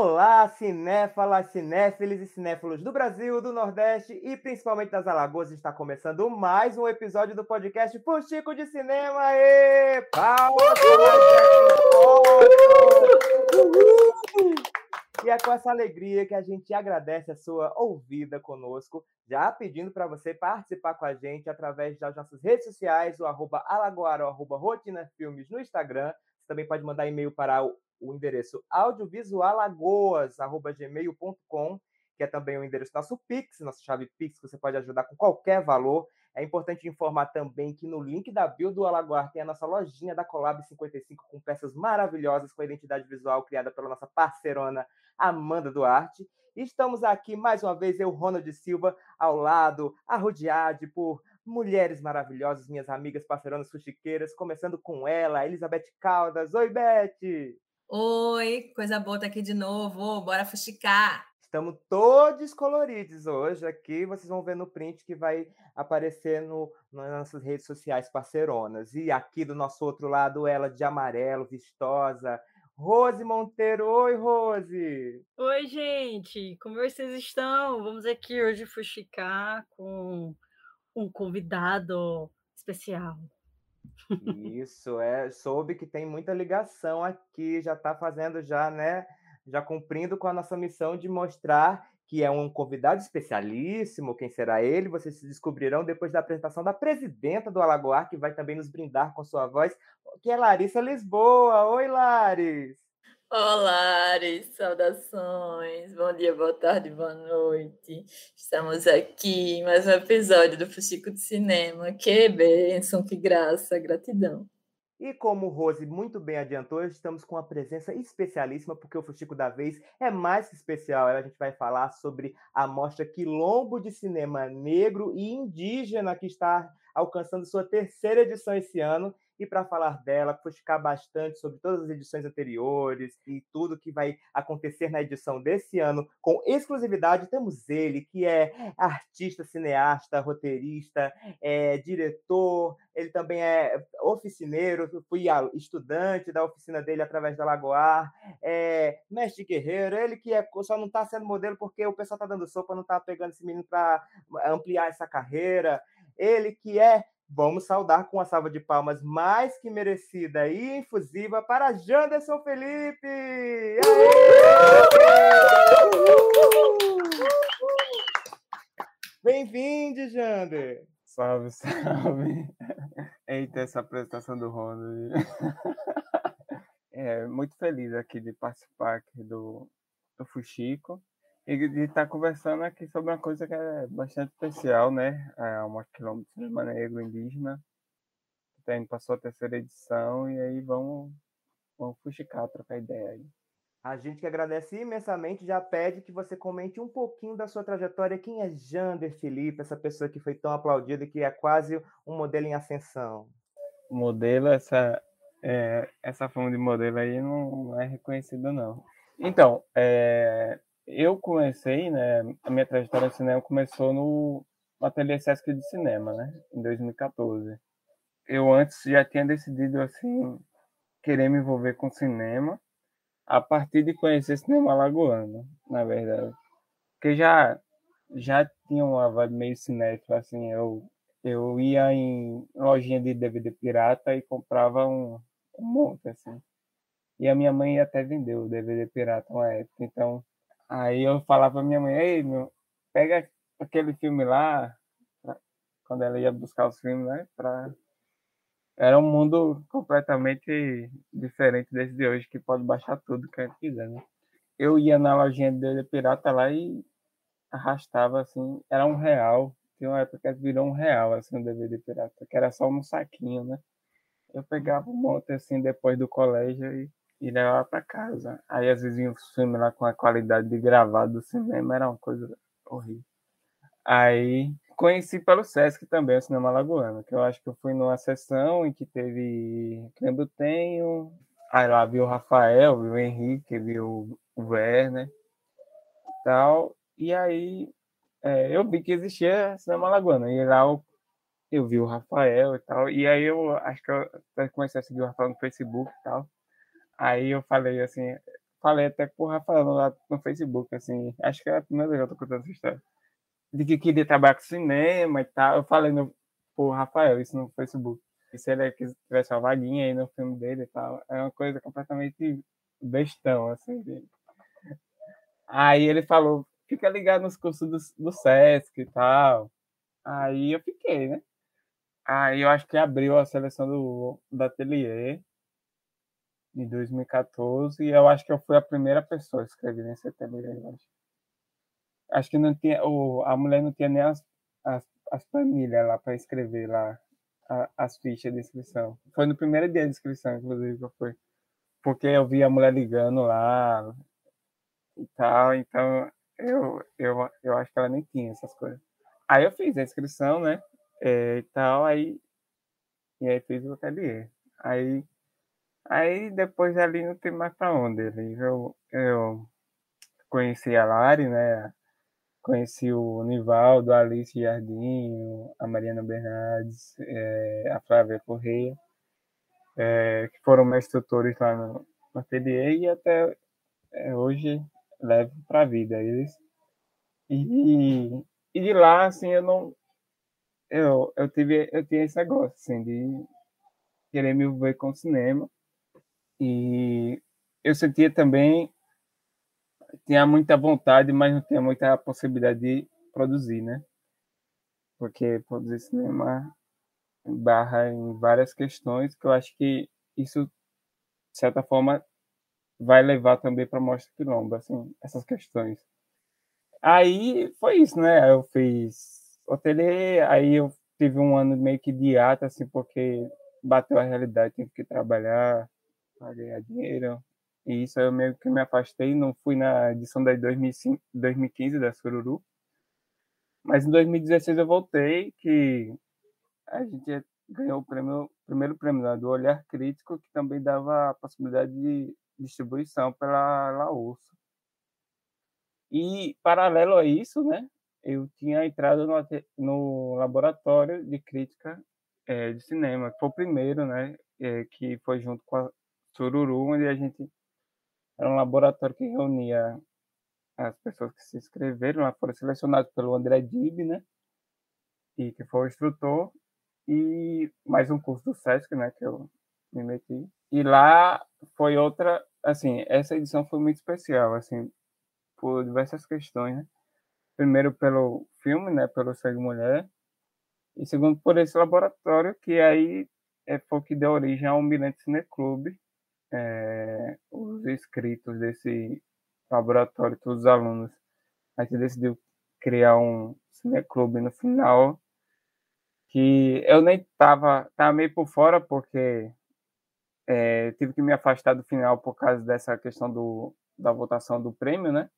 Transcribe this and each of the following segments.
Olá, cinéfalas, cinéfilos e cinéfilos do Brasil, do Nordeste e principalmente das Alagoas. Está começando mais um episódio do podcast Fuxico de Cinema. E palmas! E é com essa alegria que a gente agradece a sua ouvida conosco, já pedindo para você participar com a gente através das nossas redes sociais, o arroba alagoaro, arroba rotina filmes no Instagram. Você também pode mandar e-mail para o o endereço audiovisualagoas.gmail.com, que é também o endereço do nosso Pix, nossa chave Pix, que você pode ajudar com qualquer valor. É importante informar também que no link da bio do Alagoar tem a nossa lojinha da Colab 55 com peças maravilhosas com a identidade visual criada pela nossa parceirona Amanda Duarte. E estamos aqui mais uma vez, eu, Ronald Silva, ao lado, arrodeado por mulheres maravilhosas, minhas amigas parceironas fuxiqueiras, começando com ela, Elizabeth Caldas. Oi, Beth! Oi, coisa boa estar aqui de novo. Bora fuxicar. Estamos todos coloridos hoje aqui. Vocês vão ver no print que vai aparecer no, nas nossas redes sociais parceironas. E aqui do nosso outro lado, ela de amarelo, vistosa. Rose Monteiro. Oi, Rose. Oi, gente. Como vocês estão? Vamos aqui hoje fuxicar com um convidado especial. Isso, é. Soube que tem muita ligação aqui, já está fazendo já, né? Já cumprindo com a nossa missão de mostrar que é um convidado especialíssimo. Quem será ele? Vocês se descobrirão depois da apresentação da presidenta do Alagoar, que vai também nos brindar com sua voz, que é Larissa Lisboa. Oi, Laris! Olá, saudações. Bom dia, boa tarde, boa noite. Estamos aqui em mais um episódio do Fuxico de Cinema. Que bênção, que graça, gratidão. E como Rose muito bem adiantou, estamos com uma presença especialíssima, porque o Fuxico da Vez é mais que especial. A gente vai falar sobre a mostra Quilombo de Cinema Negro e Indígena, que está alcançando sua terceira edição esse ano e para falar dela, fuxicar bastante sobre todas as edições anteriores e tudo que vai acontecer na edição desse ano, com exclusividade, temos ele, que é artista, cineasta, roteirista, é, diretor, ele também é oficineiro, fui estudante da oficina dele através da Lagoar, é, mestre guerreiro, ele que é, só não está sendo modelo porque o pessoal está dando sopa, não está pegando esse menino para ampliar essa carreira, ele que é Vamos saudar com a salva de palmas mais que merecida e infusiva para Janderson Felipe! Bem-vindo, Jander! Salve, salve! Eita, essa apresentação do Ronald. É, muito feliz aqui de participar aqui do, do Fuxico e de estar tá conversando aqui sobre uma coisa que é bastante especial, né? É uma quilômetro de cinema negro indígena. Está indo para a sua terceira edição e aí vamos, vamos fuxicar, trocar ideia aí. A gente que agradece imensamente já pede que você comente um pouquinho da sua trajetória. Quem é Jander Felipe, essa pessoa que foi tão aplaudida e que é quase um modelo em ascensão? Modelo, essa, é, essa forma de modelo aí não, não é reconhecida, não. Então, é, eu comecei, né, a minha trajetória no cinema começou no Ateliê Sesc de Cinema, né, em 2014. Eu antes já tinha decidido, assim, querer me envolver com cinema a partir de conhecer cinema alagoano, na verdade. Porque já, já tinha uma vibe meio cinéfila, assim, eu, eu ia em lojinha de DVD pirata e comprava um, um monte, assim. E a minha mãe até vendeu o DVD pirata uma época, então Aí eu falava pra minha mãe, ei, meu, pega aquele filme lá, quando ela ia buscar os filmes, né? Pra... Era um mundo completamente diferente desse de hoje, que pode baixar tudo que a gente quiser, né? Eu ia na lojinha dele pirata lá e arrastava assim, era um real. Tinha uma época que virou um real, assim, o DVD pirata, que era só um saquinho, né? Eu pegava um monte assim depois do colégio e e levava para casa. Aí às vezes o filme lá com a qualidade de gravado do cinema era uma coisa horrível. Aí conheci pelo Sesc também o cinema lagoano, que eu acho que eu fui numa sessão em que teve Lembro Tenho, aí lá viu o Rafael, viu o Henrique, viu o Werner tal. E aí é, eu vi que existia cinema lagoano. E lá eu, eu vi o Rafael e tal. E aí eu acho que eu comecei a seguir o Rafael no Facebook e tal. Aí eu falei assim, falei até com o Rafael lá no Facebook, assim, acho que é a primeira vez que eu tô contando essa história. De que queria trabalhar com cinema e tal. Eu falei no, pro Rafael isso no Facebook. E se ele tivesse uma vaguinha aí no filme dele e tal, é uma coisa completamente bestão, assim. Aí ele falou, fica ligado nos cursos do, do Sesc e tal. Aí eu fiquei, né? Aí eu acho que abriu a seleção do, do ateliê em 2014 e eu acho que eu fui a primeira pessoa a escrever nesse ateliê. Acho. acho que não tinha, o, a mulher não tinha nem as, as, as planilhas lá para escrever lá a, as fichas de inscrição. Foi no primeiro dia de inscrição, inclusive, que eu fui. Porque eu vi a mulher ligando lá e tal, então eu, eu, eu acho que ela nem tinha essas coisas. Aí eu fiz a inscrição, né? É, e tal, aí. E aí fiz o ateliê. Aí Aí depois ali não tem mais para onde. Eu, eu conheci a Lari, né? Conheci o Nivaldo, a Alice Jardim, a Mariana Bernardes, é, a Flávia Correia, é, que foram meus tutores lá no, no ateliê e até é, hoje levo para a vida eles. E, e de lá, assim, eu não. Eu, eu, tive, eu tinha esse negócio, assim, de querer me envolver com cinema. E eu sentia também tinha muita vontade, mas não tinha muita possibilidade de produzir, né? Porque produzir cinema barra em várias questões que eu acho que isso, de certa forma, vai levar também para a Mostra Quilombo, assim, essas questões. Aí foi isso, né? Eu fiz hotelier, aí eu tive um ano meio que de ata, assim, porque bateu a realidade, tive que trabalhar, para ganhar dinheiro. E isso eu meio que me afastei, não fui na edição da 2005, 2015 da Sururu. Mas em 2016 eu voltei, que a gente ganhou o prêmio, primeiro prêmio né, do Olhar Crítico, que também dava a possibilidade de distribuição pela Laurso. E, paralelo a isso, né, eu tinha entrado no, no laboratório de crítica é, de cinema, que foi o primeiro, né, é, que foi junto com a Sururu, onde a gente era um laboratório que reunia as pessoas que se inscreveram, lá foram selecionados pelo André Dib, né? E que foi o instrutor, e mais um curso do SESC, né? Que eu me meti. E lá foi outra, assim, essa edição foi muito especial, assim, por diversas questões, né? Primeiro pelo filme, né? Pelo Segue Mulher, e segundo por esse laboratório que aí é, foi que deu origem ao Mirante Cine Clube, é, os inscritos desse laboratório, todos os alunos, a gente decidiu criar um cineclube no final, que eu nem estava tava meio por fora, porque é, tive que me afastar do final por causa dessa questão do, da votação do prêmio, né?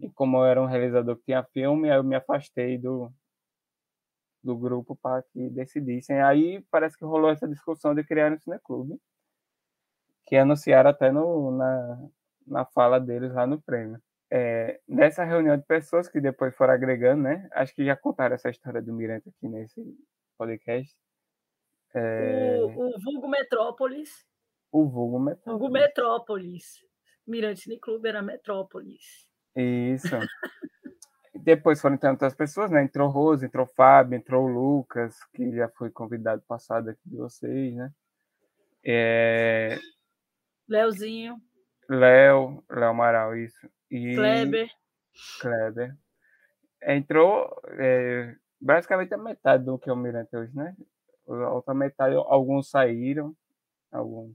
E como eu era um realizador que tinha filme, eu me afastei do, do grupo para que decidissem. Aí parece que rolou essa discussão de criar um cineclube que anunciaram até no, na, na fala deles lá no prêmio. É, nessa reunião de pessoas que depois foram agregando, né? Acho que já contaram essa história do Mirante aqui nesse podcast. É... O, o vulgo Metrópolis. O vulgo Metrópolis. Vulgo Metrópolis. Mirante Cine Clube era Metrópolis. Isso. depois foram entrando outras pessoas, né? Entrou Rose, entrou Fábio, entrou o Lucas, que já foi convidado passado aqui de vocês, né? É, Leozinho. Léo, Léo Amaral, isso. E Kleber. Kleber. Entrou é, basicamente a metade do que é o Mirante hoje, né? A outra metade, alguns saíram, alguns.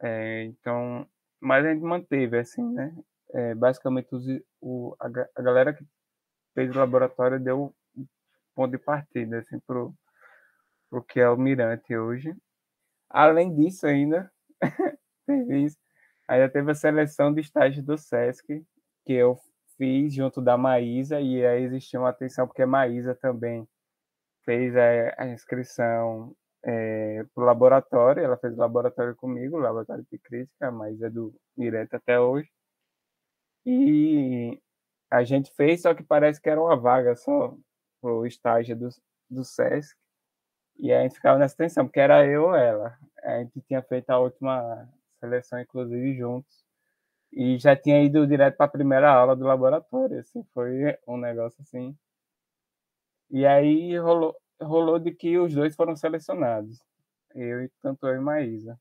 É, então, mas a gente manteve, assim, né? É, basicamente, os, o, a, a, galera que fez o laboratório deu ponto de partida, assim, pro, pro que é o Mirante hoje. Além disso, ainda, isso. Ainda teve a seleção de estágio do SESC, que eu fiz junto da Maísa, e aí existia uma atenção, porque a Maísa também fez a, inscrição é, para o laboratório, ela fez o laboratório comigo, o laboratório de crítica, a Maísa é do Direto até hoje. E a gente fez, só que parece que era uma vaga só para o estágio do, do SESC. E a gente ficava nessa tensão, porque era eu ou ela. A gente tinha feito a última seleção, inclusive, juntos. e já tinha ido direto para a primeira aula do laboratório, assim, foi um negócio assim. E aí rolou, rolou de que os dois foram selecionados, eu e tanto eu e Maísa.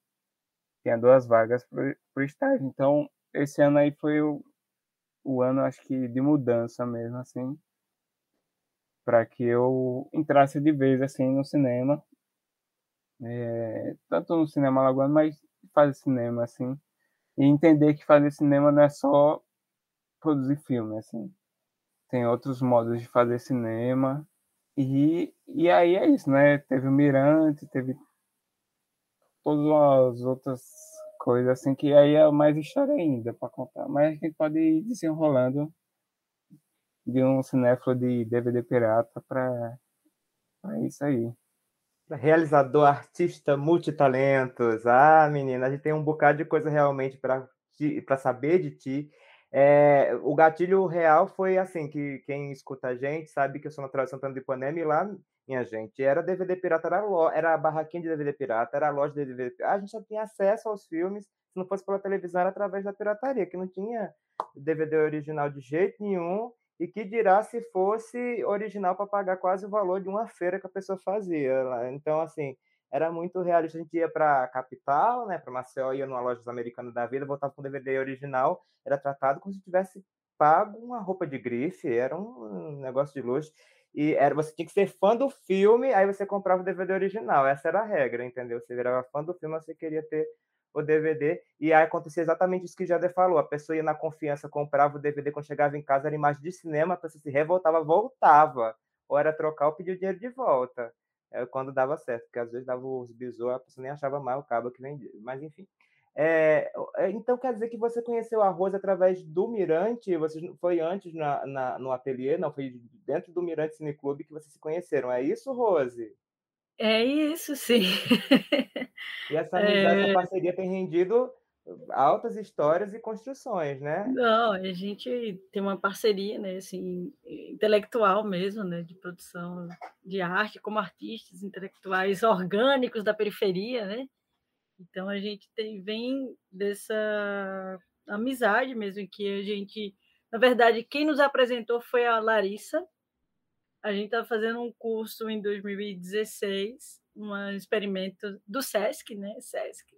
Tinha duas vagas para o estágio, então esse ano aí foi o, o ano, acho que, de mudança mesmo, assim, para que eu entrasse de vez, assim, no cinema, é, tanto no cinema lagoano, mas fazer cinema, assim, e entender que fazer cinema não é só produzir filme, assim. Tem outros modos de fazer cinema. E, e aí é isso, né? Teve o Mirante, teve todas as outras coisas, assim, que aí é mais história ainda para contar. Mas a gente pode ir desenrolando de um cinéfilo de DVD pirata para isso aí. Realizador, artista, multitalentos. Ah, menina, a gente tem um bocado de coisa realmente para saber de ti. É, o gatilho real foi assim, que quem escuta a gente sabe que eu sou natural de Santana do Ipanema e lá, minha gente, era DVD pirata, era, lo, era a barraquinha de DVD pirata, era a loja de DVD pirata. A gente só tinha acesso aos filmes, se não fosse pela televisão, era através da pirataria, que não tinha DVD original de jeito nenhum e que dirá se fosse original para pagar quase o valor de uma feira que a pessoa fazia. Então, assim, era muito realista. A gente ia para a capital, né, para Maceió, ia numa loja americana da vida, voltava com o DVD original, era tratado como se tivesse pago uma roupa de grife, era um negócio de luxo. E era, você tinha que ser fã do filme, aí você comprava o DVD original. Essa era a regra, entendeu? Você virava fã do filme, você queria ter o DVD, e aí acontecia exatamente isso que o Jader falou, a pessoa ia na confiança, comprava o DVD, quando chegava em casa era imagem de cinema, a pessoa se revoltava, voltava, ou era trocar ou pedir o dinheiro de volta, é, quando dava certo, porque às vezes dava os bisous, a pessoa nem achava mais o cabo que vendia, mas enfim. É, então quer dizer que você conheceu a Rose através do Mirante, você foi antes na, na, no ateliê, não, foi dentro do Mirante Cine Clube que vocês se conheceram, é isso, Rose? É isso, sim. E essa, amizade, é... essa parceria tem rendido altas histórias e construções, né? Não, a gente tem uma parceria, né, assim, intelectual mesmo, né, de produção de arte, como artistas intelectuais orgânicos da periferia, né? Então a gente tem, vem dessa amizade mesmo, que a gente, na verdade, quem nos apresentou foi a Larissa, a gente estava fazendo um curso em 2016, um experimento do SESC, né? SESC.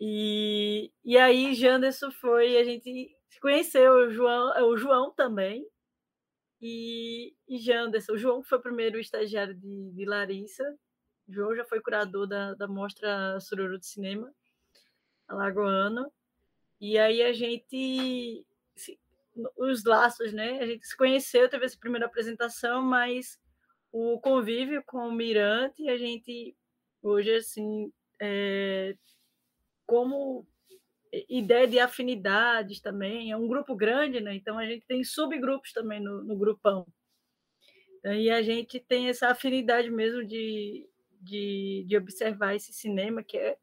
E, e aí Janderson foi, a gente conheceu o João, o João também. E, e Janderson, o João foi o primeiro estagiário de, de Larissa. O João já foi curador da, da mostra Sururu de Cinema, Alagoano. E aí a gente os laços, né? A gente se conheceu, teve essa primeira apresentação, mas o convívio com o Mirante, a gente hoje, assim, é, como ideia de afinidades também, é um grupo grande, né? Então a gente tem subgrupos também no, no grupão. E a gente tem essa afinidade mesmo de, de, de observar esse cinema, que é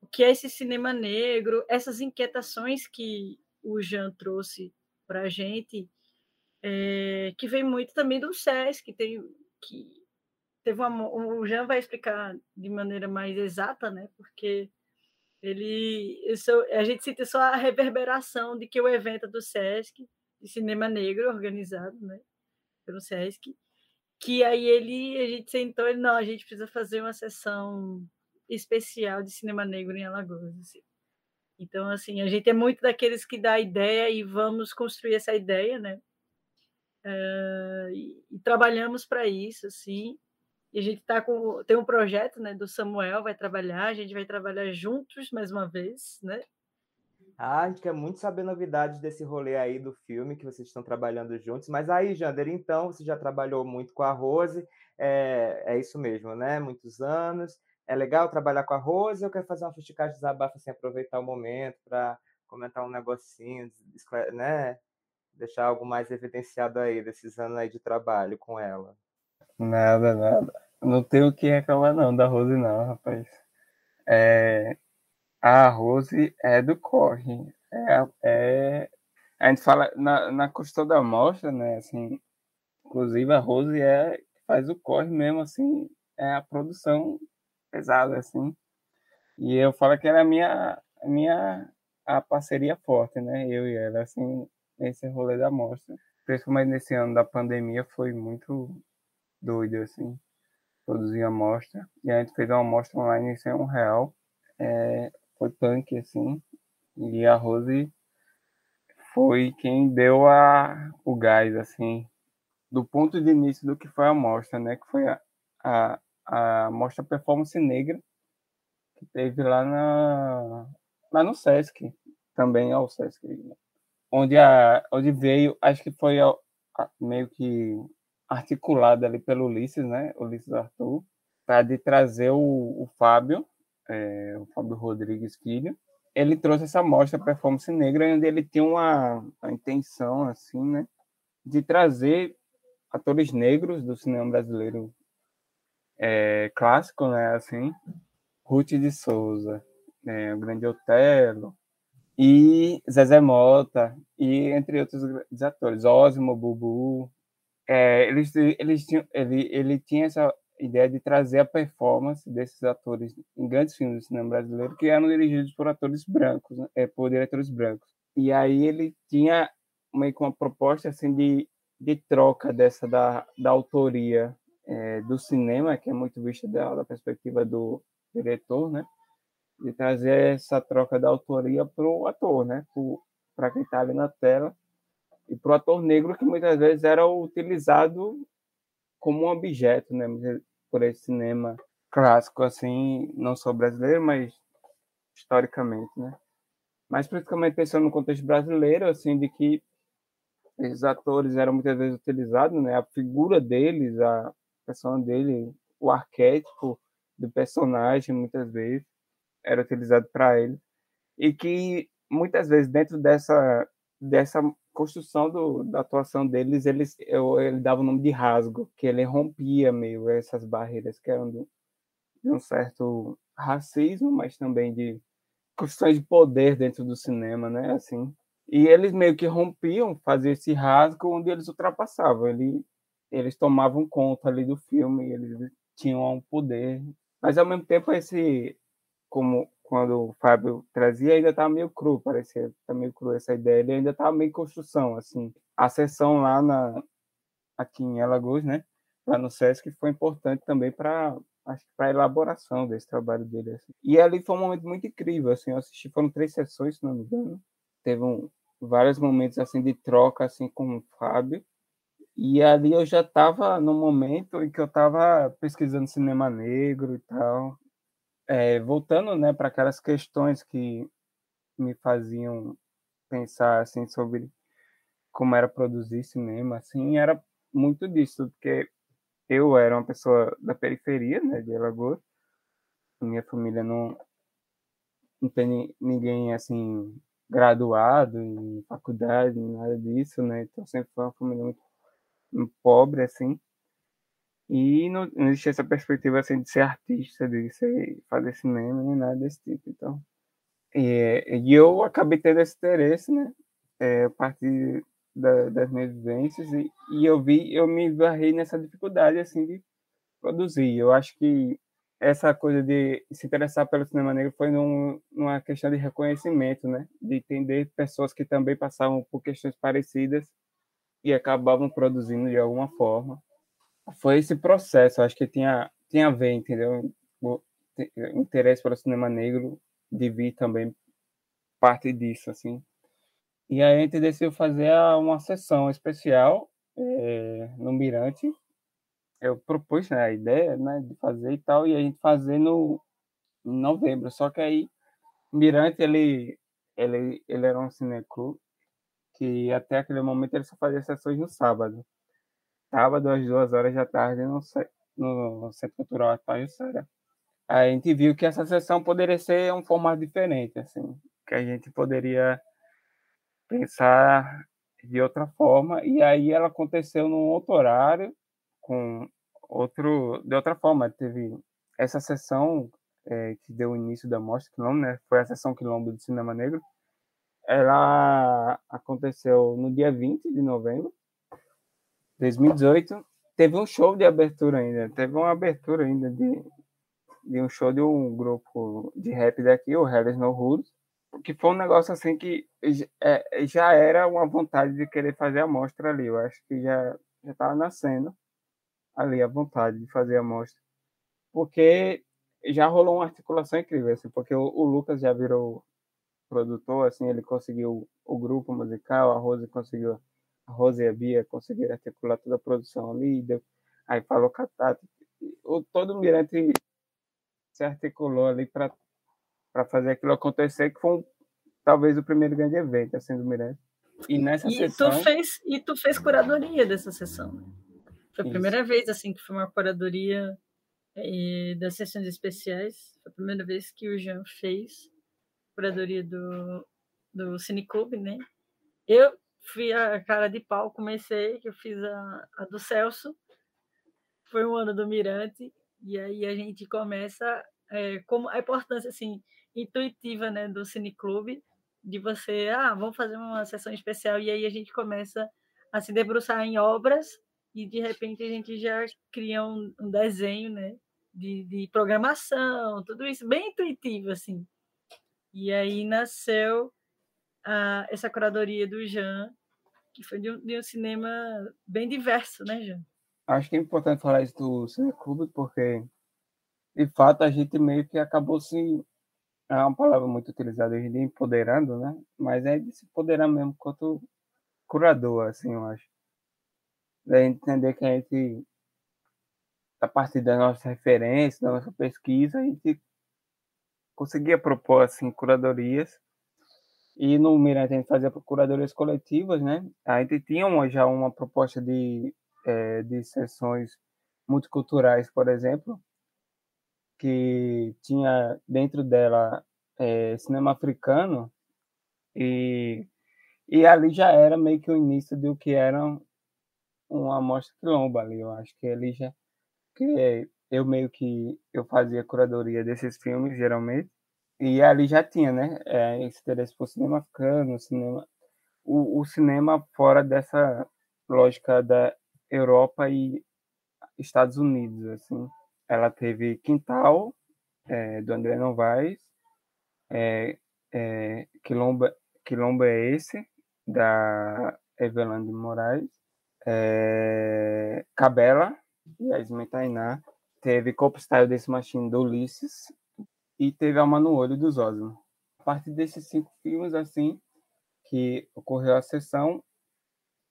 o que é esse cinema negro, essas inquietações que o Jean trouxe para a gente, é, que vem muito também do SESC, tem que teve uma, o Jean vai explicar de maneira mais exata, né? Porque ele isso, a gente sente só a reverberação de que o evento do SESC de cinema negro organizado, né? Pelo SESC, que aí ele a gente sentou e não, a gente precisa fazer uma sessão especial de cinema negro em Alagoas. Assim. Então, assim, a gente é muito daqueles que dá ideia e vamos construir essa ideia, né? Uh, e, e, trabalhamos para isso, assim. E a gente tá com tem um projeto, né, do Samuel vai trabalhar, a gente vai trabalhar juntos mais uma vez, né? Ah, a gente quer muito saber novidades desse rolê aí do filme que vocês estão trabalhando juntos. Mas aí, Jander, então, você já trabalhou muito com a Rose, é, é isso mesmo, né? Muitos anos é legal trabalhar com a Rose, eu quero fazer uma fusticagem de desabafo, assim, aproveitar o momento para comentar um negocinho, né? Deixar algo mais evidenciado aí desses anos aí de trabalho com ela. Nada, nada. Não tenho o que reclamar não da Rose não, rapaz. É... A Rose é do corre. É, é... A gente fala na, na questão da mostra, né? Assim, inclusive a Rose é faz o corre mesmo, assim, é a produção pesada, assim. E eu falo que era a minha, minha a parceria forte, né? Eu e ela, assim, nesse rolê da mostra. Principalmente nesse ano da pandemia, foi muito doido, assim, produzir a mostra. E a gente fez uma mostra online sem um real. É, foi punk, assim. E a Rose foi quem deu a, o gás, assim, do ponto de início do que foi a mostra, né? Que foi a, a, a mostra Performance Negra, que teve lá, na, lá no Sesc, também ao Sesc, onde, a, onde veio, acho que foi a, a, meio que articulada ali pelo Ulisses, né? Ulisses Arthur, para de trazer o, o Fábio, é, o Fábio Rodrigues Filho. Ele trouxe essa mostra Performance Negra, onde ele tinha uma, uma intenção, assim, né? De trazer atores negros do cinema brasileiro é, clássico, né? Assim, Ruth de Souza, é, o Grande Otelo, e Zezé Mota, e entre outros atores, Osmo, Bubu. É, eles, eles tinham, ele, ele tinha essa ideia de trazer a performance desses atores em grandes filmes do cinema brasileiro que eram dirigidos por atores brancos, né? é, por diretores brancos. E aí ele tinha meio que uma proposta assim de, de troca dessa da, da autoria é, do cinema, que é muito vista da, da perspectiva do diretor, né? De trazer essa troca da autoria para o ator, né? Para quem está ali na tela e para o ator negro que muitas vezes era utilizado como um objeto, né? Por esse cinema clássico, assim, não só brasileiro, mas historicamente, né? Mas principalmente pensando no contexto brasileiro, assim, de que esses atores eram muitas vezes utilizados, né? A figura deles, a persona dele, o arquétipo do personagem, muitas vezes, era utilizado para ele. E que, muitas vezes, dentro dessa, dessa construção do, da atuação deles, eles, eu, ele dava o nome de rasgo, que ele rompia meio essas barreiras que eram do, de um certo racismo, mas também de questões de poder dentro do cinema, né? Assim. E eles meio que rompiam, faziam esse rasgo onde eles ultrapassavam. Ele eles tomavam conta ali do filme, eles tinham um poder. Mas ao mesmo tempo esse como quando o Fábio trazia ainda estava meio cru, parecia tá meio cru essa ideia, ele ainda estava meio construção, assim. A sessão lá na aqui em Alagoas, né? Lá no SESC foi importante também para acho que para elaboração desse trabalho dele assim. E ali foi um momento muito incrível, assim, eu assisti foram três sessões, se não me engano. Teve um, vários momentos assim de troca assim com o Fábio e ali eu já estava no momento em que eu estava pesquisando cinema negro e tal, é, voltando né, para aquelas questões que me faziam pensar assim sobre como era produzir cinema, assim, era muito disso, porque eu era uma pessoa da periferia, né, de Alagoas, minha família não, não tem ninguém assim graduado em faculdade, nada disso, né? Então sempre foi uma família muito pobre, assim. E não, não existia essa perspectiva, assim, de ser artista, de ser, fazer cinema, nem nada desse tipo. Então, e, e eu acabei tendo esse interesse, né? É, a partir da, das minhas vivências e, e eu vi, eu me esbarrei nessa dificuldade, assim, de produzir. Eu acho que essa coisa de se interessar pelo cinema negro foi num, numa questão de reconhecimento, né? De entender pessoas que também passavam por questões parecidas e acabavam produzindo de alguma forma. Foi esse processo, acho que tinha, tinha a ver, entendeu? O interesse pelo cinema negro de vir também parte disso, assim. E aí a gente decidiu fazer uma sessão especial é, no Mirante. Eu propus né, a ideia né, de fazer e tal, e a gente fazer no em novembro. Só que aí Mirante ele ele ele era um cineclube que até aquele momento ele só fazia sessões no sábado. Sábado, às duas horas da tarde, no, no Centro Cultural Pajussara. Aí a gente viu que essa sessão poderia ser um formato diferente, assim, que a gente poderia pensar de outra forma, e aí ela aconteceu num outro horário, com outro, de outra forma, teve essa sessão é, que deu início da mostra Quilombo, né, foi a sessão Quilombo do Cinema Negro, ela aconteceu no dia 20 de novembro de 2018. Teve um show de abertura ainda, teve uma abertura ainda de, de um show de um grupo de rap daqui, o Hellas No Rules, que foi um negócio assim que é, já era uma vontade de querer fazer a mostra ali. Eu acho que já já estava nascendo ali a vontade de fazer a mostra, porque já rolou uma articulação incrível, assim, porque o, o Lucas já virou produtor, assim, ele conseguiu o grupo musical, a Rose conseguiu, a Rose e a Bia conseguiram articular toda a produção ali, deu, aí falou com a Tati, o, todo o Mirante se articulou ali para fazer aquilo acontecer, que foi um, talvez o primeiro grande evento assim, do Mirante. E nessa e sessão... Tu fez, e tu fez curadoria dessa sessão, né? Foi a primeira Isso. vez assim que foi uma curadoria é, das sessões especiais. Foi a primeira vez que o Jean fez curadoria do, do Cineclube, né? Eu fui a cara de pau, comecei, que eu fiz a, a do Celso, foi um ano do Mirante, e aí a gente começa é, como a importância assim intuitiva né, do Cineclube, de você, ah, vamos fazer uma sessão especial, e aí a gente começa a se debruçar em obras, e de repente a gente já cria um, um desenho, né, de, de programação, tudo isso bem intuitivo, assim. E aí nasceu essa curadoria do Jean, que foi de um, de um, cinema bem diverso, né, Jean? Acho que é importante falar isso do Cineclube, porque, de fato, a gente meio que acabou se é uma palavra muito utilizada hoje em dia, empoderando, né? Mas é de se empoderar mesmo quanto curador, assim, eu acho. Da entender que a gente, a partir da nossa referência, da nossa pesquisa, a gente conseguia propor, assim, curadorias. E no Mirante a gente fazia curadorias coletivas, né? A gente tinha uma, já uma proposta de, é, de sessões multiculturais, por exemplo, que tinha dentro dela é, cinema africano e, e ali já era meio que o início do que era uma amostra quilomba ali, eu acho que ali já que eu meio que eu fazia curadoria desses filmes geralmente e ali já tinha, né, é, esse interesse por cinema africano, cinema o, o cinema fora dessa lógica da Europa e Estados Unidos, assim. Ela teve Quintal, é, do André Novaes, é, é, Quilomba, Quilomba é esse, da Evelyn de Moraes, é, Cabela, Yasmin Tainá, teve Copo Style desse Machine do Ulisses e teve Alma no Olho dos Osmo. A partir desses cinco filmes, assim, que ocorreu a sessão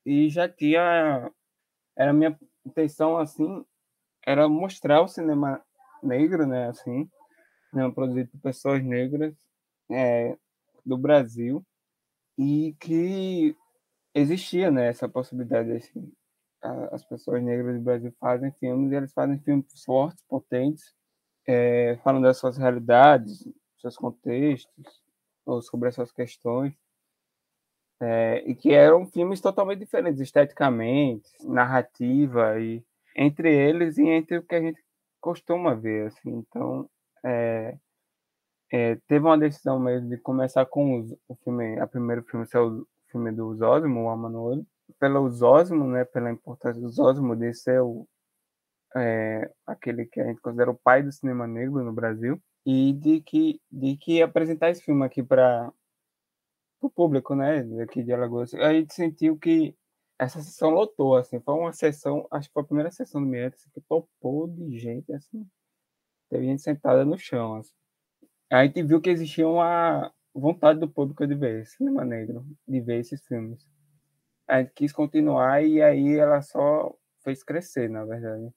e já tinha era minha intenção assim era mostrar o cinema negro, né, assim, né, produzido por pessoas negras é, do Brasil e que existia, né, essa possibilidade, assim, as pessoas negras do Brasil fazem filmes e eles fazem filmes fortes, potentes, é, falam das suas realidades, seus contextos, ou sobre essas questões, é, e que eram filmes totalmente diferentes esteticamente, narrativa e entre eles e entre o que a gente costuma ver, assim. Então, é, é, teve uma decisão mesmo de começar com os, o filme, a primeiro filme ser o filme do Zósimo, o Amanuel, pelo Zósimo, né, pela importância do Zósimo de ser o, é, aquele que a gente considera o pai do cinema negro no Brasil e de que de que apresentar esse filme aqui para o público, né, aqui de Alagoas, a gente sentiu que essa sessão lotou, assim, foi uma sessão, acho que foi a primeira sessão do Mirante assim, que topou de gente, assim, teve gente sentada no chão, assim. A gente viu que existia uma vontade do público de ver cinema negro, de ver esses filmes. A gente quis continuar e aí ela só fez crescer, na verdade.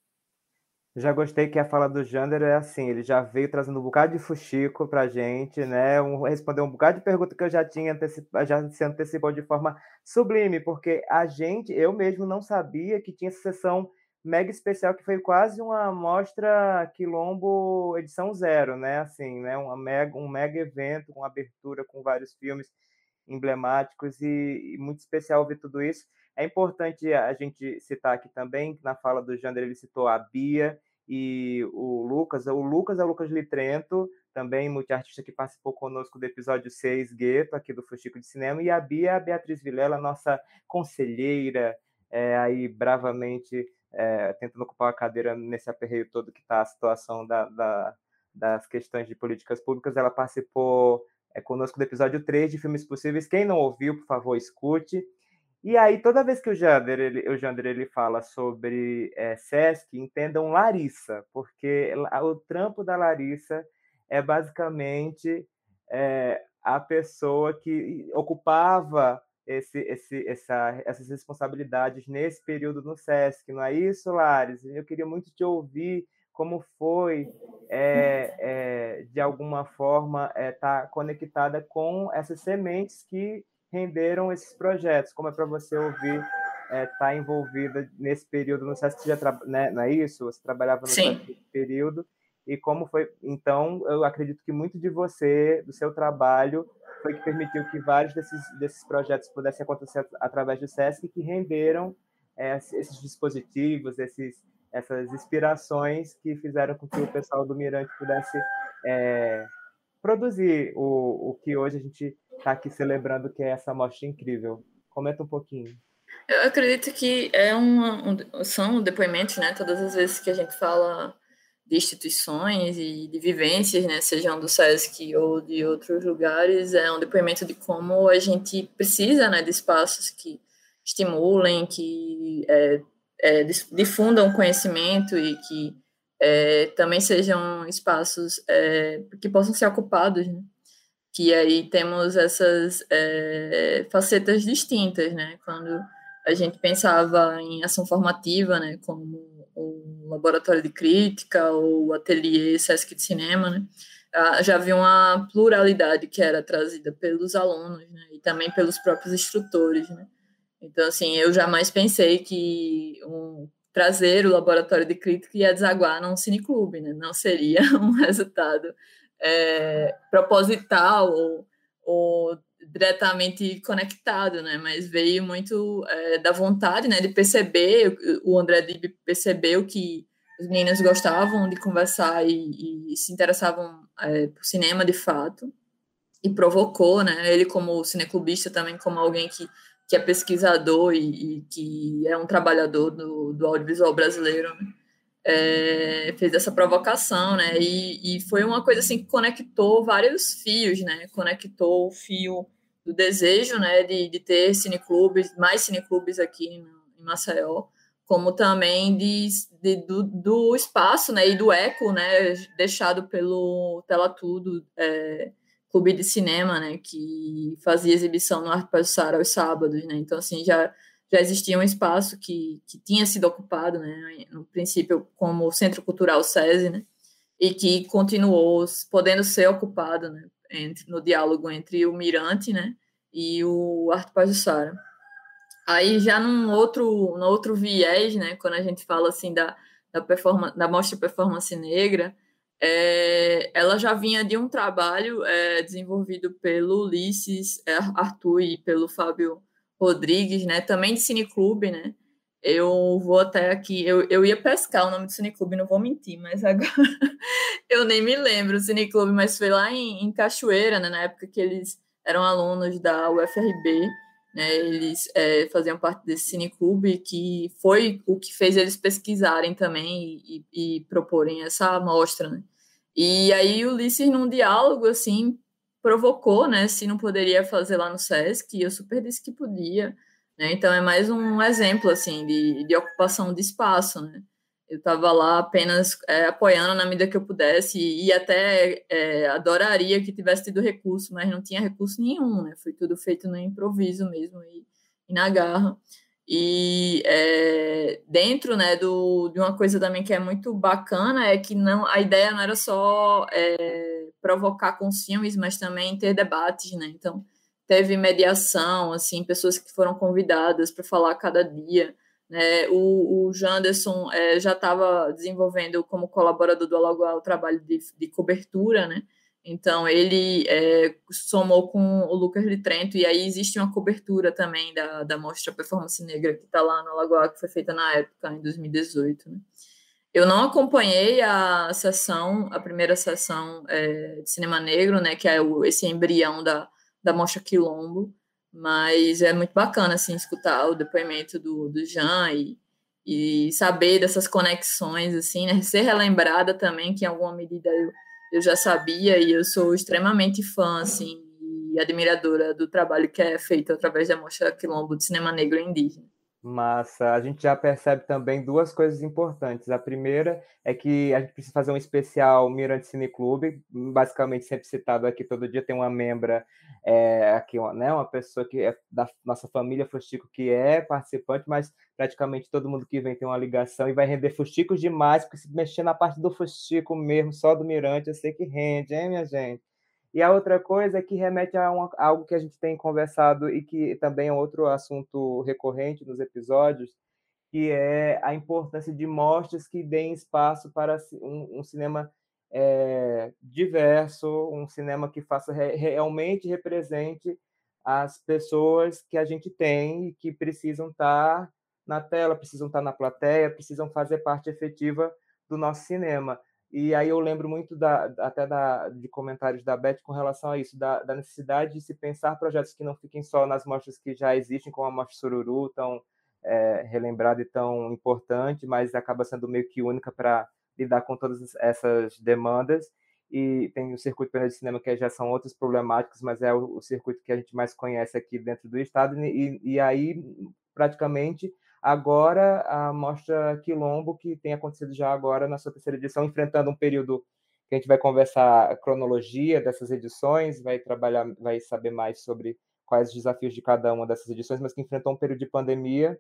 Já gostei que a fala do Jander é assim, ele já veio trazendo um bocado de fuxico pra gente, né? Um, respondeu um bocado de pergunta que eu já tinha antecipado, já se antecipou de forma sublime, porque a gente, eu mesmo não sabia que tinha essa sessão mega especial que foi quase uma mostra Quilombo edição zero, né? Assim, né? Uma mega, um mega evento com abertura com vários filmes emblemáticos e, e muito especial ver tudo isso. É importante a gente citar aqui também, na fala do Jander ele citou a Bia, e o Lucas. O Lucas é o Lucas Litrento, também multiartista que participou conosco do episódio 6, Gueto, aqui do Fuxico de Cinema, e a Bia, a Beatriz Vilela, nossa conselheira, é, aí bravamente é, tentando ocupar a cadeira nesse aperreio todo que está a situação da, da, das questões de políticas públicas. Ela participou é conosco do episódio 3 de Filmes Possíveis. Quem não ouviu, por favor, escute. E aí, toda vez que o Jander ele, o Jander, ele fala sobre é, Sesc, entendam Larissa, porque o trampo da Larissa é basicamente é, a pessoa que ocupava esse, esse, essa, essas responsabilidades nesse período no SESC, não é isso, Lares? Eu queria muito te ouvir como foi, é, é, de alguma forma, estar é, tá conectada com essas sementes que renderam esses projetos. Como é para você ouvir estar tá envolvida nesse período no SESC? Já né, não é isso? Você trabalhava. SESC período. E como foi? Então, eu acredito que muito de você, do seu trabalho, foi que permitiu que vários desses, desses projetos pudessem acontecer através do SESC que renderam é, esses dispositivos, esses, essas inspirações que fizeram com que o pessoal do Mirante pudesse é, produzir o, o que hoje a gente está aqui celebrando, que é essa mostra incrível. Comenta um pouquinho. Eu acredito que é um, são depoimentos, né? Todas as vezes que a gente fala de instituições e de vivências, né, sejam do SESC ou de outros lugares, é um depoimento de como a gente precisa né, de espaços que estimulem, que é, é, difundam conhecimento e que é, também sejam espaços é, que possam ser ocupados, né? que aí temos essas é, facetas distintas, né? Quando a gente pensava em ação formativa, né, como o laboratório de crítica ou o ateliê Sesc de cinema, né, ah, já havia uma pluralidade que era trazida pelos alunos, né, e também pelos próprios instrutores, né. Então, assim, eu jamais pensei que um, trazer o laboratório de crítica ia desaguar num cineclube, né, não seria um resultado é, proposital ou, ou diretamente conectado, né? Mas veio muito é, da vontade, né? De perceber, o André Dib percebeu que os meninos gostavam de conversar e, e se interessavam é, por cinema de fato e provocou, né? Ele como cineclubista também como alguém que, que é pesquisador e, e que é um trabalhador do, do audiovisual brasileiro, né? É, fez essa provocação, né? E, e, foi uma coisa assim que conectou vários fios, né? Conectou o fio do desejo né, de, de ter cineclubes, mais cineclubes aqui em, Maceió, como também de, de do, do, espaço né, e do eco né, deixado pelo Tela Tudo, é, clube de cinema, né, que fazia exibição no Arte Passar aos sábados. Né, então, assim, já, já existia um espaço que, que tinha sido ocupado, né, no princípio, como Centro Cultural SESI, né, e que continuou podendo ser ocupado né, entre, no diálogo entre o Mirante, né, e o Arte Pajussara. Aí já num outro, no outro viés, né, quando a gente fala assim da, da, performance, da mostra performance negra, é, ela já vinha de um trabalho é, desenvolvido pelo Ulisses é, Arthur e pelo Fábio Rodrigues, né, também de cineclube, né, eu vou até aqui, eu, eu ia pescar o nome do cineclube, não vou mentir, mas agora eu nem me lembro o cineclube, mas foi lá em, em Cachoeira, né, na época que eles eram alunos da UFRB, né, eles é, faziam parte desse cineclube, que foi o que fez eles pesquisarem também e, e, e proporem essa amostra, né. E aí o Ulisses, num diálogo, assim, provocou, né, se não poderia fazer lá no SESC, e eu super disse que podia, né? Então é mais um exemplo assim de, de ocupação de espaço. Né? Eu estava lá apenas é, apoiando na medida que eu pudesse e, e até é, adoraria que tivesse tido recurso, mas não tinha recurso nenhum. Né? Foi tudo feito no improviso mesmo e, e na garra. E é, dentro né, do, de uma coisa também que é muito bacana é que não a ideia não era só é, provocar com filmes, mas também ter debates, né? Então, teve mediação, assim, pessoas que foram convidadas para falar cada dia. Né? O, o Janderson é, já estava desenvolvendo como colaborador do Alagoa o trabalho de, de cobertura, né? Então ele é, somou com o Lucas de Trento e aí existe uma cobertura também da, da mostra Performance Negra que está lá no Alagoa, que foi feita na época, em 2018. Né? Eu não acompanhei a sessão, a primeira sessão é, de cinema negro, né, que é o, esse embrião da, da Mostra Quilombo, mas é muito bacana, assim, escutar o depoimento do, do Jean e, e saber dessas conexões, assim, né, ser relembrada também, que em alguma medida eu, eu já sabia e eu sou extremamente fã, assim, e admiradora do trabalho que é feito através da Mostra Quilombo de Cinema Negro Indígena. Massa. A gente já percebe também duas coisas importantes. A primeira é que a gente precisa fazer um especial Mirante Cine Clube, basicamente sempre citado aqui todo dia, tem uma membra é, aqui, né, uma pessoa que é da nossa família Fustico que é participante, mas praticamente todo mundo que vem tem uma ligação e vai render Fusticos demais, porque se mexer na parte do Fustico mesmo, só do Mirante, eu sei que rende, hein, minha gente? E a outra coisa que remete a, a algo que a gente tem conversado e que também é outro assunto recorrente nos episódios, que é a importância de mostras que deem espaço para um, um cinema é, diverso, um cinema que faça re, realmente represente as pessoas que a gente tem e que precisam estar na tela, precisam estar na plateia, precisam fazer parte efetiva do nosso cinema. E aí eu lembro muito da, até da, de comentários da Beth com relação a isso, da, da, necessidade de se pensar projetos que não fiquem só nas mostras que já existem, como a Mostra Sururu, tão é, relembrada e tão importante, mas acaba sendo meio que única para lidar com todas essas demandas. E tem o circuito penal de cinema, que já são outras problemáticas, mas é o, o circuito que a gente mais conhece aqui dentro do Estado, e, e aí, praticamente, Agora, a mostra Quilombo, que tem acontecido já agora na sua terceira edição, enfrentando um período que a gente vai conversar a cronologia dessas edições, vai trabalhar, vai saber mais sobre quais os desafios de cada uma dessas edições, mas que enfrentou um período de pandemia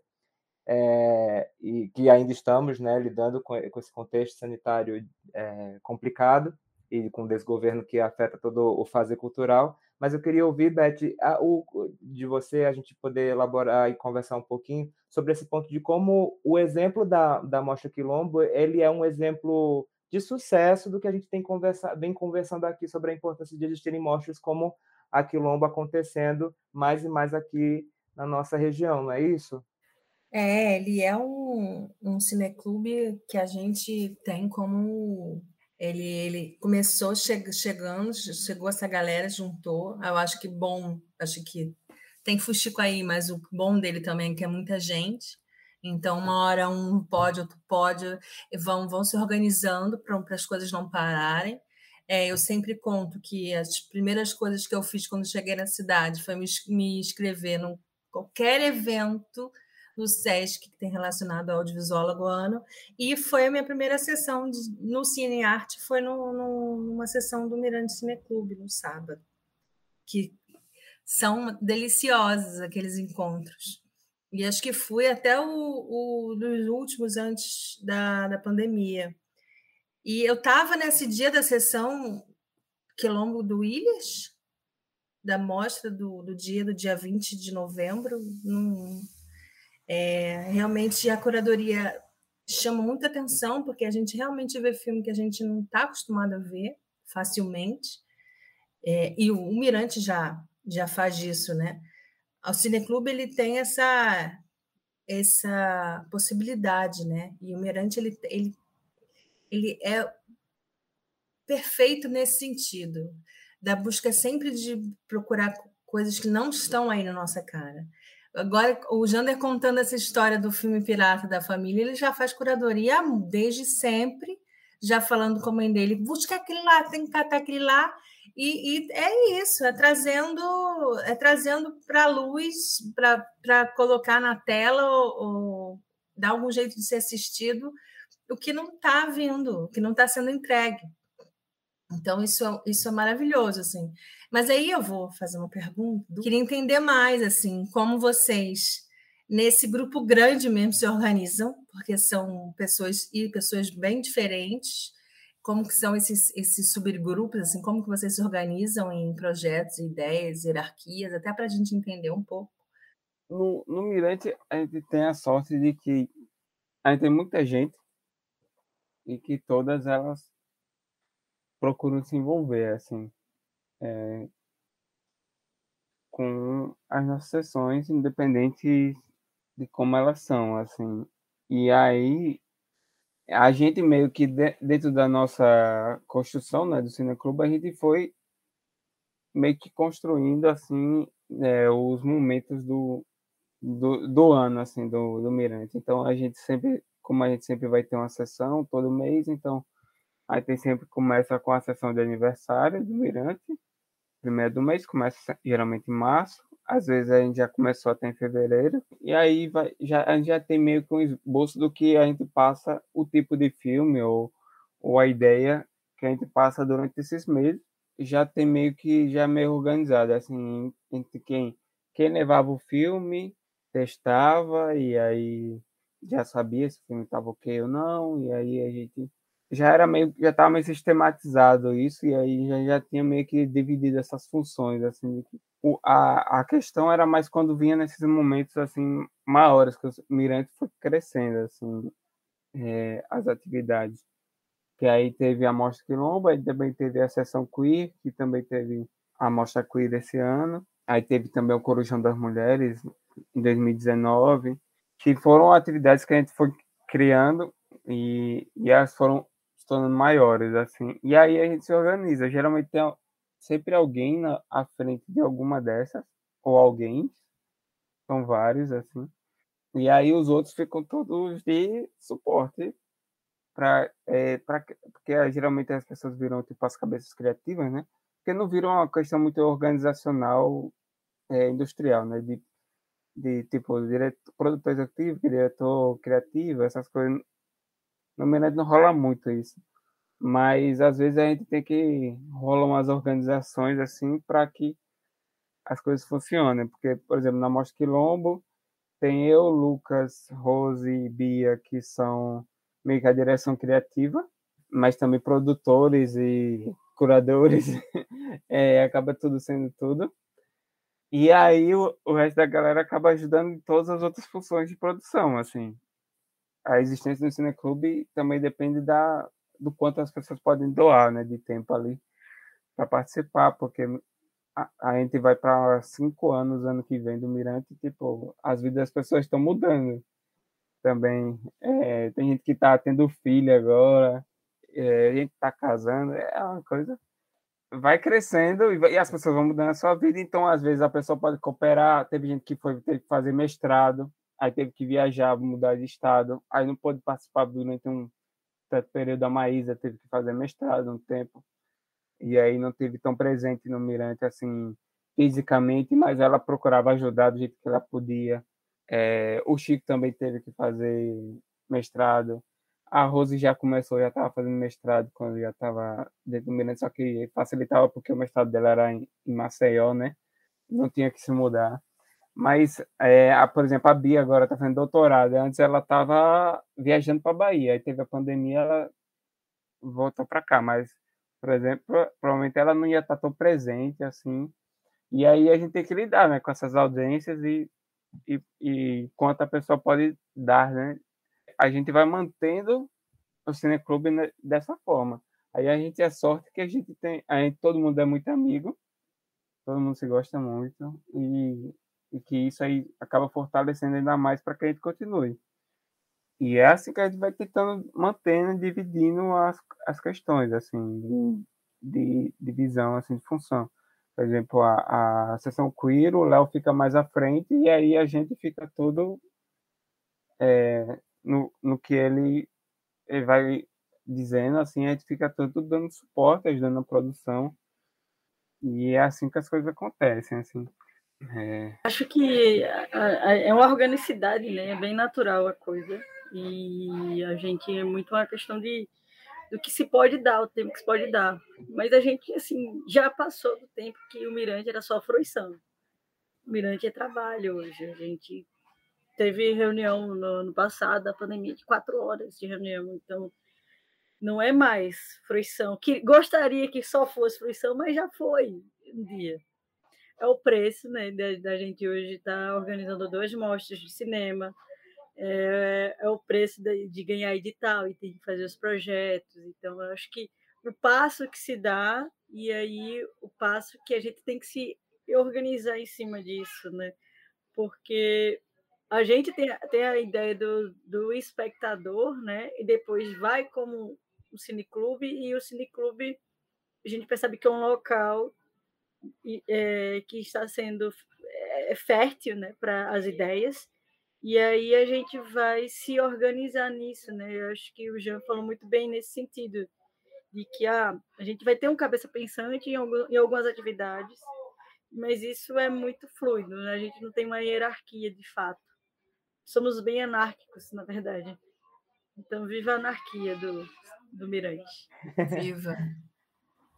é, e que ainda estamos né, lidando com, com esse contexto sanitário é, complicado e com o desgoverno que afeta todo o fazer cultural. Mas eu queria ouvir, Beth, a, o, de você, a gente poder elaborar e conversar um pouquinho sobre esse ponto de como o exemplo da, da Mostra Quilombo ele é um exemplo de sucesso do que a gente tem conversa, vem conversando aqui sobre a importância de existirem mostras como a Quilombo acontecendo mais e mais aqui na nossa região, não é isso? É, ele é um, um cineclube que a gente tem como ele, ele começou che chegando, chegou essa galera, juntou. Eu acho que bom, acho que tem fuxico aí, mas o bom dele também é que é muita gente. Então, uma hora um pode, outro pode, vão, vão se organizando para as coisas não pararem. É, eu sempre conto que as primeiras coisas que eu fiz quando cheguei na cidade foi me, me inscrever em qualquer evento no SESC, que tem relacionado ao audiovisual lagoano, e foi a minha primeira sessão de, no Cine Arte, foi no, no, numa sessão do Mirante Cine Clube, no sábado, que são deliciosos aqueles encontros. E acho que fui até o, o dos últimos antes da, da pandemia. E eu estava nesse dia da sessão Quilombo do Ilhas, da mostra do, do dia do dia 20 de novembro, num, é, realmente a curadoria chama muita atenção, porque a gente realmente vê filme que a gente não está acostumado a ver facilmente. É, e o, o, Mirante já, já faz isso, né? O Cineclube ele tem essa essa possibilidade, né? E o Mirante ele, ele, ele é perfeito nesse sentido, da busca sempre de procurar coisas que não estão aí na nossa cara. Agora, o Jander contando essa história do filme Pirata da Família, ele já faz curadoria desde sempre, já falando com a mãe dele, busca aquele lá, tem que catar aquele lá. E, e é isso, é trazendo é trazendo para a luz, para colocar na tela ou, ou dar algum jeito de ser assistido o que não está vindo, o que não está sendo entregue. Então, isso, é, isso é maravilhoso, assim. Mas aí eu vou fazer uma pergunta. Queria entender mais, assim, como vocês, nesse grupo grande mesmo, se organizam, porque são pessoas e pessoas bem diferentes. Como que são esses, esses subgrupos, assim, como que vocês se organizam em projetos, ideias, hierarquias, até para a gente entender um pouco. No, no Mirante, a gente tem a sorte de que a gente tem muita gente e que todas elas procuram se envolver, assim é, com as nossas sessões, independente de como elas são, assim. E aí a gente meio que dentro da nossa construção, né, do Cineclube, a gente foi meio que construindo assim é, os momentos do, do, do, ano assim do, do Mirante. Então a gente sempre, como a gente sempre vai ter uma sessão todo mês, então aí tem sempre começa com a sessão de aniversário do Mirante primeira do mês, começa geralmente em março, às vezes a gente já começou até em fevereiro, e aí vai, já, a gente já tem meio que um esboço do que a gente passa, o tipo de filme ou, ou a ideia que a gente passa durante esses meses, já tem meio que já meio organizado, assim, entre quem, quem levava o filme, testava, e aí já sabia se o filme estava ok ou não, e aí a gente já era meio já estava meio sistematizado isso e aí já, já tinha meio que dividido essas funções assim o, a, a questão era mais quando vinha nesses momentos assim maiores que o Mirante foi crescendo assim é, as atividades. Que aí teve a mostra quilombo aí também teve a sessão queer que também teve a mostra queer esse ano. Aí teve também o Corujão das Mulheres em 2019 que foram atividades que a gente foi criando e, e elas foram tornando maiores, assim. E aí a gente se organiza. Geralmente tem sempre alguém na à frente de alguma dessas, ou alguém, são vários, assim. E aí os outros ficam todos de suporte para é, pra, porque geralmente as pessoas viram tipo as cabeças criativas, né? Porque não viram uma questão muito organizacional é, industrial, né? De, de tipo diretor, produtor executivo, diretor criativo, essas coisas no Mirante não rola muito isso. Mas às vezes a gente tem que rolar umas organizações assim para que as coisas funcionem. Porque, por exemplo, na Mostra Quilombo, tem eu, Lucas, Rose e Bia, que são meio que a direção criativa, mas também produtores e curadores. é, acaba tudo sendo tudo. E aí o, o resto da galera acaba ajudando em todas as outras funções de produção, assim a existência do cineclube também depende da, do quanto as pessoas podem doar, né, de tempo ali para participar, porque a, a gente vai para cinco anos ano que vem do Mirante, tipo, as vidas das pessoas estão mudando também. É, tem gente que está tendo filho agora, é, a gente está casando, é uma coisa vai crescendo e, vai, e, as pessoas vão mudando a sua vida, então às vezes a pessoa pode cooperar, teve gente que foi teve que fazer mestrado, aí teve que viajar, mudar de estado, aí não pôde participar durante um certo período. A Maísa teve que fazer mestrado um tempo, e aí não teve tão presente no Mirante assim fisicamente, mas ela procurava ajudar do jeito que ela podia. É, o Chico também teve que fazer mestrado. A Rose já começou, já estava fazendo mestrado quando já estava dentro do Mirante, só que facilitava porque o mestrado dela era em, em Maceió, né? Não tinha que se mudar. Mas, é, a, por exemplo, a Bia agora está fazendo doutorado. Antes ela estava viajando para Bahia. Aí teve a pandemia, ela voltou para cá. Mas, por exemplo, provavelmente ela não ia estar tá tão presente assim. E aí a gente tem que lidar né, com essas ausências e, e, e quanto a pessoa pode dar. Né? A gente vai mantendo o Cineclube dessa forma. Aí a gente é sorte que a gente tem. A gente, todo mundo é muito amigo, todo mundo se gosta muito. E e que isso aí acaba fortalecendo ainda mais para que a gente continue. E é assim que a gente vai tentando, mantendo, dividindo as, as questões, assim, de, de visão, assim, de função. Por exemplo, a, a sessão queer, o Léo fica mais à frente e aí a gente fica todo é, no, no que ele, ele vai dizendo, assim, a gente fica todo dando suporte, ajudando a produção. E é assim que as coisas acontecem, assim. É. Acho que é uma organicidade, né? É bem natural a coisa. E a gente é muito uma questão de do que se pode dar, o tempo que se pode dar. Mas a gente, assim, já passou do tempo que o Mirante era só fruição. O Mirante é trabalho hoje. A gente teve reunião no ano passado, a pandemia, de quatro horas de reunião. Então, não é mais fruição. Que gostaria que só fosse fruição, mas já foi um dia é o preço né, da, da gente hoje estar tá organizando duas mostras de cinema, é, é o preço de, de, ganhar edital e que fazer os projetos. Então, eu acho que o passo que se dá e aí o passo que a gente tem que se organizar em cima disso, né? Porque a gente tem, tem a ideia do, do espectador, né? E depois vai como o cineclube e o cineclube a gente percebe que é um local é, que está sendo é, fértil né, para as ideias. E aí a gente vai se organizar nisso, né? Eu acho que o Jean falou muito bem nesse sentido, de que a, ah, a gente vai ter um cabeça pensante em algumas atividades, mas isso é muito fluido, né? a gente não tem uma hierarquia de fato. Somos bem anárquicos, na verdade. Então, viva a anarquia do, do Mirante. Viva!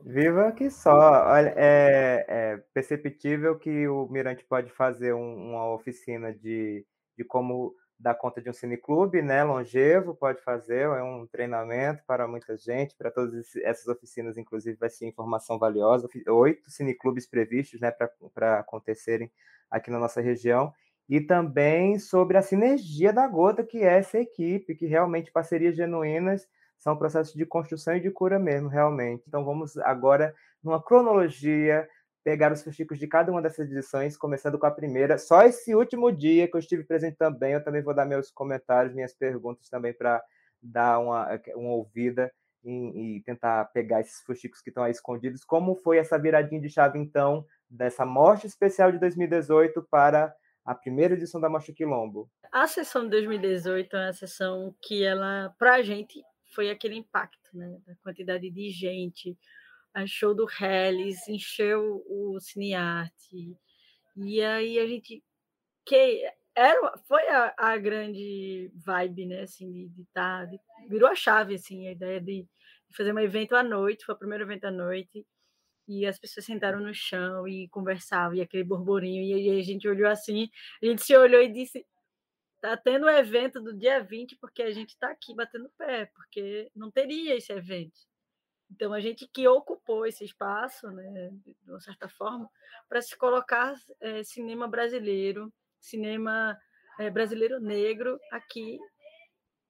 Viva que só. Olha, é, é perceptível que o Mirante pode fazer um, uma oficina de, de como dar conta de um cineclube, né? Longevo, pode fazer, é um treinamento para muita gente, para todas essas oficinas, inclusive, vai ser informação valiosa. Oito cineclubes previstos, né, para acontecerem aqui na nossa região. E também sobre a sinergia da Gota, que é essa equipe, que realmente parcerias genuínas são processos de construção e de cura mesmo, realmente. Então vamos agora numa cronologia pegar os fuxicos de cada uma dessas edições, começando com a primeira. Só esse último dia que eu estive presente também, eu também vou dar meus comentários, minhas perguntas também para dar uma, uma ouvida e, tentar pegar esses fuxicos que estão aí escondidos. Como foi essa viradinha de chave, então, dessa morte especial de 2018 para a primeira edição da Mostra Quilombo? A sessão de 2018 é uma sessão que ela, para a gente, foi aquele impacto, né? Da quantidade de gente. A show do Hellis encheu o Cinearte. E aí a gente que era foi a, a grande vibe, né, assim, de, de tá, de, virou a chave assim, a ideia de, fazer um evento à noite, foi o primeiro evento à noite. E as pessoas sentaram no chão e conversavam, e aquele burburinho, e a gente olhou assim, a gente se olhou e disse: Tá tendo o um evento do dia 20 porque a gente está aqui batendo pé, porque não teria esse evento. Então, a gente que ocupou esse espaço, né, de uma certa forma, para se colocar é, cinema brasileiro, cinema é, brasileiro negro aqui.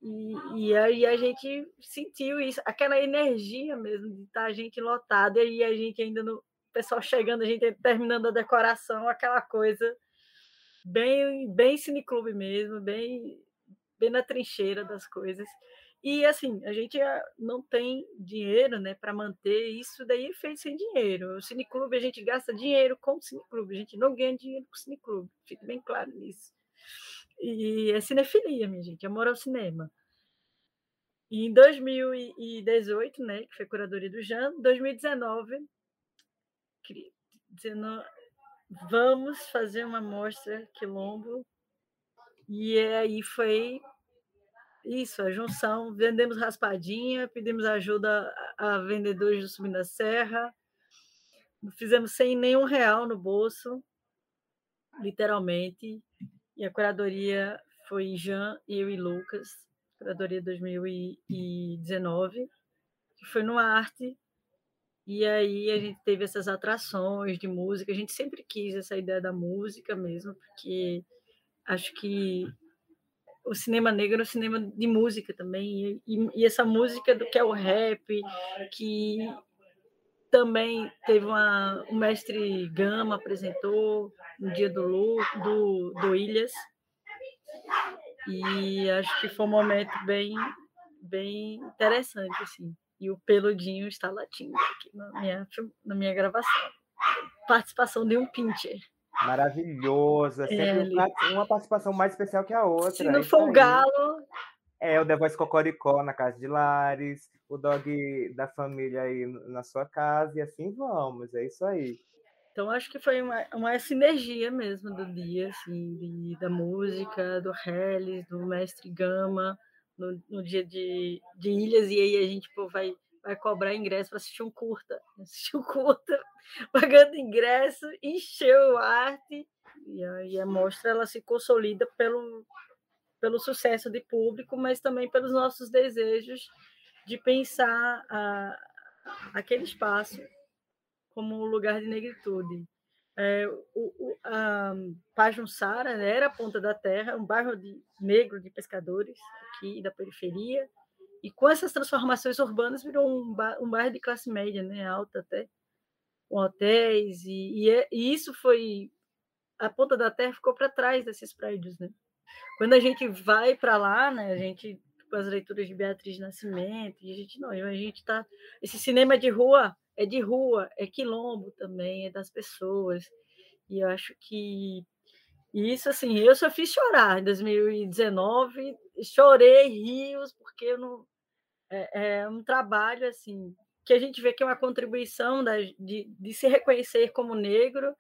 E, e, aí a gente sentiu isso, aquela energia mesmo de estar tá a gente lotada e a gente ainda no. Pessoal chegando, a gente terminando a decoração, aquela coisa bem, bem cineclube mesmo, bem, bem na trincheira das coisas. E assim, a gente ah, não tem dinheiro, né, para manter isso daí é feito sem dinheiro. O cineclube a gente gasta dinheiro com o cineclube, a gente não ganha dinheiro com o cineclube, fique bem claro nisso. E é cinefilia, minha gente, amor ao cinema. E em 2018, né, que foi curadoria do Jean, 2019, 19, vamos fazer uma mostra quilombo. E aí foi isso, a junção. Vendemos raspadinha, pedimos ajuda a vendedores do Subindo da Serra. Fizemos sem nenhum real no bolso, literalmente. E a curadoria foi Jean, eu e Lucas, curadoria 2019, que foi no Arte, e aí a gente teve essas atrações de música. A gente sempre quis essa ideia da música mesmo, porque acho que o cinema negro é um cinema de música também. E, e essa música do que é o rap, que também teve uma, o mestre Gama apresentou no dia do, Lu, do, do Ilhas. E acho que foi um momento bem, bem interessante, assim. E o peludinho está latindo aqui na minha, na minha gravação. Participação de um pincher. Maravilhoso. É sempre é, uma participação mais especial que a outra. Se não for o galo. É, o The Voice Cocoricó na casa de Lares, o dog da família aí na sua casa, e assim vamos, é isso aí. Então, acho que foi uma, uma sinergia mesmo do dia, assim, de, da música, do Hellis, do Mestre Gama, no, no dia de, de Ilhas, e aí a gente pô, vai, vai cobrar ingresso para assistir um curta. Assistir um curta, pagando ingresso, encheu a arte, e a, e a mostra ela se consolida pelo, pelo sucesso de público, mas também pelos nossos desejos de pensar a, aquele espaço como um lugar de negritude. É, o, o, a Pajunsara né, era a ponta da terra, um bairro de, negro de pescadores aqui da periferia, e com essas transformações urbanas virou um, um bairro de classe média, né, alta até, com hotéis, e, e, é, e isso foi. A ponta da terra ficou para trás desses prédios. Né? Quando a gente vai para lá, né, a gente com as leituras de Beatriz Nascimento, e a gente não, a gente está. Esse cinema de rua é de rua, é quilombo também, é das pessoas. E eu acho que isso, assim, eu só fiz chorar em 2019, chorei rios, porque eu não, é, é um trabalho, assim, que a gente vê que é uma contribuição da, de, de se reconhecer como negro,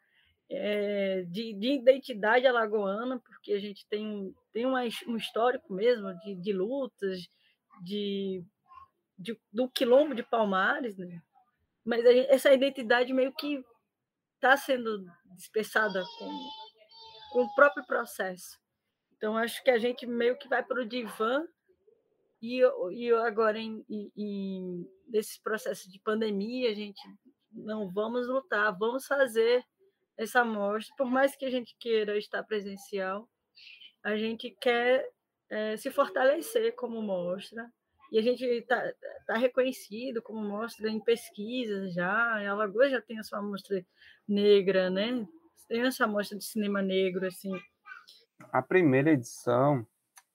é, de, de, identidade alagoana, porque a gente tem, tem uma, um histórico mesmo de, de lutas, de, de, do quilombo de Palmares, né? Mas gente, essa identidade meio que está sendo dispersada com, com o próprio processo. Então, acho que a gente meio que vai para o divã e, e agora, em, em, nesse processo de pandemia, a gente não vamos lutar, vamos fazer essa mostra. Por mais que a gente queira estar presencial, a gente quer é, se fortalecer como mostra. E a gente está tá reconhecido como mostra em pesquisas já. A Alagoas já tem a sua mostra negra, né? Tem essa mostra de cinema negro, assim. A primeira edição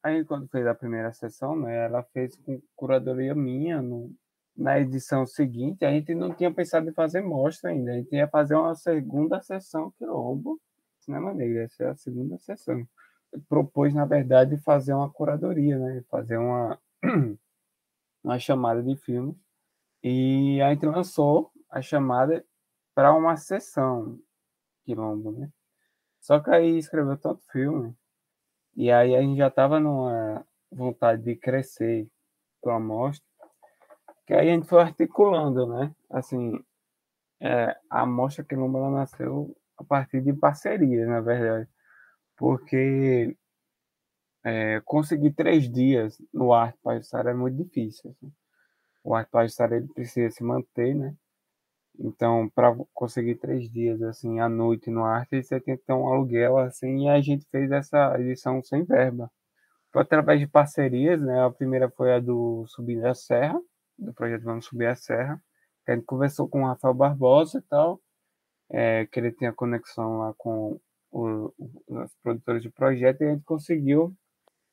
a gente, quando fez a primeira sessão, né, ela fez com curadoria minha. No, na edição seguinte, a gente não tinha pensado em fazer mostra ainda. A gente ia fazer uma segunda sessão quilombo, cinema negro. Essa é a segunda sessão. Propôs, na verdade, fazer uma curadoria, né? Fazer uma, uma chamada de filmes. E a gente lançou a chamada para uma sessão quilombo, né? Só que aí escreveu tanto filme e aí a gente já estava numa vontade de crescer com a amostra, que aí a gente foi articulando, né? Assim, é, a amostra Quilombo ela nasceu a partir de parcerias, na verdade, porque é, conseguir três dias no Arte Pajussara é muito difícil. Assim. O Arte Pajussara ele precisa se manter, né? Então, para conseguir três dias assim à noite no arte, você tem que ter um aluguel assim. E a gente fez essa edição sem verba. Foi através de parcerias, né? A primeira foi a do Subir a Serra, do projeto Vamos Subir a Serra. A gente conversou com o Rafael Barbosa e tal, é, que ele tinha conexão lá com o, os produtores de projeto, e a gente conseguiu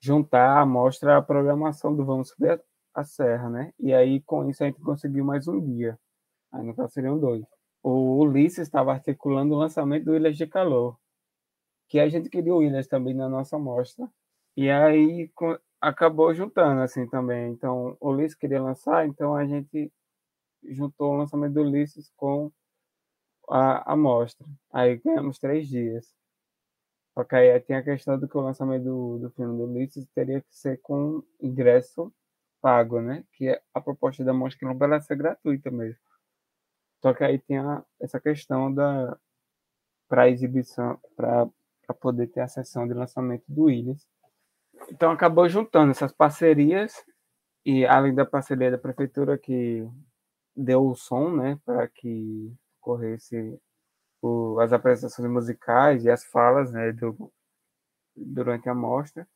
juntar a mostra à programação do Vamos Subir a, Serra, né? E aí, com isso, a gente conseguiu mais um dia. Aí no caso seriam dois. O Ulisses estava articulando o lançamento do Ilhas de Calor, que a gente queria o Ilhas também na nossa mostra. E aí acabou juntando assim também. Então, o Ulisses queria lançar, então a gente juntou o lançamento do Ulisses com a, a mostra. Aí ganhamos três dias. Só que aí tem a questão do que o lançamento do, do filme do Ulisses teria que ser com ingresso pago, né? Que é a proposta da Mostra não vai ser gratuita mesmo. Só que aí tem a, essa questão da para exibição, para poder ter a sessão de lançamento do Williams. Então acabou juntando essas parcerias e além da parceria da prefeitura que deu o som, né, para que corresse o, as apresentações musicais e as falas, né, do, durante a mostra.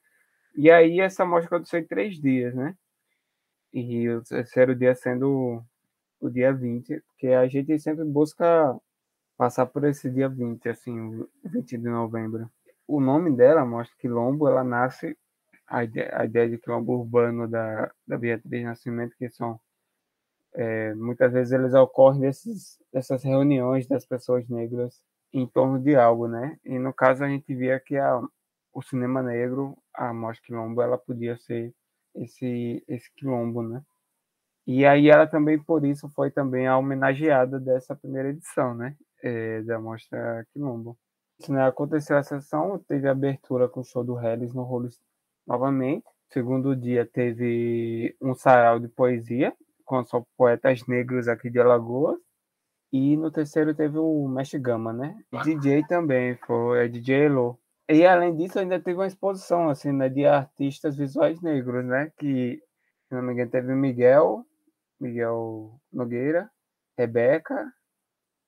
E aí essa mostra aconteceu em três dias, né? E o terceiro dia sendo o dia 20, porque a gente sempre busca passar por esse dia 20, assim, 20 de novembro. O nome dela, Mostra Quilombo, ela nasce, a ideia, a ideia de quilombo urbano da, da Beatriz Nascimento, que são, é, muitas vezes eles ocorrem desses, dessas reuniões das pessoas negras em torno de algo, né? E no caso a gente via que a, o cinema negro, a Mostra Quilombo, ela podia ser esse, esse quilombo, né? E aí ela também, por isso, foi também a homenageada dessa primeira edição, né? É, da Mostra Quilombo. Né, aconteceu a sessão, teve abertura com o show do Hellis no Rolos novamente. Segundo dia teve um sarau de poesia com só poetas negros aqui de Alagoas. E no terceiro teve o Mesh Gama, né? DJ também, foi é DJ Elo. E além disso, ainda teve uma exposição assim, né, de artistas visuais negros, né? Que, se não me engano, teve Miguel, Miguel Nogueira, Rebeca,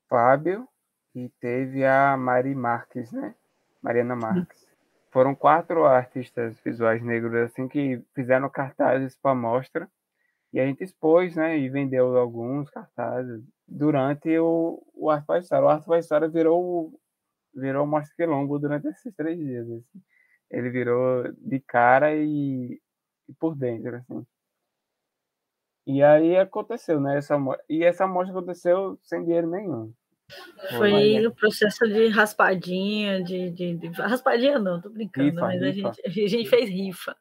Fábio e teve a Mari Marques, né? Mariana Marques. Foram quatro artistas visuais negros assim que fizeram cartazes para a mostra e a gente expôs, né? E vendeu alguns cartazes durante o, o Arte para História. O Arte para História virou virou o Mostra Quilombo durante esses três dias. Assim. Ele virou de cara e, e por dentro, assim. E aí aconteceu, né? Essa, e essa morte aconteceu sem dinheiro nenhum. Foi no processo de raspadinha, de, de, de, Raspadinha não, tô brincando, rifa, mas rifa. A, gente, a gente fez rifa.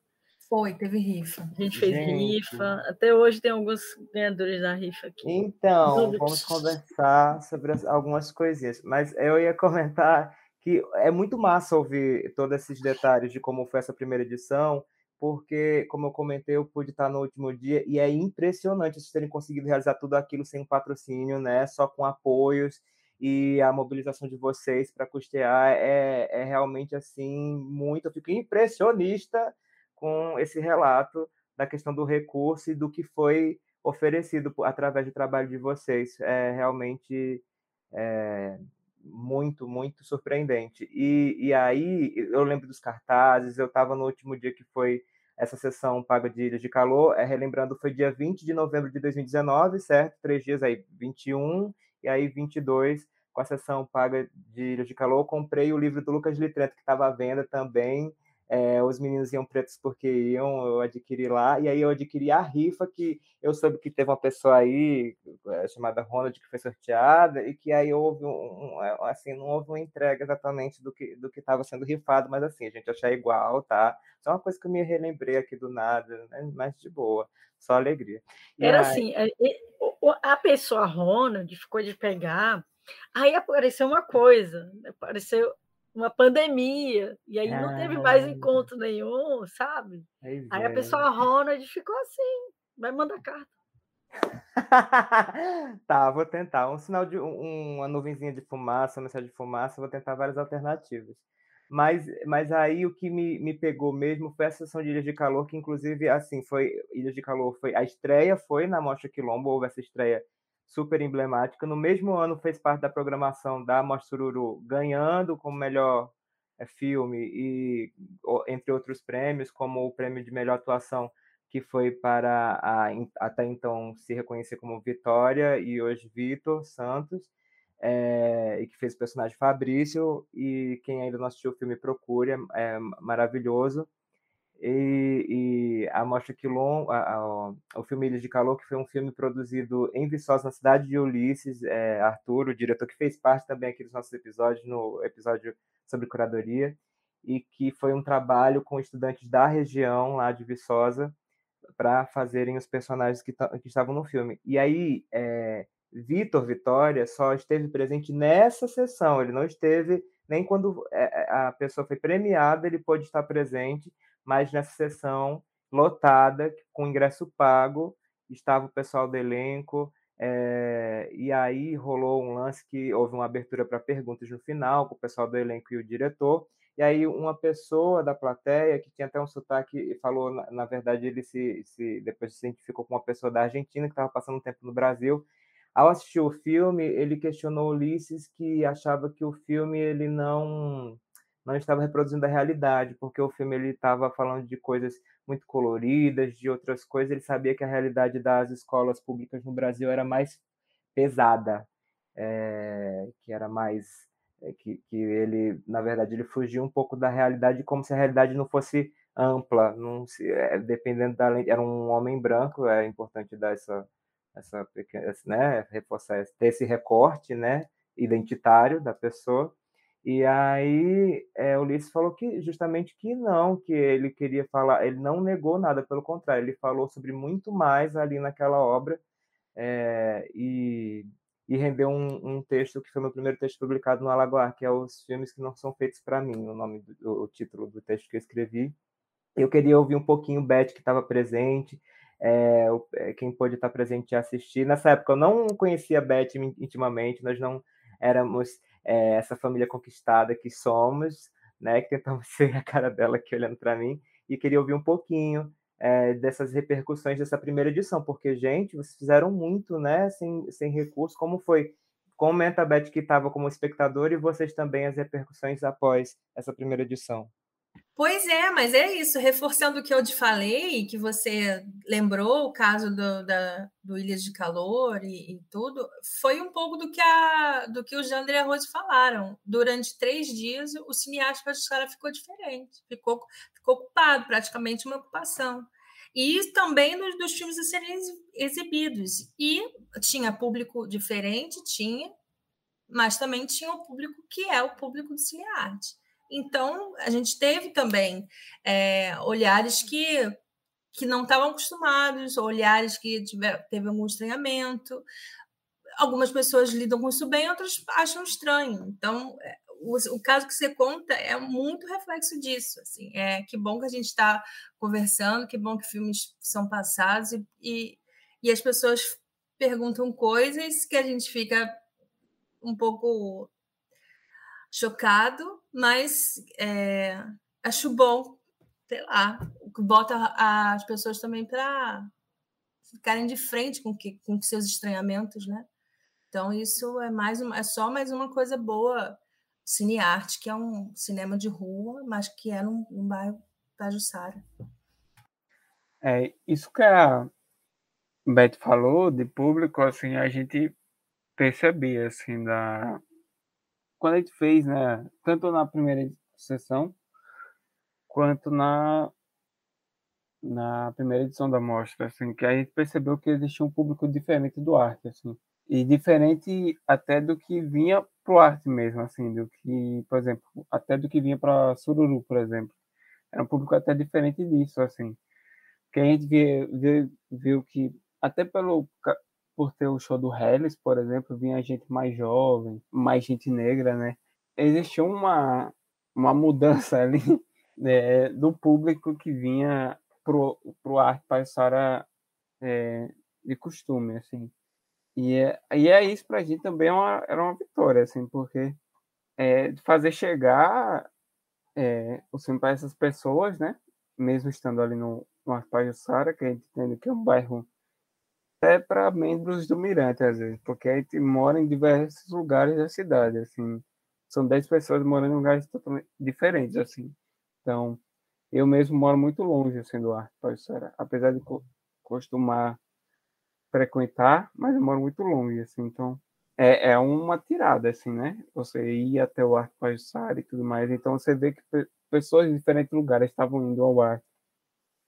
Foi, teve rifa. A gente fez gente. rifa. Até hoje tem alguns ganhadores da rifa aqui. Então, vamos conversar sobre algumas coisinhas. Mas eu ia comentar que é muito massa ouvir todos esses detalhes de como foi essa primeira edição, porque, como eu comentei, eu pude estar no último dia e é impressionante vocês terem conseguido realizar tudo aquilo sem um patrocínio, né? Só com apoios e a mobilização de vocês para custear é, é realmente assim muito. Eu fico impressionista com esse relato da questão do recurso e do que foi oferecido através do trabalho de vocês. É realmente é, muito, muito surpreendente. E, e aí, eu lembro dos cartazes, eu estava no último dia que foi essa sessão paga de Ilhas de Calor, é, relembrando, foi dia 20 de novembro de 2019, certo? Três dias aí, 21 e aí 22, com a sessão paga de Ilhas de Calor, comprei o livro do Lucas Litreto, que estava à venda também, é, os meninos iam pretos porque iam, eu adquiri lá, e aí eu adquiri a rifa, que eu soube que teve uma pessoa aí, é, chamada Ronald, que foi sorteada, e que aí houve um, um é, assim, não houve uma entrega exatamente do que do que estava sendo rifado, mas assim, a gente achar igual, tá? Só uma coisa que eu me relembrei aqui do nada, né? mas de boa, só alegria. E Era aí... assim, a pessoa Ronald ficou de pegar, aí apareceu uma coisa, apareceu uma pandemia, e aí não teve mais encontro nenhum, sabe? Aí, a pessoa Ronald ficou assim, vai mandar carta. tá, vou tentar. Um sinal de um, uma nuvenzinha de fumaça, uma mensagem de fumaça, vou tentar várias alternativas. Mas, mas aí o que me, me pegou mesmo foi a sessão de Ilhas de Calor, que inclusive, assim, foi Ilhas de Calor, foi a estreia foi na Mostra Quilombo, houve essa estreia super emblemática. No mesmo ano, fez parte da programação da Mostra Sururu, ganhando como melhor é, filme e entre outros prêmios, como o prêmio de melhor atuação que foi para a, até então se reconhecer como Vitória e hoje Vitor Santos, é, e que fez o personagem Fabrício, e quem ainda não assistiu o filme procure, é, é maravilhoso. E, e a Mostra Quilom, a, a, o filme Ilhas de Calor, que foi um filme produzido em Viçosa, na cidade de Ulisses, é, Arthur, o diretor que fez parte também aqui dos nossos episódios, no episódio sobre curadoria, e que foi um trabalho com estudantes da região lá de Viçosa para fazerem os personagens que, que, estavam no filme. E aí, é, Vitor Vitória só esteve presente nessa sessão, ele não esteve nem quando é, a pessoa foi premiada, ele pôde estar presente, mas nessa sessão lotada, com ingresso pago, estava o pessoal do elenco, é, e aí rolou um lance que houve uma abertura para perguntas no final, com o pessoal do elenco e o diretor, e aí uma pessoa da plateia, que tinha até um sotaque, falou, na, na verdade, ele se, se depois se identificou com uma pessoa da Argentina, que estava passando um tempo no Brasil, ao assistir o filme, ele questionou Ulisses que achava que o filme ele não não estava reproduzindo a realidade, porque o filme ele estava falando de coisas muito coloridas, de outras coisas, ele sabia que a realidade das escolas públicas no Brasil era mais pesada, é, que era mais é, que, que ele, na verdade, ele fugia um pouco da realidade, como se a realidade não fosse ampla, não se, é, dependendo da era um homem branco, é importante dar essa essa pequena, né, reforçar ter esse recorte, né, identitário da pessoa e aí é, Ulisses falou que justamente que não, que ele queria falar, ele não negou nada, pelo contrário, ele falou sobre muito mais ali naquela obra é, e, e rendeu um, um, texto que foi meu primeiro texto publicado no Alagoar, que é os filmes que não são feitos para mim, o nome, do, o título do texto que eu escrevi. Eu queria ouvir um pouquinho o Beth que estava presente, é, quem pôde estar presente e assistir. Nessa época eu não conhecia a Beth intimamente, nós não éramos é, essa família conquistada que somos, né? Que tentamos ser a cara dela aqui olhando para mim e queria ouvir um pouquinho é, dessas repercussões dessa primeira edição, porque gente, vocês fizeram muito, né? Sem, sem recurso, como foi? Comenta Beth que estava como espectador e vocês também as repercussões após essa primeira edição. Pois é, mas é isso, reforçando o que eu te falei, que você lembrou o caso do, da, do Ilhas de Calor e, e, tudo, foi um pouco do que, a, do que o Jandre e a Rose falaram. Durante três dias, o cineasta cara ficou diferente, ficou, ficou ocupado, praticamente uma ocupação. E também nos, dos filmes a serem exibidos. E tinha público diferente, tinha, mas também tinha o público que é o público do cinearte. Então, a gente teve também é, olhares que, que não estavam acostumados, olhares que tiver, teve algum estranhamento. Algumas pessoas lidam com isso bem, outras acham estranho. Então, é, o, o, caso que você conta é muito reflexo disso. Assim, é que bom que a gente está conversando, que bom que filmes são passados e, e, e, as pessoas perguntam coisas que a gente fica um pouco chocado, mas é, acho bom, sei lá, bota as pessoas também para ficarem de frente com que com seus estranhamentos, né? Então isso é mais uma, é só mais uma coisa boa Cinearte, que é um cinema de rua, mas que é num, num bairro Pajussara. É, isso que a Beth falou de público, assim, a gente percebia, assim, da... Quando a gente fez, né, tanto na primeira sessão, quanto na na primeira edição da mostra, assim, que a gente percebeu que existia um público diferente do arte, assim, e diferente até do que vinha pro arte mesmo, assim, do que, por exemplo, até do que vinha para Sururu, por exemplo. Era um público até diferente disso, assim. Que a gente viu, viu, que, até pelo por ter o show do Hellis, por exemplo, vinha gente mais jovem, mais gente negra, né? Existiu uma, uma mudança ali né, do público que vinha pro, pro arte é, de costume, assim. E é, e é isso para a gente também é uma, era uma vitória, assim, porque é, fazer chegar é, o filme para essas pessoas, né? Mesmo estando ali no, no que a gente entende que é um bairro até para membros do Mirante, às vezes, porque a gente mora em diversos lugares da cidade, assim. São 10 pessoas morando em lugares totalmente diferentes, assim. Então, eu mesmo moro muito longe, assim, do Arpajussara, apesar de costumar frequentar, mas eu moro muito longe, assim, então é, é uma tirada, assim, né? Você ir até o Arte Pajussara e tudo mais, então você vê que pessoas de diferentes lugares estavam indo ao arte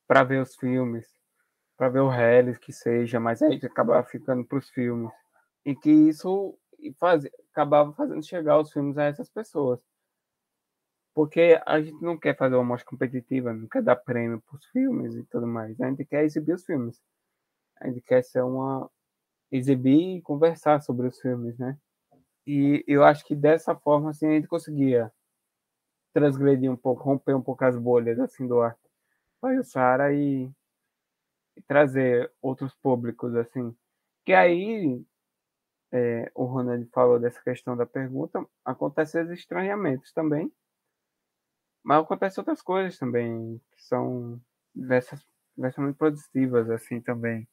para ver os filmes, para ver o Hellis, que seja, mas aí acabava ficando para os filmes. E que isso faz, acabava fazendo chegar os filmes a essas pessoas. Porque a gente não quer fazer uma mostra competitiva, não quer dar prêmio para os filmes e tudo mais. A gente quer exibir os filmes a gente quer ser uma exibir e conversar sobre os filmes, né? E eu acho que dessa forma assim a gente conseguia transgredir um pouco, romper um pouco as bolhas assim do arte para o Sara e, trazer outros públicos assim. Que aí é, o Ronald falou dessa questão da pergunta, acontecem os estranhamentos também, mas acontecem outras coisas também que são dessas muito produtivas assim também.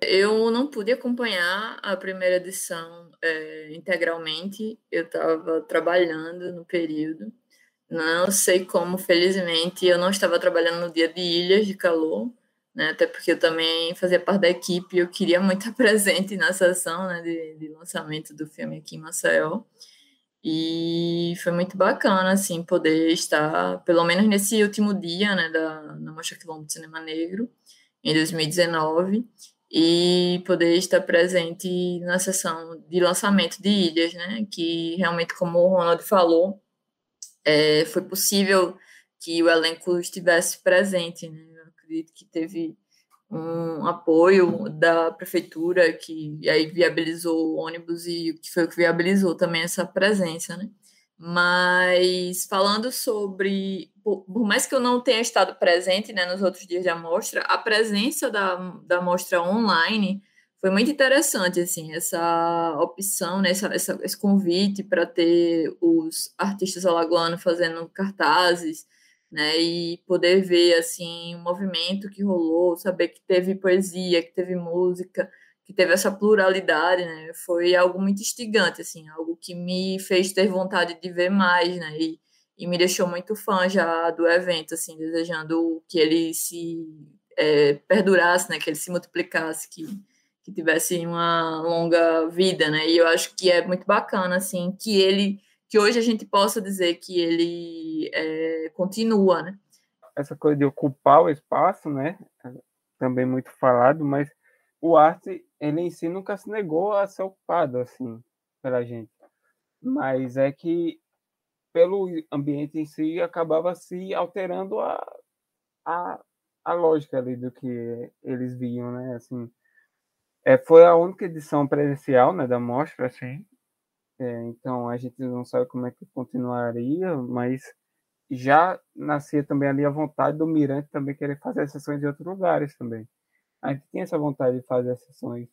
Eu não pude acompanhar a primeira edição é, integralmente, eu estava trabalhando no período. Não sei como, felizmente, eu não estava trabalhando no dia de Ilhas de Calor, né, até porque eu também fazia parte da equipe, eu queria muito estar presente na sessão né, de, de lançamento do filme aqui em Maceió. E foi muito bacana, assim, poder estar, pelo menos nesse último dia, né, da, na Mostra Quilombo de Cinema Negro, em 2019, e poder estar presente na sessão de lançamento de Ilhas, né? Que realmente, como o Ronald falou, é, foi possível que o elenco estivesse presente, né? Acredito que teve um apoio da prefeitura que aí viabilizou o ônibus e que foi o que viabilizou também essa presença, né? Mas falando sobre, por, mais que eu não tenha estado presente né, nos outros dias da mostra, a presença da, da mostra online foi muito interessante, assim, essa opção, né, essa, essa esse convite para ter os artistas alagoanos fazendo cartazes, né, e poder ver, assim, o movimento que rolou, saber que teve poesia, que teve música, que teve essa pluralidade, né? Foi algo muito instigante, assim, algo que me fez ter vontade de ver mais, né? E, e me deixou muito fã já do evento, assim, desejando que ele se é, perdurasse, né? Que ele se multiplicasse, que, que tivesse uma longa vida, né? E eu acho que é muito bacana, assim, que ele, que hoje a gente possa dizer que ele é, continua, né? Essa coisa de ocupar o espaço, né? Também muito falado, mas o arte ele em si nunca se negou a ser ocupado assim pela gente. Mas é que pelo ambiente em si, acabava se alterando a, a, a lógica ali do que eles viam, né? Assim, é, foi a única edição presencial né, da mostra, assim. É, então a gente não sabe como é que continuaria, mas já nascia também ali a vontade do Mirante também querer fazer sessões em outros lugares também. A gente tinha essa vontade de fazer sessões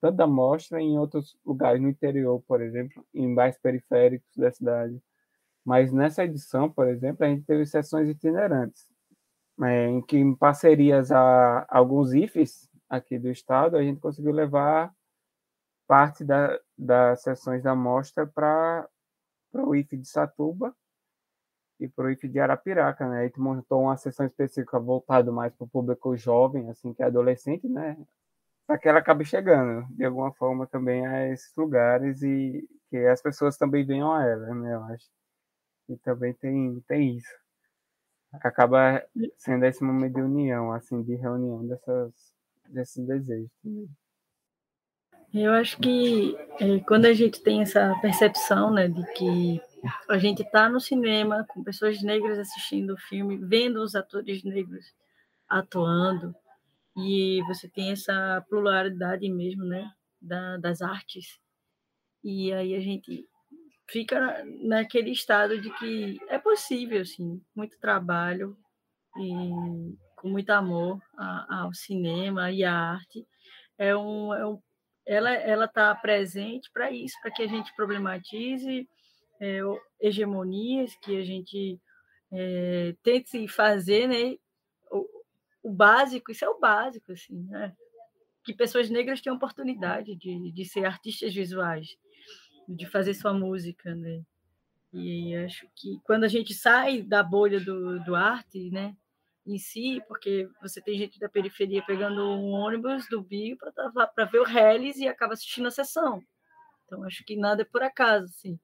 tanto da mostra em outros lugares no interior, por exemplo, em bairros periféricos da cidade. Mas nessa edição, por exemplo, a gente teve sessões itinerantes, é, em que em parcerias a alguns IFES aqui do estado, a gente conseguiu levar parte da, das sessões da mostra para o IFE de Satuba e para o IFE de Arapiraca, né? Gente montou uma sessão específica voltada mais para o público jovem, assim, que é adolescente, né? Para que ela acabe chegando, de alguma forma, também a esses lugares e que as pessoas também venham a ela, né? Eu acho. E também tem, tem isso. Acaba sendo esse momento de união, assim, de reunião dessas, desses desejos também. Eu acho que é, quando a gente tem essa percepção, né, de que a gente está no cinema com pessoas negras assistindo o filme, vendo os atores negros atuando, e você tem essa pluralidade mesmo, né, da, das artes. E aí a gente fica naquele estado de que é possível, assim, muito trabalho e com muito amor ao cinema e à arte. É um, é um ela ela está presente para isso, para que a gente problematize é, hegemonias, que a gente é, tente fazer, né? O, o, básico, isso é o básico, assim, né? Que pessoas negras tenham oportunidade de, de ser artistas visuais, de fazer sua música, né? E acho que quando a gente sai da bolha do, do arte, né? Em si, porque você tem gente da periferia pegando um ônibus do Bio para ver o Hellis e acaba assistindo a sessão. Então, acho que nada é por acaso, assim.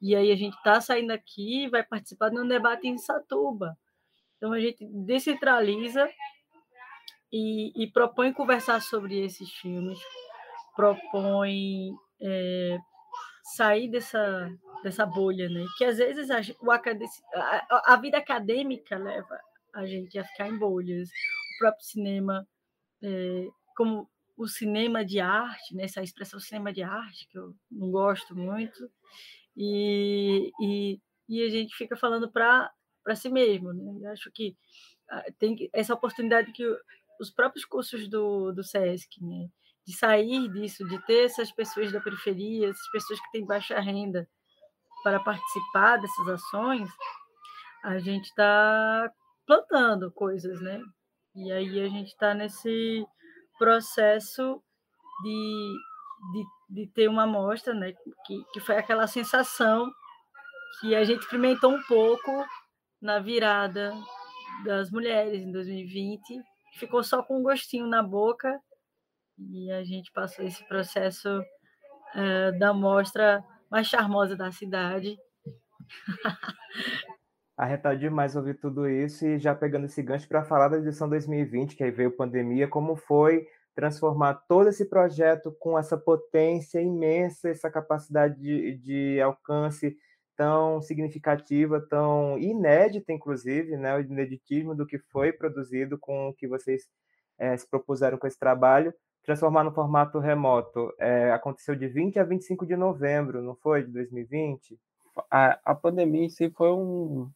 E aí a gente está saindo aqui e vai participar de um debate em Satuba. Então, a gente descentraliza e, e propõe conversar sobre esses filmes, propõe é, sair dessa, dessa bolha, né? Que às vezes a, a, a vida acadêmica leva a gente ia ficar em bolhas. O próprio cinema, é, como o cinema de arte, né, essa expressão cinema de arte, que eu não gosto muito, e, e, e a gente fica falando para si mesmo. Né? Eu acho que ah, tem essa oportunidade que os próprios cursos do, do SESC, né, de sair disso, de ter essas pessoas da periferia, essas pessoas que têm baixa renda para participar dessas ações, a gente está plantando coisas, né? E aí a gente está nesse processo de, de, de, ter uma amostra, né? Que, que foi aquela sensação que a gente experimentou um pouco na virada das mulheres em 2020, ficou só com um gostinho na boca e a gente passou esse processo é, da mostra mais charmosa da cidade. Arretado demais ouvir tudo isso e já pegando esse gancho para falar da edição 2020, que aí veio pandemia, como foi transformar todo esse projeto com essa potência imensa, essa capacidade de, de alcance tão significativa, tão inédita, inclusive, né, o ineditismo do que foi produzido com o que vocês é, se propuseram com esse trabalho, transformar no formato remoto. É, aconteceu de 20 a 25 de novembro, não foi, de 2020? A, a pandemia em si foi um,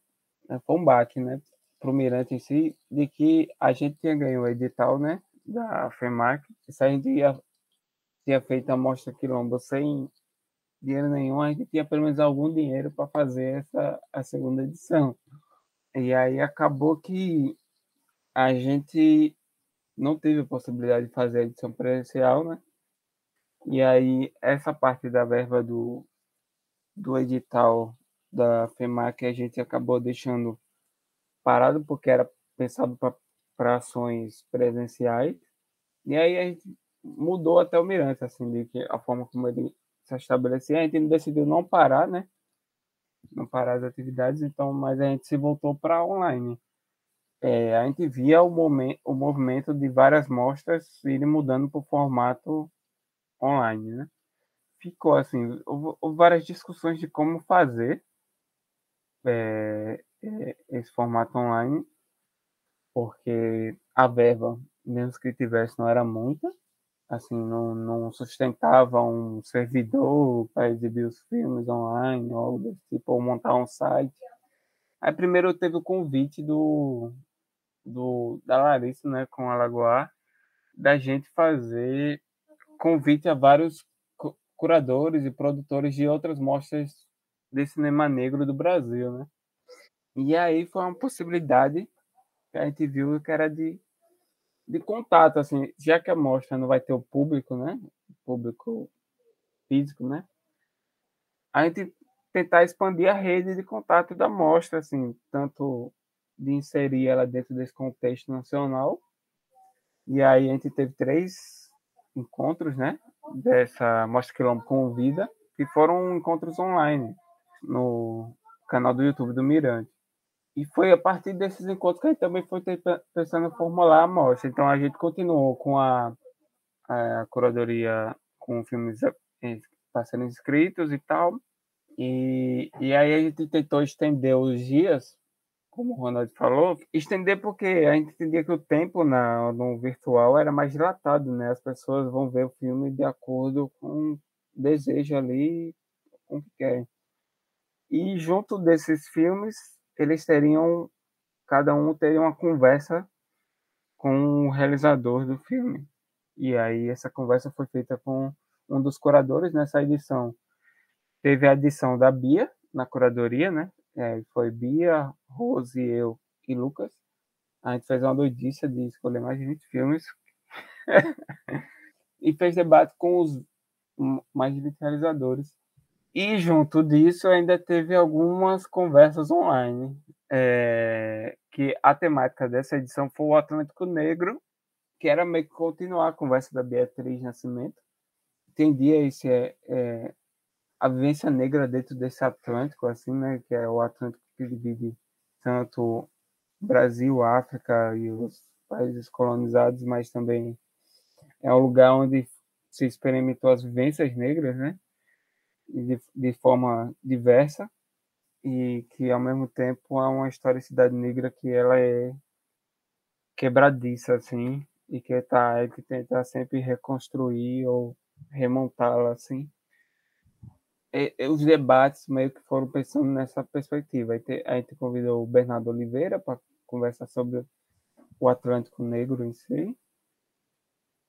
baque, né, para o Mirante em si, de que a gente tinha ganho o edital, né, da FEMAC, se a gente ia, tinha feito a mostra quilombo sem dinheiro nenhum, a gente tinha pelo menos algum dinheiro para fazer essa a segunda edição. E aí acabou que a gente não teve a possibilidade de fazer a edição presencial, né? E aí essa parte da verba do, do edital da FEMAC a gente acabou deixando parado porque era pensado para ações presenciais. E aí a gente mudou até o Mirante, assim, de que a forma como ele se estabelecia. A gente decidiu não parar, né? Não parar as atividades, então, mas a gente se voltou para online. É, a gente via o, momento, o movimento de várias mostras irem mudando para o formato online, né? Ficou assim, houve, várias discussões de como fazer, é, esse formato online, porque a verba, mesmo que tivesse, não era muita, assim, não, não sustentava um servidor para exibir os filmes online, ou algo desse tipo, ou montar um site. Aí primeiro teve o convite do, do da Larissa, né, com a Lagoa, da gente fazer convite a vários curadores e produtores de outras mostras de cinema negro do Brasil, né? E aí foi uma possibilidade que a gente viu que era de, de contato, assim, já que a mostra não vai ter o público, né? O público físico, né? A gente tentar expandir a rede de contato da mostra, assim, tanto de inserir ela dentro desse contexto nacional. E aí a gente teve três encontros, né? Dessa Mostra Quilombo Convida, que foram encontros online no canal do YouTube do Mirante. E foi a partir desses encontros que a gente também foi pensando em formular a mostra. Então a gente continuou com a, a curadoria com filmes eh, serem inscritos e tal. E, e aí a gente tentou estender os dias, como o Ronald falou, estender porque a gente entendia que o tempo na, no virtual era mais dilatado, né? As pessoas vão ver o filme de acordo com o desejo ali, com o que querem. E junto desses filmes, eles teriam, cada um teria uma conversa com o realizador do filme. E aí essa conversa foi feita com um dos curadores nessa edição. Teve a edição da Bia na curadoria, né? É, foi Bia, Rose, eu e Lucas. A gente fez uma doidice de escolher mais de 20 filmes. e fez debate com os mais de 20 realizadores. E junto disso ainda teve algumas conversas online, é, que a temática dessa edição foi o Atlântico Negro, que era meio que continuar a conversa da Beatriz Nascimento. Entendia esse é, é, a vivência negra dentro desse Atlântico, assim, né, que é o Atlântico que divide tanto Brasil, África e os países colonizados, mas também é um lugar onde se experimentou as vivências negras, né? De, de forma diversa e que ao mesmo tempo é uma história de cidade negra que ela é quebradiça assim e que tá é que tenta sempre reconstruir ou remontá-la assim. E, e os debates meio que foram pensando nessa perspectiva. A gente, a gente convidou o Bernardo Oliveira para conversar sobre o Atlântico Negro em si.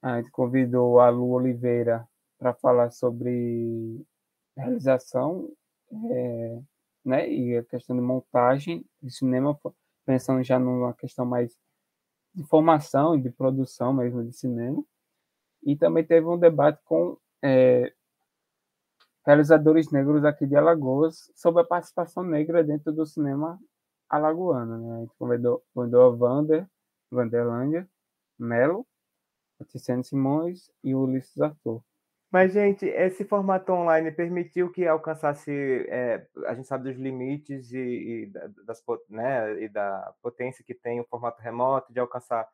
A gente convidou a Lu Oliveira para falar sobre realização é, né, e a questão de montagem de cinema, pensando já numa questão mais de formação e de produção mesmo de cinema. E também teve um debate com é, realizadores negros aqui de Alagoas sobre a participação negra dentro do cinema alagoano. Né? A gente convidou, convidou a Vander, Vanderlândia, Melo, a Tiziane Simões e Ulisses Arthur. Mas, gente, esse formato online permitiu que alcançasse, é, a gente sabe dos limites e, e, das, né, e da potência que tem o formato remoto, de alcançar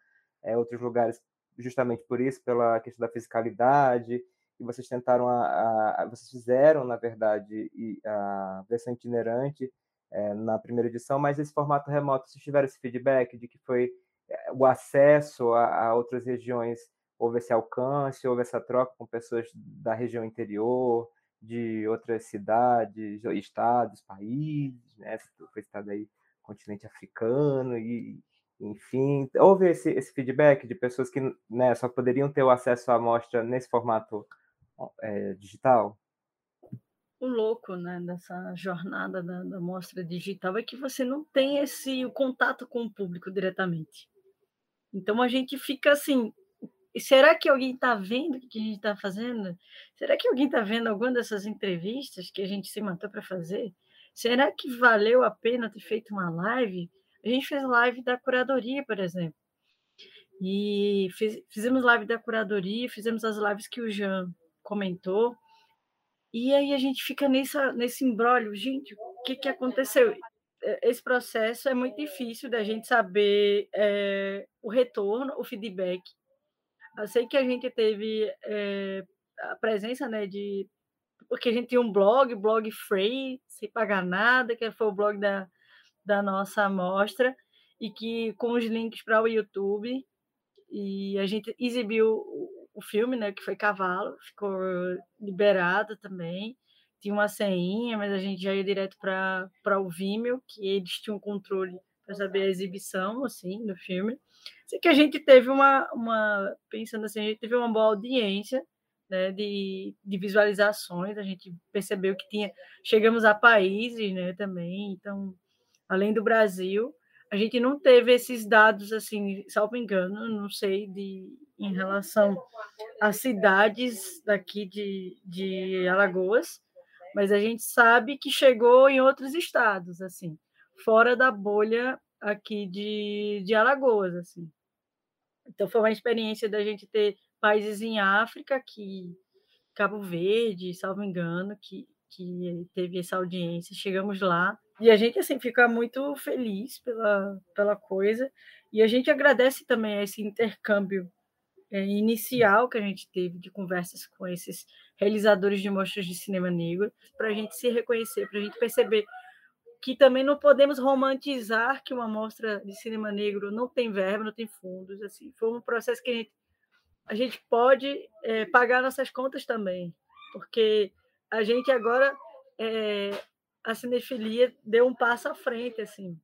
é, outros lugares justamente por isso, pela questão da fisicalidade, e vocês tentaram, a, a vocês fizeram, na verdade, a versão itinerante é, na primeira edição, mas esse formato remoto, vocês tiveram esse feedback de que foi o acesso a, a outras regiões houve esse alcance, houve essa troca com pessoas da região interior, de outras cidades, estados, países, né? Foi citado aí continente africano e enfim, houve esse, esse feedback de pessoas que né, só poderiam ter o acesso à amostra nesse formato é, digital? O louco né, dessa jornada da, da mostra digital é que você não tem esse o contato com o público diretamente. Então a gente fica assim, e será que alguém está vendo o que a gente está fazendo? Será que alguém está vendo alguma dessas entrevistas que a gente se matou para fazer? Será que valeu a pena ter feito uma live? A gente fez live da curadoria, por exemplo. E fiz, fizemos live da curadoria, fizemos as lives que o Jean comentou. E aí a gente fica nessa, nesse embrólio. Gente, o que, que aconteceu? Esse processo é muito difícil da gente saber é, o retorno, o feedback eu sei que a gente teve é, a presença né, de porque a gente tinha um blog, blog free, sem pagar nada, que foi o blog da, da nossa amostra, e que com os links para o YouTube, e a gente exibiu o, filme, né, que foi Cavalo, ficou liberado também, tinha uma senha, mas a gente já ia direto para o Vimeo, que eles tinham controle para saber a exibição, assim, do filme. Sei que a gente teve uma, uma, pensando assim, a gente teve uma boa audiência, né, de, de visualizações, a gente percebeu que tinha, chegamos a países, né, também, então, além do Brasil, a gente não teve esses dados, assim, salvo engano, não sei, de, em relação às cidades daqui de, de Alagoas, mas a gente sabe que chegou em outros estados, assim, fora da bolha aqui de, de Alagoas, assim. Então foi uma experiência da gente ter países em África, que Cabo Verde, salvo engano, que, que teve essa audiência. Chegamos lá e a gente assim fica muito feliz pela, pela coisa e a gente agradece também esse intercâmbio é, inicial que a gente teve de conversas com esses realizadores de mostras de cinema negro para a gente se reconhecer, para a gente perceber que também não podemos romantizar que uma mostra de cinema negro não tem verba, não tem fundos. Assim, foi um processo que a gente, a gente pode é, pagar nossas contas também, porque a gente agora é, a cinefilia deu um passo à frente, assim.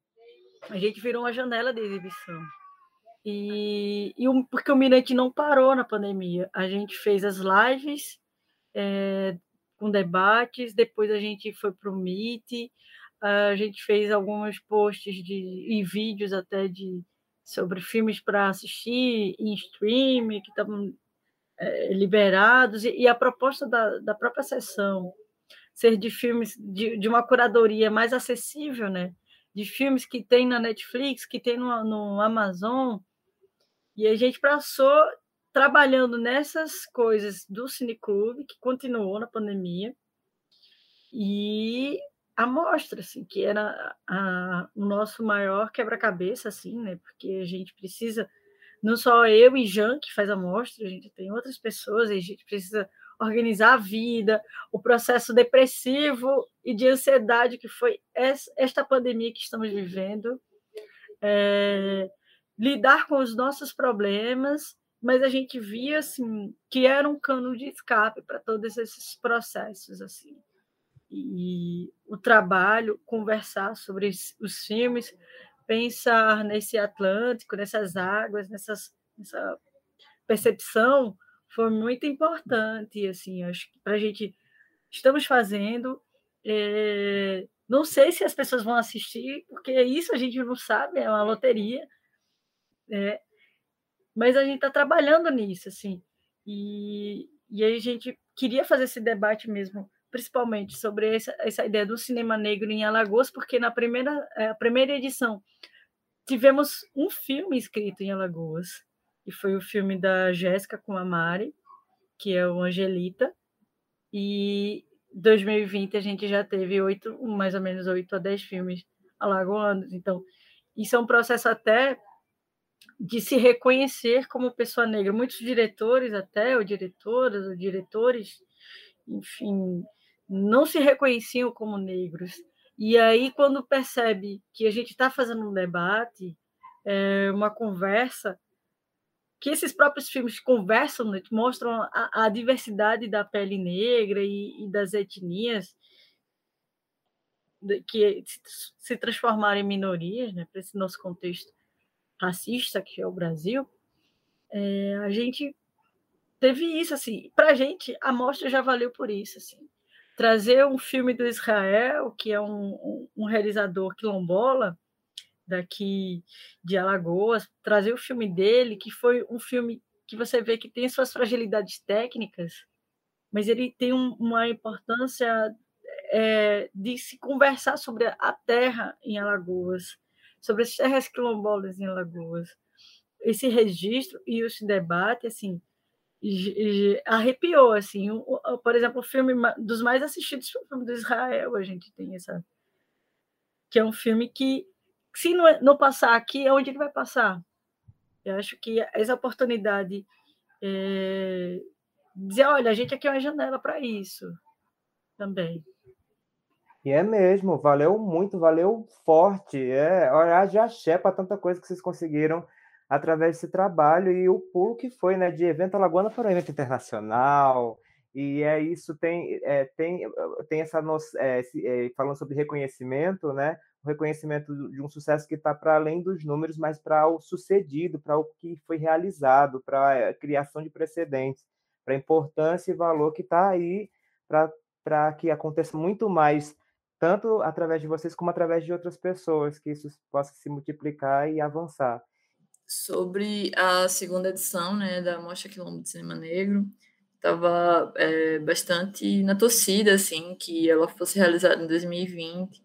A gente virou uma janela de exibição. E, e um, porque o Mirante não parou na pandemia. A gente fez as lives é, com debates, depois a gente foi para o Meet, a gente fez alguns posts de, e vídeos até de sobre filmes para assistir em stream que estavam é, liberados. E, e, a proposta da, da própria sessão ser de filmes de, de uma curadoria mais acessível, né? De filmes que tem na Netflix, que tem no, no Amazon, e a gente passou trabalhando nessas coisas do Cineclube, que continuou na pandemia, e a mostra, assim, que era a, o nosso maior quebra-cabeça, assim, né? Porque a gente precisa, não só eu e Jean que faz a mostra, a gente tem outras pessoas, a gente precisa organizar a vida, o processo depressivo e de ansiedade que foi esta pandemia que estamos vivendo, é, lidar com os nossos problemas, mas a gente via assim que era um cano de escape para todos esses processos assim e o trabalho, conversar sobre os filmes, pensar nesse Atlântico, nessas águas, nessas, nessa percepção foi muito importante, assim, acho que para a gente estamos fazendo. É, não sei se as pessoas vão assistir, porque isso a gente não sabe, é uma loteria, né? mas a gente está trabalhando nisso, assim, e, e aí a gente queria fazer esse debate mesmo principalmente sobre essa, essa ideia do cinema negro em Alagoas, porque na primeira, é, a primeira edição tivemos um filme escrito em Alagoas, que foi o filme da Jéssica com a Mari, que é o Angelita, e 2020 a gente já teve oito, mais ou menos oito a dez filmes alagoanos, então isso é um processo até de se reconhecer como pessoa negra. Muitos diretores até, ou diretoras, ou diretores, enfim, não se reconheciam como negros. E aí, quando percebe que a gente está fazendo um debate, é, uma conversa, que esses próprios filmes conversam, né, mostram a, a, diversidade da pele negra e, e das etnias que se transformaram em minorias, né, para esse nosso contexto racista que é o Brasil, é, a gente teve isso assim. Para a gente, a mostra já valeu por isso, assim trazer um filme do Israel, que é um, um, realizador quilombola, daqui de Alagoas, trazer o filme dele, que foi um filme que você vê que tem suas fragilidades técnicas, mas ele tem um, uma importância é, de se conversar sobre a terra em Alagoas, sobre as terras quilombolas em Alagoas. Esse registro e esse debate, assim, arrepiou, assim. Por exemplo, o filme dos mais assistidos o filme do Israel, a gente tem essa... Que é um filme que, se não, é, não passar aqui, é onde ele vai passar? Eu acho que essa oportunidade é, dizer, olha, a gente aqui é uma janela para isso. também. E é mesmo, valeu muito, valeu forte. É, olha, já axé para tanta coisa que vocês conseguiram através desse trabalho e o pulo que foi, né, de evento alagoana para um evento internacional. E é isso, tem, é, tem, tem essa noção, é, é, falando sobre reconhecimento, né? O reconhecimento de um sucesso que está para além dos números, mas para o sucedido, para o que foi realizado, para a criação de precedentes, para a importância e valor que está aí para que aconteça muito mais tanto através de vocês como através de outras pessoas, que isso possa se multiplicar e avançar. Sobre a segunda edição né, da Mostra Quilombo de Cinema Negro, estava é, bastante na torcida, assim, que ela fosse realizada em 2020,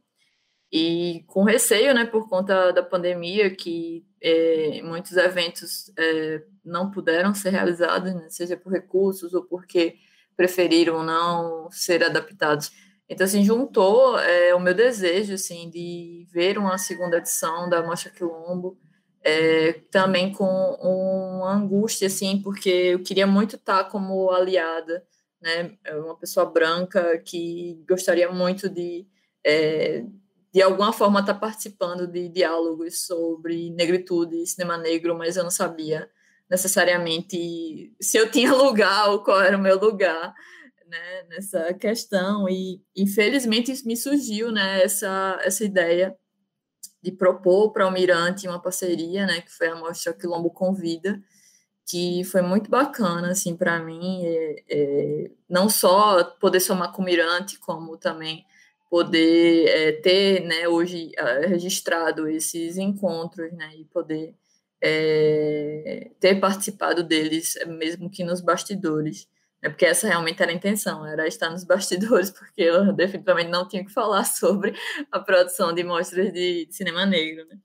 e com receio, né, por conta da pandemia, que é, muitos eventos é, não puderam ser realizados, né, seja por recursos ou porque preferiram não ser adaptados. Então, assim, juntou é, o meu desejo, assim, de ver uma segunda edição da Mostra Quilombo, é, também com uma angústia, assim, porque eu queria muito estar como aliada, né, uma pessoa branca que gostaria muito de, é, de alguma forma, estar participando de diálogos sobre negritude cinema negro, mas eu não sabia necessariamente se eu tinha lugar ou qual era o meu lugar né, nessa questão. E infelizmente me surgiu né, essa, essa ideia de propor para o Almirante uma parceria, né, que foi a Mostra Quilombo Convida, que foi muito bacana assim para mim, é, é, não só poder somar com o Mirante, como também poder é, ter, né, hoje é, registrado esses encontros, né, e poder é, ter participado deles, mesmo que nos bastidores. É porque essa realmente era a intenção, era estar nos bastidores, porque eu definitivamente não tinha que falar sobre a produção de mostras de, cinema negro, né?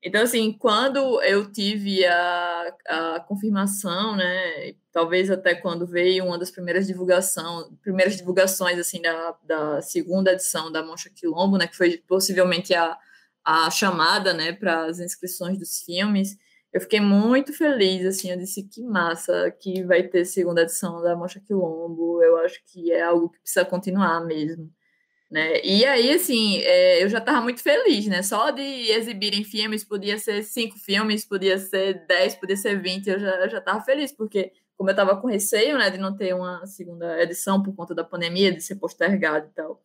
Então, assim, quando eu tive a, a confirmação, né, talvez até quando veio uma das primeiras divulgações, primeiras divulgações, assim, da, da segunda edição da Moncha Quilombo, né, que foi possivelmente a, a chamada, né, para as inscrições dos filmes, eu fiquei muito feliz, assim, eu disse que massa que vai ter segunda edição da Mostra Quilombo, eu acho que é algo que precisa continuar mesmo, né, e aí, assim, é, eu já estava muito feliz, né, só de exibirem filmes, podia ser cinco filmes, podia ser dez, podia ser vinte, eu já, já estava feliz, porque como eu estava com receio, né, de não ter uma segunda edição por conta da pandemia, de ser postergado e tal,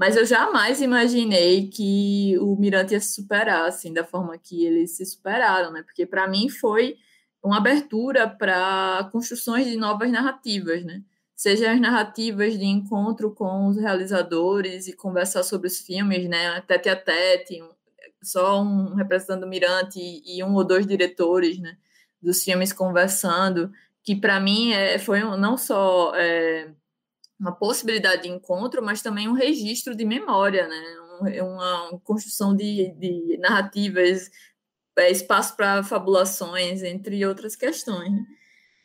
mas eu jamais imaginei que o Mirante ia se superar, assim, da forma que eles se superaram, né? Porque para mim foi uma abertura para construções de novas narrativas, né? Seja as narrativas de encontro com os realizadores e conversar sobre os filmes, né? Tete a tete, só um representando o Mirante e um ou dois diretores, né? Dos filmes conversando, que para mim é, foi não só é, uma possibilidade de encontro, mas também um registro de memória, né? uma construção de, de narrativas, é, espaço para fabulações, entre outras questões. Né?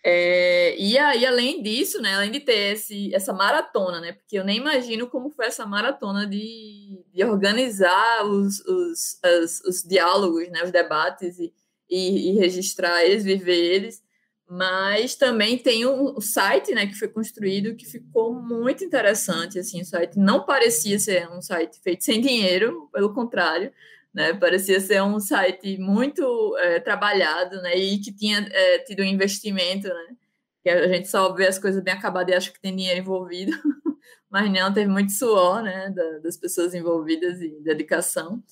É, e aí, além disso, né, além de ter esse, essa maratona, né, porque eu nem imagino como foi essa maratona de, de organizar os, os, as, os diálogos, né, os debates e, e, e registrar eles, viver eles, mas também tem o, site, né, que foi construído que ficou muito interessante, assim, o site não parecia ser um site feito sem dinheiro, pelo contrário, né, parecia ser um site muito é, trabalhado, né, e que tinha é, tido um investimento, né, que a gente só vê as coisas bem acabadas e acha que tem dinheiro envolvido, mas não, teve muito suor, né, das pessoas envolvidas e dedicação.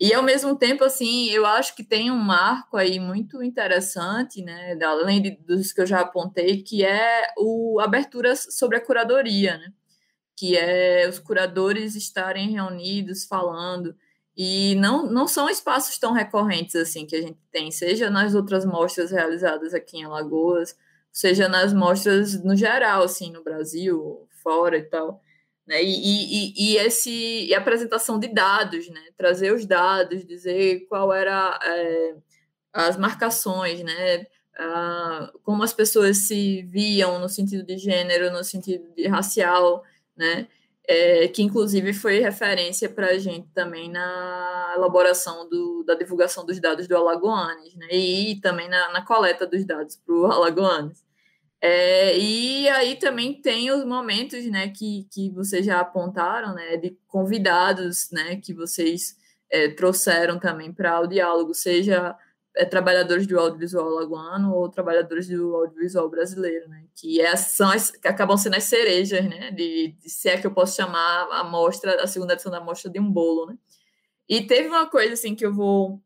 E ao mesmo tempo, assim, eu acho que tem um marco aí muito interessante, né, além de, dos que eu já apontei, que é o abertura sobre a curadoria, né, que é os curadores estarem reunidos falando e não, não são espaços tão recorrentes assim que a gente tem, seja nas outras mostras realizadas aqui em Alagoas, seja nas mostras no geral, assim, no Brasil, fora e tal. Né? E, e, e, esse, e a apresentação de dados, né? trazer os dados, dizer qual era é, as marcações, né? Ah, como as pessoas se viam no sentido de gênero, no sentido de racial, né? É, que inclusive foi referência para a gente também na elaboração do, da divulgação dos dados do Alagoanes, né? e também na, na coleta dos dados para o Alagoanes. É, e aí também tem os momentos, né, que, que vocês já apontaram, né, de convidados, né, que vocês é, trouxeram também para o diálogo, seja é, trabalhadores do audiovisual lagoano ou trabalhadores do audiovisual brasileiro, né, que é, são as, que acabam sendo as cerejas, né, de, de se é que eu posso chamar a mostra, a segunda edição da mostra de um bolo, né. E teve uma coisa, assim, que eu vou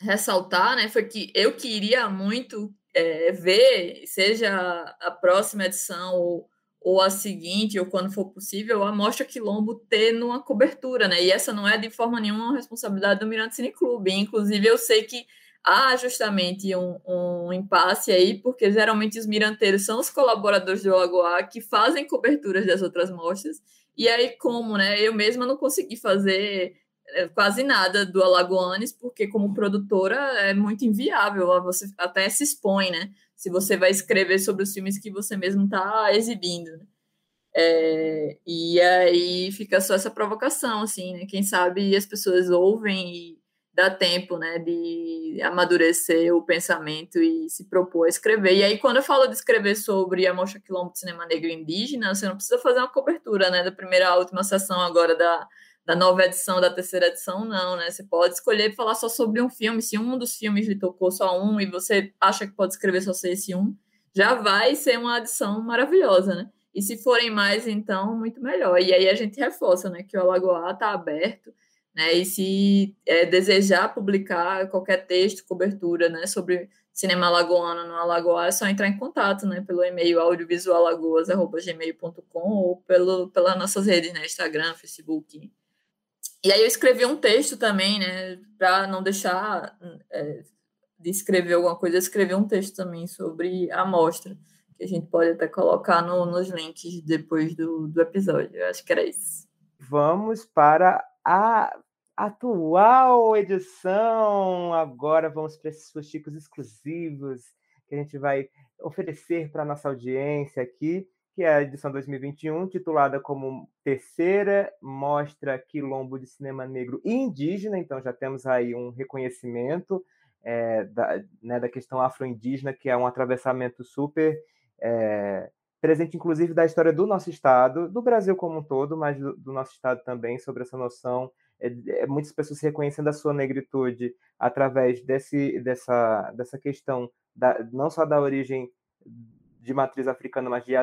ressaltar, né, foi que eu queria muito é, ver, seja a próxima edição ou, ou a seguinte, ou quando for possível, a Mostra Quilombo ter numa cobertura, né? E essa não é de forma nenhuma uma responsabilidade do Mirante Cine Clube. Inclusive, eu sei que há justamente um, um impasse aí, porque geralmente os miranteiros são os colaboradores do Lagoa que fazem coberturas das outras mostras. E aí, como, né? Eu mesma não consegui fazer quase nada do Alagoanes, porque como produtora é muito inviável, você até se expõe, né? Se você vai escrever sobre os filmes que você mesmo está exibindo. Né? É, e aí fica só essa provocação, assim, né? Quem sabe as pessoas ouvem e dá tempo, né, de amadurecer o pensamento e se propor a escrever. E aí, quando eu falo de escrever sobre a Mostra Quilombo de Cinema Negro Indígena, você não precisa fazer uma cobertura, né, da primeira à última sessão agora da da nova edição, da terceira edição, não, né? Você pode escolher falar só sobre um filme. Se um dos filmes lhe tocou só um e você acha que pode escrever só esse um, já vai ser uma adição maravilhosa, né? E se forem mais, então, muito melhor. E aí a gente reforça, né? Que o Alagoá está aberto, né? E se é, desejar publicar qualquer texto, cobertura, né? Sobre cinema alagoano no Alagoá, é só entrar em contato, né? Pelo e-mail audiovisualagoas.gmail.com ou pelo, pelas nossas redes, né? Instagram, Facebook, e aí eu escrevi um texto também, né, para não deixar é, de escrever alguma coisa, eu escrevi um texto também sobre a amostra, que a gente pode até colocar no, nos links depois do, do episódio. Eu acho que era isso. Vamos para a atual edição. Agora vamos para esses fuxicos exclusivos que a gente vai oferecer para a nossa audiência aqui que é a edição 2021, titulada como Terceira Mostra Quilombo de Cinema Negro e Indígena. Então, já temos aí um reconhecimento é, da, né, da questão afro-indígena, que é um atravessamento super é, presente, inclusive, da história do nosso Estado, do Brasil como um todo, mas do, do nosso Estado também, sobre essa noção. É, muitas pessoas reconhecendo a sua negritude através desse, dessa, dessa questão, da, não só da origem de matriz africana, mas de,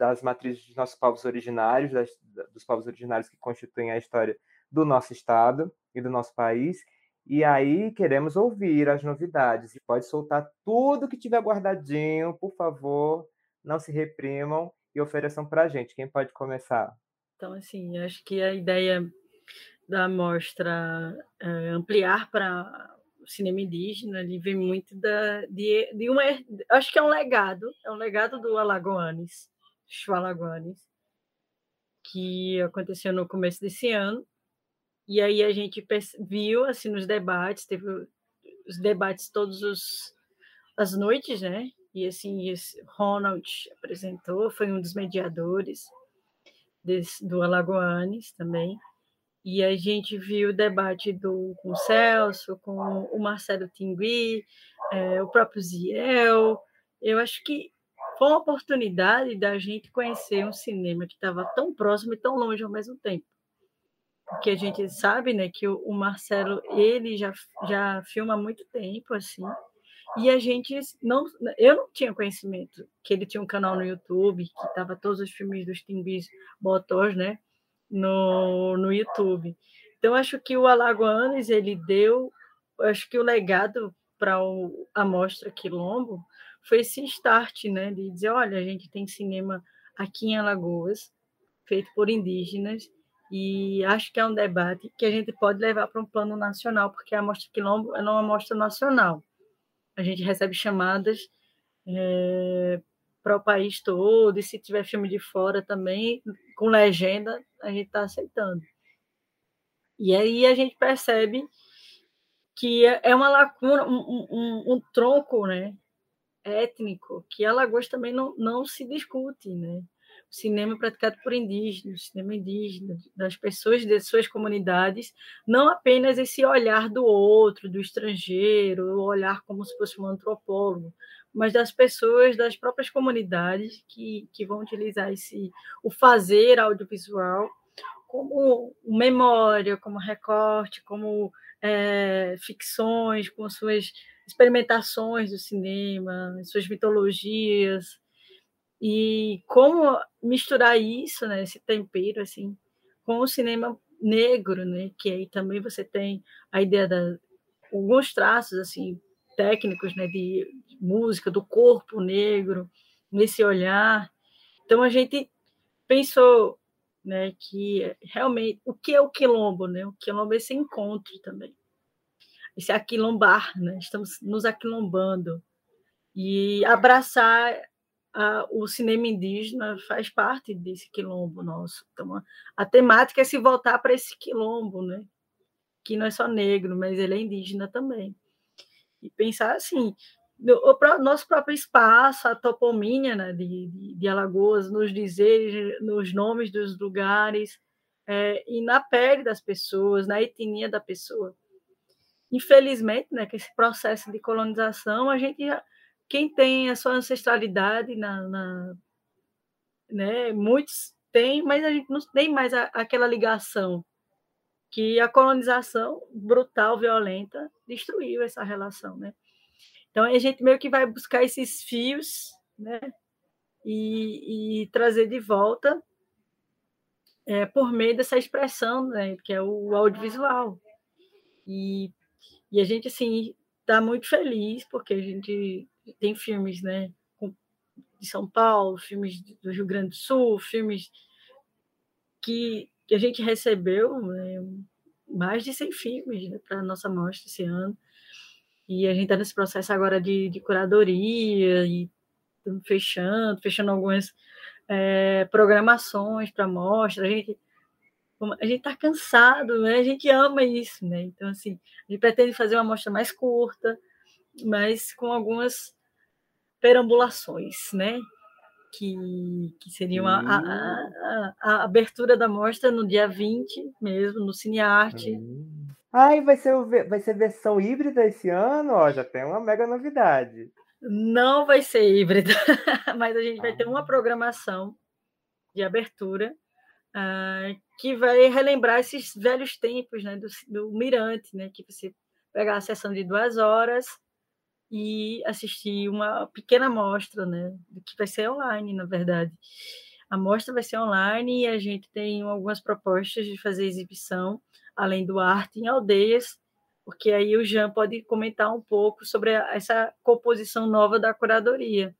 das matrizes dos nossos povos originários, das, dos povos originários que constituem a história do nosso estado e do nosso país. E aí queremos ouvir as novidades. E pode soltar tudo que tiver guardadinho, por favor, não se reprimam e ofereçam para a gente. Quem pode começar? Então, assim, acho que a ideia da mostra é, ampliar para o cinema indígena, ele vem muito da, de, de uma. Acho que é um legado, é um legado do Alagoanes, Chualaguanes, que aconteceu no começo desse ano. E aí a gente viu assim nos debates, teve os debates todos os as noites, né? E assim, Ronald apresentou, foi um dos mediadores desse, do Alagoanes também. E a gente viu o debate do, com o Celso, com o Marcelo Tingui, é, o próprio Ziel. Eu acho que foi uma oportunidade da gente conhecer um cinema que estava tão próximo e tão longe ao mesmo tempo. Porque a gente sabe, né, que o Marcelo, ele já, já filma há muito tempo, assim, e a gente não, eu não tinha conhecimento que ele tinha um canal no YouTube que tava todos os filmes dos Timbis Botós, né, no, no YouTube. Então acho que o Alagoanes ele deu, acho que o legado para a mostra Quilombo foi esse start, né, de dizer, olha, a gente tem cinema aqui em Alagoas, feito por indígenas, e acho que é um debate que a gente pode levar para um plano nacional, porque a Mostra Quilombo é uma mostra nacional. A gente recebe chamadas é, para o país todo, e se tiver filme de fora também, com legenda, a gente está aceitando. E aí a gente percebe que é, é uma lacuna, um, um, um tronco, né, étnico que Alagoas também não, não se discute, né? cinema praticado por indígenas, cinema indígena, das pessoas de suas comunidades, não apenas esse olhar do outro, do estrangeiro, o olhar como se fosse um antropólogo, mas das pessoas das próprias comunidades que, que vão utilizar esse o fazer audiovisual como memória, como recorte, como é, ficções, com suas experimentações do cinema, suas mitologias, e como misturar isso, né, esse tempero, assim, com o cinema negro, né, que aí também você tem a ideia da alguns traços assim técnicos, né, de, de música do corpo negro nesse olhar. Então a gente pensou, né, que realmente o que é o quilombo, né? O quilombo é esse encontro também, esse aquilombar, né? Estamos nos aquilombando e abraçar a, o cinema indígena faz parte desse quilombo nosso. Então, a, a temática é se voltar para esse quilombo, né? que não é só negro, mas ele é indígena também. E pensar assim, o nosso próprio espaço, a topomínia né, de, de, de, Alagoas, nos dizer, nos nomes dos lugares, é, e na pele das pessoas, na etnia da pessoa. Infelizmente, né, que esse processo de colonização, a gente quem tem a sua ancestralidade na, na né, muitos têm, mas a gente não tem mais a, aquela ligação que a colonização brutal, violenta, destruiu essa relação, né? Então a gente meio que vai buscar esses fios, né? E, e trazer de volta é, por meio dessa expressão, né? Que é o audiovisual. E, e a gente assim está muito feliz porque a gente tem filmes, né? De São Paulo, filmes do Rio Grande do Sul, filmes que, a gente recebeu né, mais de 100 filmes né, para a nossa mostra esse ano. E a gente está nesse processo agora de, de curadoria e fechando, fechando algumas é, programações para mostra. A gente a gente está cansado, né? A gente ama isso, né? Então assim, a gente pretende fazer uma mostra mais curta, mas com algumas perambulações, né? Que, que seriam a, a, a, abertura da mostra no dia 20 mesmo, no Cinearte. Hum. Ai, vai ser, vai ser versão híbrida esse ano? Ó, já tem uma mega novidade. Não vai ser híbrida, mas a gente vai ter uma ah. programação de abertura uh, que vai relembrar esses velhos tempos né, do, do Mirante, né, que você pegar a sessão de duas horas e assistir uma pequena amostra, né, que vai ser online, na verdade. A mostra vai ser online e a gente tem algumas propostas de fazer exibição, além do arte em aldeias, porque aí o Jean pode comentar um pouco sobre essa composição nova da curadoria.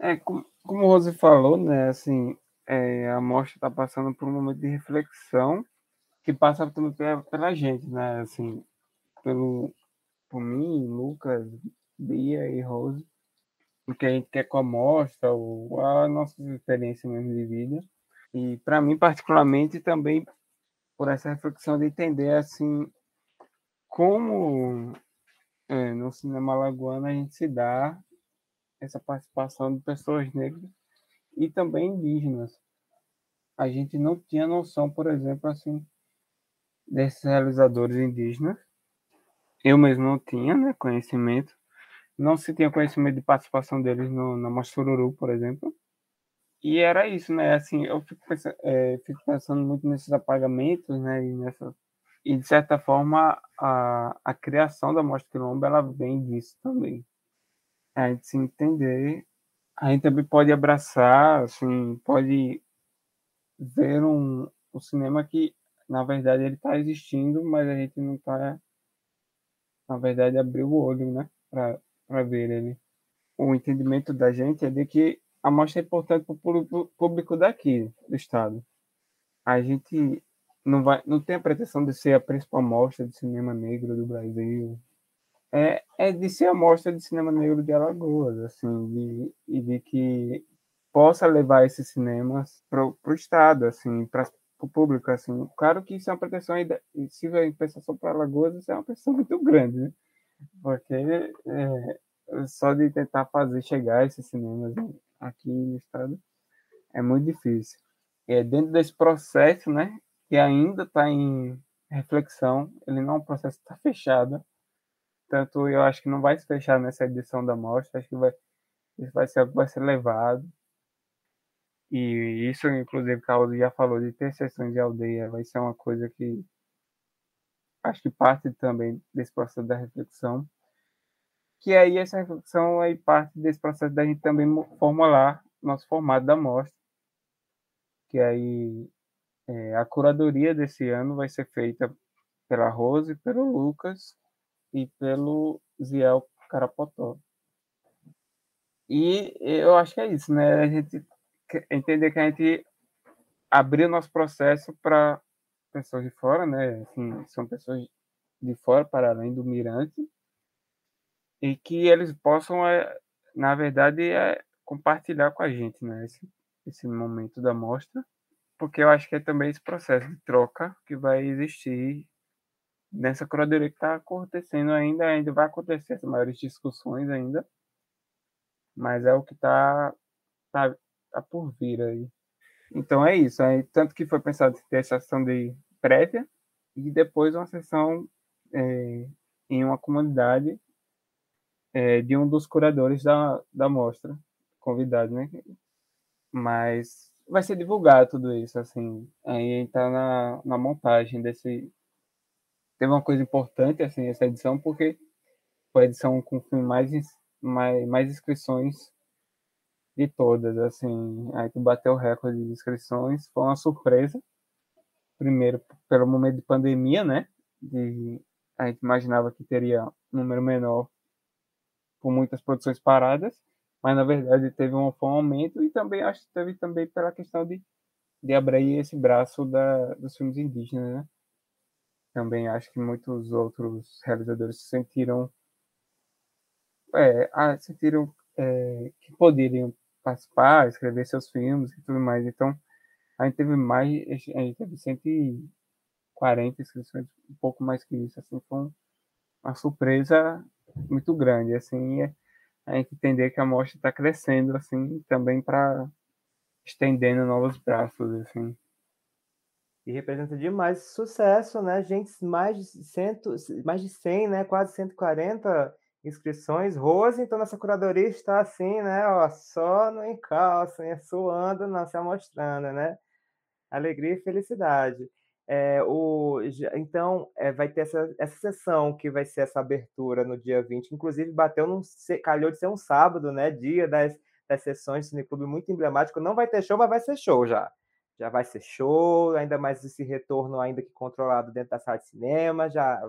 É, como, como o Rose falou, né, assim, é, a mostra está passando por um momento de reflexão que passa também pela, pela gente, né, assim, pelo, por mim, Lucas, Bia e Rose, o que a gente quer com a mostra, ou a nossa experiência mesmo de vida. E para mim, particularmente, também por essa reflexão de entender assim como é, no cinema lagoano a gente se dá essa participação de pessoas negras e também indígenas. A gente não tinha noção, por exemplo, assim, desses realizadores indígenas eu mesmo não tinha né, conhecimento. Não se tinha conhecimento de participação deles no, na Massururu, por exemplo. E era isso, né? Assim, eu fico pensando, é, fico pensando muito nesses apagamentos, né? E, nessa, e de certa forma, a, a criação da Mostra Quilombo, ela vem disso também. A gente se entender, a gente também pode abraçar, assim, pode ver um, um cinema que, na verdade, ele está existindo, mas a gente não está na verdade, abrir o olho, né, para ver ele. O entendimento da gente é de que a mostra é importante para o público daqui, do estado. A gente não vai, não tem a pretensão de ser a principal mostra de cinema negro do Brasil. É, é de ser a mostra de cinema negro de Alagoas, assim, de, e de que possa levar esses cinemas para o estado, assim, para o público, assim. Claro que isso é uma pretensão, se a pretensão para Alagoas, isso é uma pretensão muito grande, né? Porque é, só de tentar fazer chegar esses cinemas aqui no estado É muito difícil. É dentro desse processo, né, que ainda está em reflexão, ele não é um processo que está fechado. Tanto eu acho que não vai se fechar nessa edição da mostra, acho que vai, isso vai ser algo que vai ser levado. E isso, inclusive, Carlos já falou de ter sessões de aldeia, vai ser uma coisa que acho que parte também desse processo da reflexão. Que aí essa reflexão aí parte desse processo da gente também formular nosso formato da mostra. Que aí é, a curadoria desse ano vai ser feita pela Rose, pelo Lucas e pelo Ziel Carapotó. E eu acho que é isso, né? A gente entender que a gente abriu nosso processo para pessoas de fora, né? Assim, são pessoas de fora para além do mirante e que eles possam, é, na verdade, é, compartilhar com a gente, né? Esse, esse momento da mostra, porque eu acho que é também esse processo de troca que vai existir nessa curadoria que está acontecendo ainda, ainda vai acontecer as maiores discussões ainda, mas é o que está tá, tá por vir aí. Então é isso. Aí, tanto que foi pensado ter essa sessão de prévia e depois uma sessão é, em uma comunidade é, de um dos curadores da, da mostra, convidado, né? Mas vai ser divulgado tudo isso, assim. Aí está na, na montagem desse. Teve uma coisa importante, assim, essa edição, porque foi a edição com mais, mais, mais inscrições de todas, assim, aí tu bateu o recorde de inscrições, foi uma surpresa, primeiro pelo momento de pandemia, né, de, a gente imaginava que teria um número menor por muitas produções paradas, mas na verdade teve um, um aumento e também acho que teve também pela questão de, de abrir esse braço da, dos filmes indígenas, né, também acho que muitos outros realizadores se sentiram é, ah, sentiram é, que poderiam participar, escrever seus filmes e tudo mais. Então, a gente teve mais, a gente teve 140 inscrições, um pouco mais que isso, assim, foi uma surpresa muito grande, assim, a gente entender que a mostra está crescendo, assim, também para estendendo novos braços, assim. E representa demais sucesso, né, gente? Mais de, cento, mais de 100, né? Quase 140 inscrições. Rose, então, nossa curadoria está assim, né? Ó, só no encalço, né? suando, não se amostrando, né? Alegria e felicidade. É, o, então, é, vai ter essa, essa sessão que vai ser essa abertura no dia 20. Inclusive, bateu num. calhou de ser um sábado, né? Dia das, das sessões do Cineclube muito emblemático. Não vai ter show, mas vai ser show já. Já vai ser show, ainda mais esse retorno ainda que controlado dentro da sala de cinema, já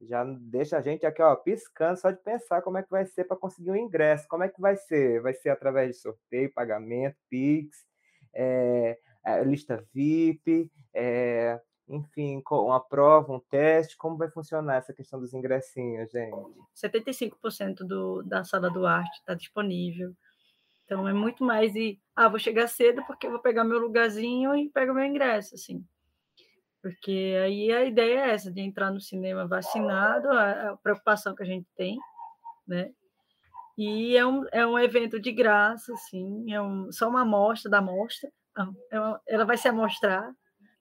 já deixa a gente aqui, ó, piscando só de pensar como é que vai ser para conseguir um ingresso. Como é que vai ser? Vai ser através de sorteio, pagamento, Pix, é, lista VIP, é, enfim, uma prova, um teste. Como vai funcionar essa questão dos ingressinhos, gente? 75% do, da sala do arte está disponível. Então é muito mais de, ah, vou chegar cedo porque eu vou pegar meu lugarzinho e pego meu ingresso, assim. Porque aí a ideia é essa, de entrar no cinema vacinado, a, preocupação que a gente tem, né? E é um, é um evento de graça, assim, é um, só uma amostra da amostra, é uma, ela vai se amostrar.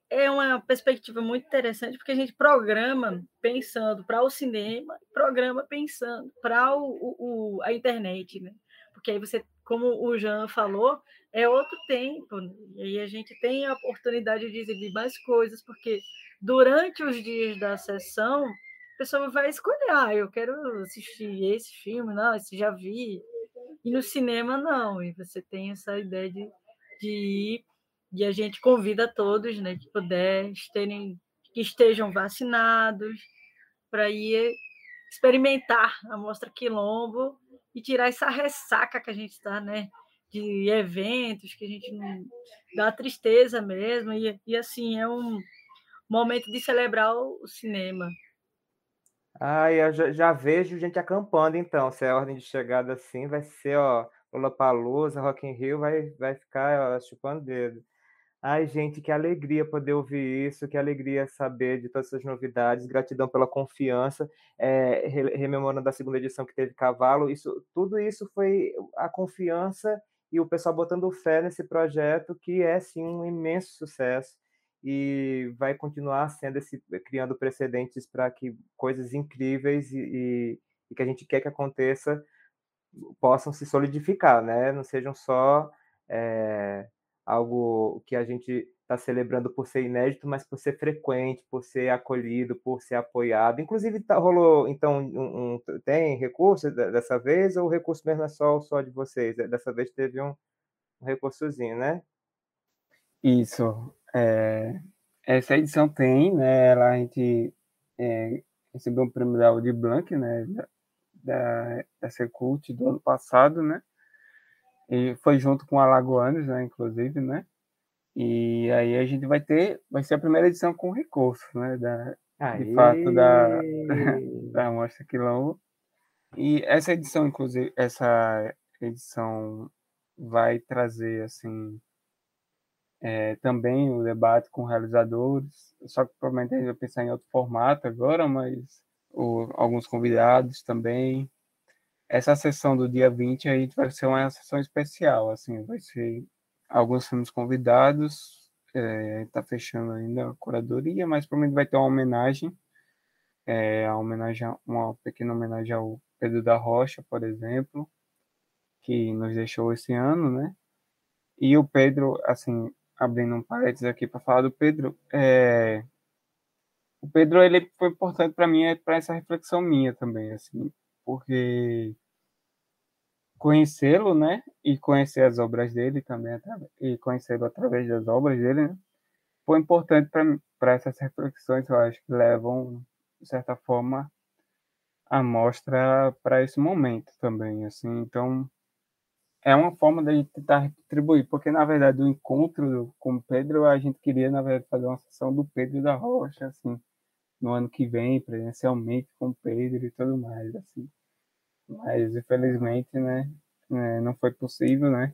É uma perspectiva muito interessante, porque a gente programa pensando para o cinema, programa pensando para o, o, a internet, né? Porque aí você, como o Jean falou, é outro tempo. Né? E a gente tem a oportunidade de exibir mais coisas, porque durante os dias da sessão, a pessoa vai escolher, ah, eu quero assistir esse filme, não, esse já vi. E no cinema, não. E você tem essa ideia de, de ir, e a gente convida todos, né, que puder, terem, que estejam vacinados, para ir experimentar a Mostra Quilombo e tirar essa ressaca que a gente está, né? de eventos que a gente não dá tristeza mesmo e, e assim é um momento de celebrar o, cinema. Ah, eu já, já, vejo gente acampando então, se é a ordem de chegada assim, vai ser ó Lollapalooza, Rock in Rio vai vai ficar ó, chupando dedo. Ai, gente, que alegria poder ouvir isso, que alegria saber de todas essas novidades, gratidão pela confiança, é, rememorando a segunda edição que teve Cavalo, isso, tudo isso foi a confiança e o pessoal botando fé nesse projeto que é sim um imenso sucesso. E vai continuar sendo esse criando precedentes para que coisas incríveis e, e, e, que a gente quer que aconteça possam se solidificar, né? Não sejam só é, algo que a gente está celebrando por ser inédito, mas por ser frequente, por ser acolhido, por ser apoiado. Inclusive, tá, rolou, então, um, um, tem recurso dessa vez, ou o recurso mesmo é só, só de vocês? Dessa vez teve um, um recursozinho, né? Isso. É, essa edição tem, né? Ela, a gente é, recebeu um prêmio da Audi Blanc, né? Da, da, da Secult do ano passado, né? E foi junto com Alagoanos, né? Inclusive, né? E aí a gente vai ter, vai ser a primeira edição com recurso, né? Da, de fato, da, da Mostra Quilombo. E essa edição, inclusive, essa edição vai trazer, assim, é, também o debate com realizadores, só que provavelmente a gente vai pensar em outro formato agora, mas o, alguns convidados também. Essa sessão do dia 20 aí vai ser uma sessão especial, assim, vai ser alguns filmes convidados, está é, fechando ainda a curadoria, mas provavelmente vai ter uma homenagem, é, a homenagem uma pequena homenagem ao Pedro da Rocha, por exemplo, que nos deixou esse ano, né? E o Pedro, assim, abrindo um parênteses aqui para falar do Pedro, é, o Pedro ele foi importante para mim é para essa reflexão minha também, assim, porque conhecê-lo, né? E conhecer as obras dele também, e conhecê-lo através das obras dele, né? Foi importante para essas reflexões, eu acho que levam, de certa forma, a mostra para esse momento também, assim. Então, é uma forma da gente tentar retribuir, porque, na verdade, o encontro com Pedro, a gente queria, na verdade, fazer uma sessão do Pedro da Rocha, assim, no ano que vem, presencialmente com o Pedro e tudo mais, assim mas infelizmente, né, né, não foi possível, né.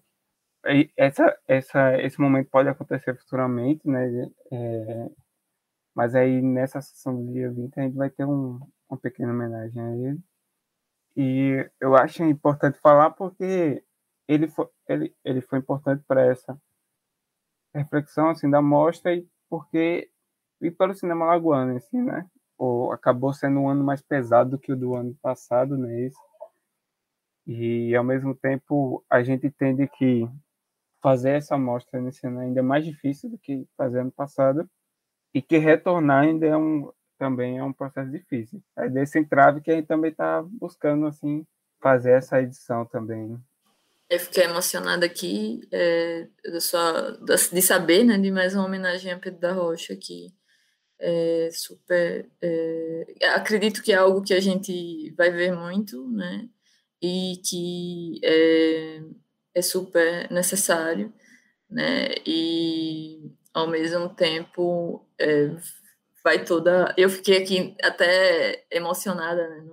E essa, essa, esse momento pode acontecer futuramente, né, é, mas aí nessa sessão do dia 20 a gente vai ter um, uma pequena homenagem a ele. E eu acho importante falar porque ele foi, ele, ele foi importante para essa reflexão assim da mostra e porque e para o cinema lagoano assim, né? Ou acabou sendo um ano mais pesado do que o do ano passado, né? Isso e, ao mesmo tempo, a gente entende que fazer essa amostra nesse ano é mais difícil do que fazer ano passado e que retornar ainda é um, também é um processo difícil. É desse entrave que a gente também está buscando assim fazer essa edição também. Né? Eu fiquei emocionada aqui é, só, de saber né, de mais uma homenagem a Pedro da Rocha que é super. É, acredito que é algo que a gente vai ver muito, né? e que é, é super necessário, né? E ao mesmo tempo é, vai toda. Eu fiquei aqui até emocionada, né?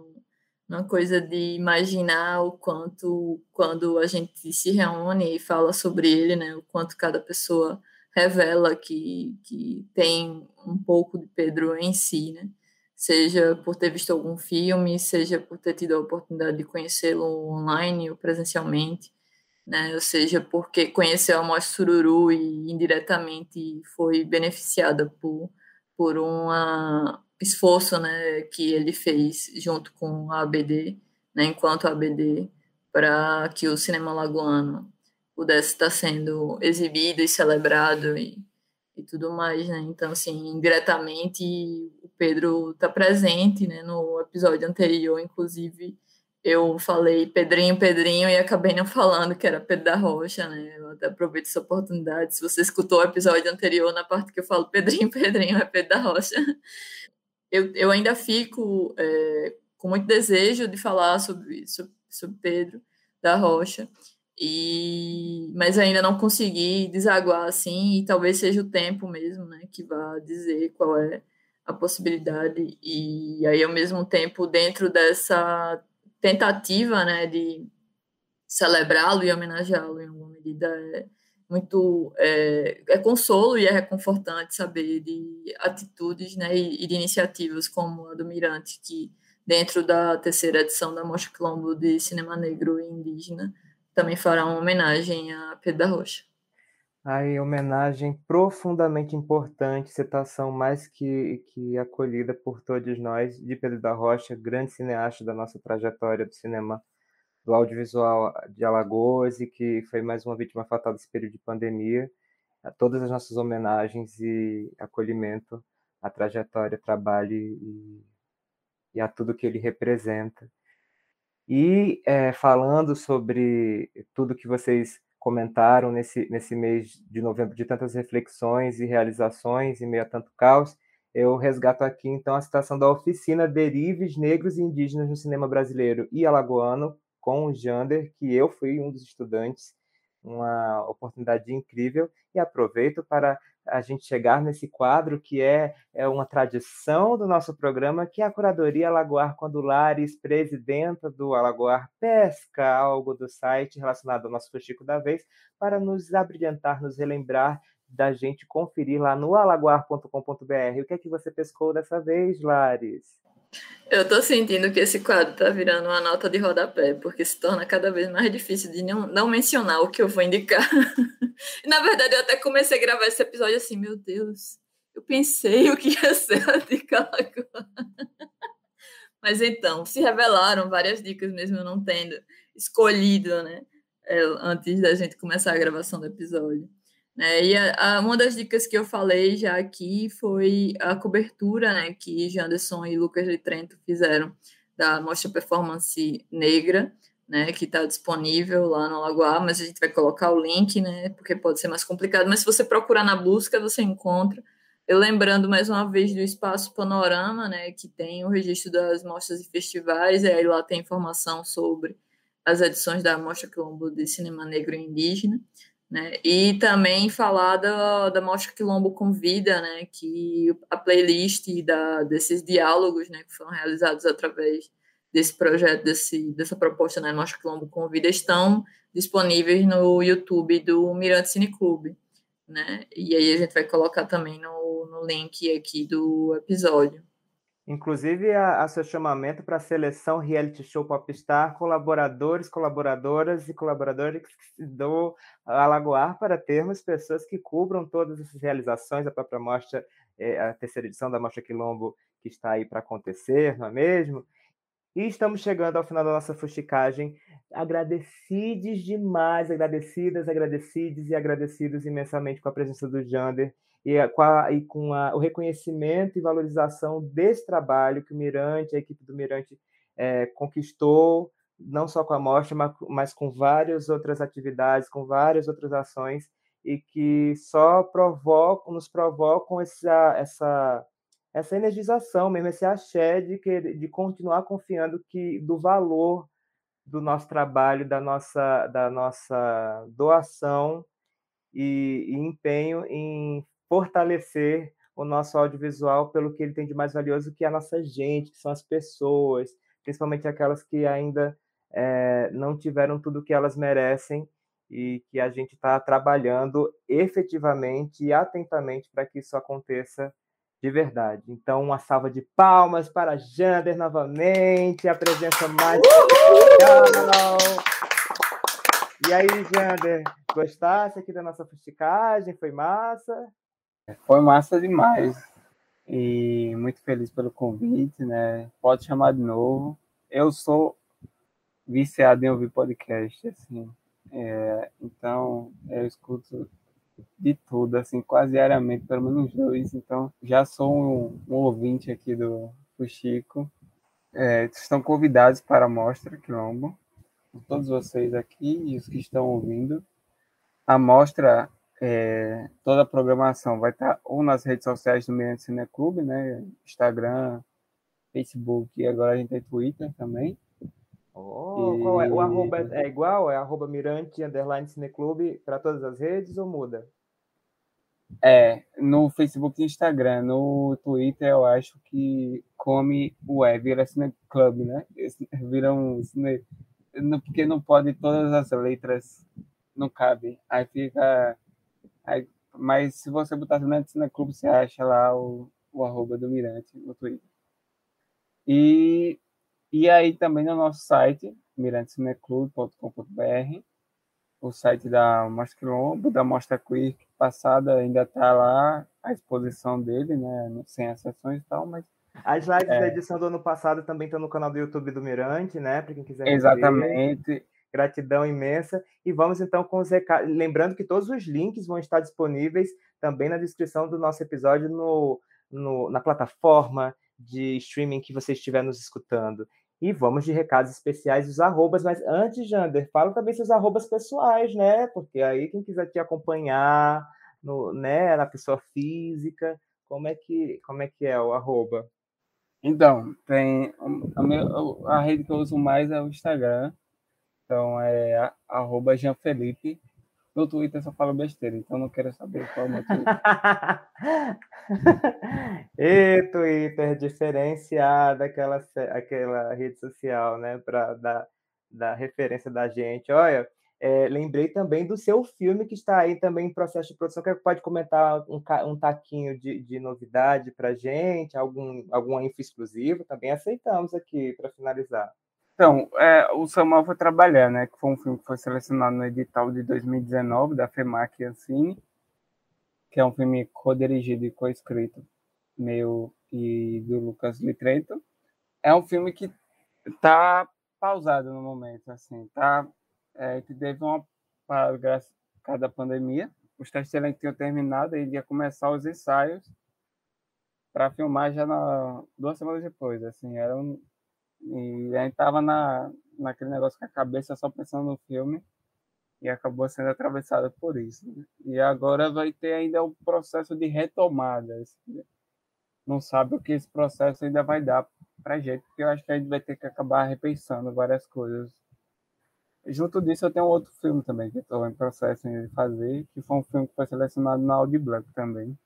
Numa coisa de imaginar o quanto, quando a gente se reúne e fala sobre ele, né? O quanto cada pessoa revela que, que tem um pouco de Pedro em si, né? seja por ter visto algum filme, seja por ter tido a oportunidade de conhecê-lo online ou presencialmente, né? Ou seja, porque conheceu a Mostra Sururu e indiretamente foi beneficiada por, por um esforço, né, que ele fez junto com a ABD, né, enquanto a ABD, para que o cinema lagoano pudesse estar sendo exibido e celebrado e e tudo mais, né? Então, assim, indiretamente o Pedro está presente, né? No episódio anterior, inclusive, eu falei Pedrinho, Pedrinho e acabei não falando que era Pedro da Rocha, né? Eu até aproveito essa oportunidade. Se você escutou o episódio anterior, na parte que eu falo Pedrinho, Pedrinho, é Pedro da Rocha. Eu, eu ainda fico é, com muito desejo de falar sobre, sobre, sobre Pedro da Rocha. E, mas ainda não consegui desaguar assim, e talvez seja o tempo mesmo, né, que vá dizer qual é a possibilidade. E aí, ao mesmo tempo, dentro dessa tentativa, né, de celebrá-lo e homenageá-lo em alguma medida, é muito é, é, consolo e é reconfortante saber de atitudes, né, e, e de iniciativas como a do Mirante, que dentro da terceira edição da Mostra Quilombo de Cinema Negro e Indígena também fará uma homenagem a Pedro da Rocha. Aí, homenagem profundamente importante, citação mais que, que acolhida por todos nós, de Pedro da Rocha, grande cineasta da nossa trajetória do cinema, do audiovisual de Alagoas, e que foi mais uma vítima fatal desse período de pandemia. A todas as nossas homenagens e acolhimento à trajetória, trabalho e, e a tudo que ele representa. E é, falando sobre tudo que vocês comentaram nesse, nesse mês de novembro de tantas reflexões e realizações em meio a tanto caos, eu resgato aqui então a citação da oficina Derives Negros e Indígenas no Cinema Brasileiro e Alagoano, com o Jander, que eu fui um dos estudantes, uma oportunidade incrível, e aproveito para a gente chegar nesse quadro que é, é uma tradição do nosso programa, que é a Curadoria Alagoar, quando Lares, presidenta do Alagoar, pesca algo do site relacionado ao nosso Fuxico da Vez, para nos abrilhantar, nos relembrar da gente conferir lá no alagoar.com.br. O que é que você pescou dessa vez, Lares? Eu tô sentindo que esse quadro tá virando uma nota de rodapé, porque se torna cada vez mais difícil de não, não mencionar o que eu vou indicar. Na verdade, eu até comecei a gravar esse episódio assim, meu Deus, eu pensei o que ia ser a dica agora. Mas então, se revelaram várias dicas mesmo eu não tendo escolhido, né? É, antes da gente começar a gravação do episódio. Né? E a, a, uma das dicas que eu falei já aqui foi a cobertura né, que Janderson e Lucas de Trento fizeram da Mostra Performance Negra, né, que está disponível lá no Lagoa, mas a gente vai colocar o link, né, porque pode ser mais complicado, mas se você procurar na busca, você encontra. Eu lembrando mais uma vez do Espaço Panorama, né, que tem o registro das mostras e festivais, e aí lá tem informação sobre as edições da Mostra Quilombo de Cinema Negro e Indígena. Né? E também falar da, da Mostra Quilombo Convida, né? que a playlist da, desses diálogos né? que foram realizados através desse projeto, desse, dessa proposta né? Mostra Quilombo Convida, estão disponíveis no YouTube do Mirante Cine Clube. Né? E aí a gente vai colocar também no, no link aqui do episódio. Inclusive, a, a seu chamamento para a seleção reality show Popstar, colaboradores, colaboradoras e colaboradores do Alagoar para termos pessoas que cubram todas essas realizações, a própria mostra, é, a terceira edição da Mostra Quilombo, que está aí para acontecer, não é mesmo? E estamos chegando ao final da nossa fusticagem. Agradecidos demais, agradecidas, agradecidos e agradecidos imensamente com a presença do Jander e, com, a, e com a, o reconhecimento e valorização desse trabalho que o Mirante, a equipe do Mirante, é, conquistou, não só com a mostra, mas, mas com várias outras atividades, com várias outras ações, e que só provocam, nos provocam essa, essa, essa energização mesmo, esse axé de, que, de continuar confiando que do valor do nosso trabalho, da nossa, da nossa doação e, e empenho em fortalecer o nosso audiovisual pelo que ele tem de mais valioso, que é a nossa gente, que são as pessoas, principalmente aquelas que ainda é, não tiveram tudo o que elas merecem e que a gente está trabalhando efetivamente e atentamente para que isso aconteça de verdade. Então, uma salva de palmas para Jander novamente, a presença mais especial. E aí, Jander, gostasse aqui da nossa fusticagem? Foi massa? Foi massa demais. E muito feliz pelo convite, né? Pode chamar de novo. Eu sou viciado em ouvir podcast, assim. É, então, eu escuto de tudo, assim, quase diariamente, pelo menos dois. Então, já sou um, um ouvinte aqui do, do Chico. É, estão convidados para a Mostra Quilombo, todos vocês aqui e os que estão ouvindo. A mostra é, toda a programação vai estar ou nas redes sociais do Mirante Cine Clube, né? Instagram, Facebook e agora a gente tem Twitter também. Oh, e... qual é? O arroba é igual? É arroba Mirante Underline Cineclube para todas as redes ou muda? É, no Facebook e Instagram. No Twitter eu acho que come o é, vira Cineclube, né? Vira um cine... Porque não pode todas as letras, não cabe. Aí fica Aí, mas se você botar Mirante Cine Clube, você acha lá o, o arroba do Mirante no Twitter. E, e aí também no nosso site, mirantecineclube.com.br, o site da Mostra Quilombo, da Mostra Queer, passada ainda está lá a exposição dele, né? Sem as sessões e tal, mas. As lives é... da edição do ano passado também estão no canal do YouTube do Mirante, né? Para quem quiser. Exatamente. Ver. Gratidão imensa. E vamos então com os recados. Lembrando que todos os links vão estar disponíveis também na descrição do nosso episódio no, no na plataforma de streaming que você estiver nos escutando. E vamos de recados especiais os arrobas, mas antes, Jander, fala também seus arrobas pessoais, né? Porque aí quem quiser te acompanhar, no, né, na pessoa física, como é que, como é, que é o arroba? Então, tem a, minha, a rede que eu uso mais é o Instagram. Então é arroba Jean Felipe no Twitter só falo besteira, então não quero saber qual é o motivo. e Twitter, diferenciada aquela, aquela rede social, né? Para dar, dar referência da gente. Olha, é, lembrei também do seu filme que está aí também em processo de produção. que pode comentar um, um taquinho de, de novidade para gente, algum, algum info exclusivo? Também aceitamos aqui para finalizar. Então, é, o Samuel foi trabalhar, né? Que foi um filme que foi selecionado no edital de 2019 da FEMAC Ancine, que é um filme co-dirigido e co-escrito meu e do Lucas Litreto. É um filme que tá pausado no momento, assim, tá? É, que teve uma parada da pandemia. Os testes elenco tinham terminado e ia começar os ensaios para filmar já na, duas semanas depois, assim, era um, e a gente tava na, naquele negócio com a cabeça só pensando no filme e acabou sendo atravessado por isso. Né? E agora vai ter ainda o processo de retomada. Assim, não sabe o que esse processo ainda vai dar pra gente, porque eu acho que a gente vai ter que acabar repensando várias coisas. Junto disso, eu tenho outro filme também que estou em processo de fazer, que foi um filme que foi selecionado na Audi Black também.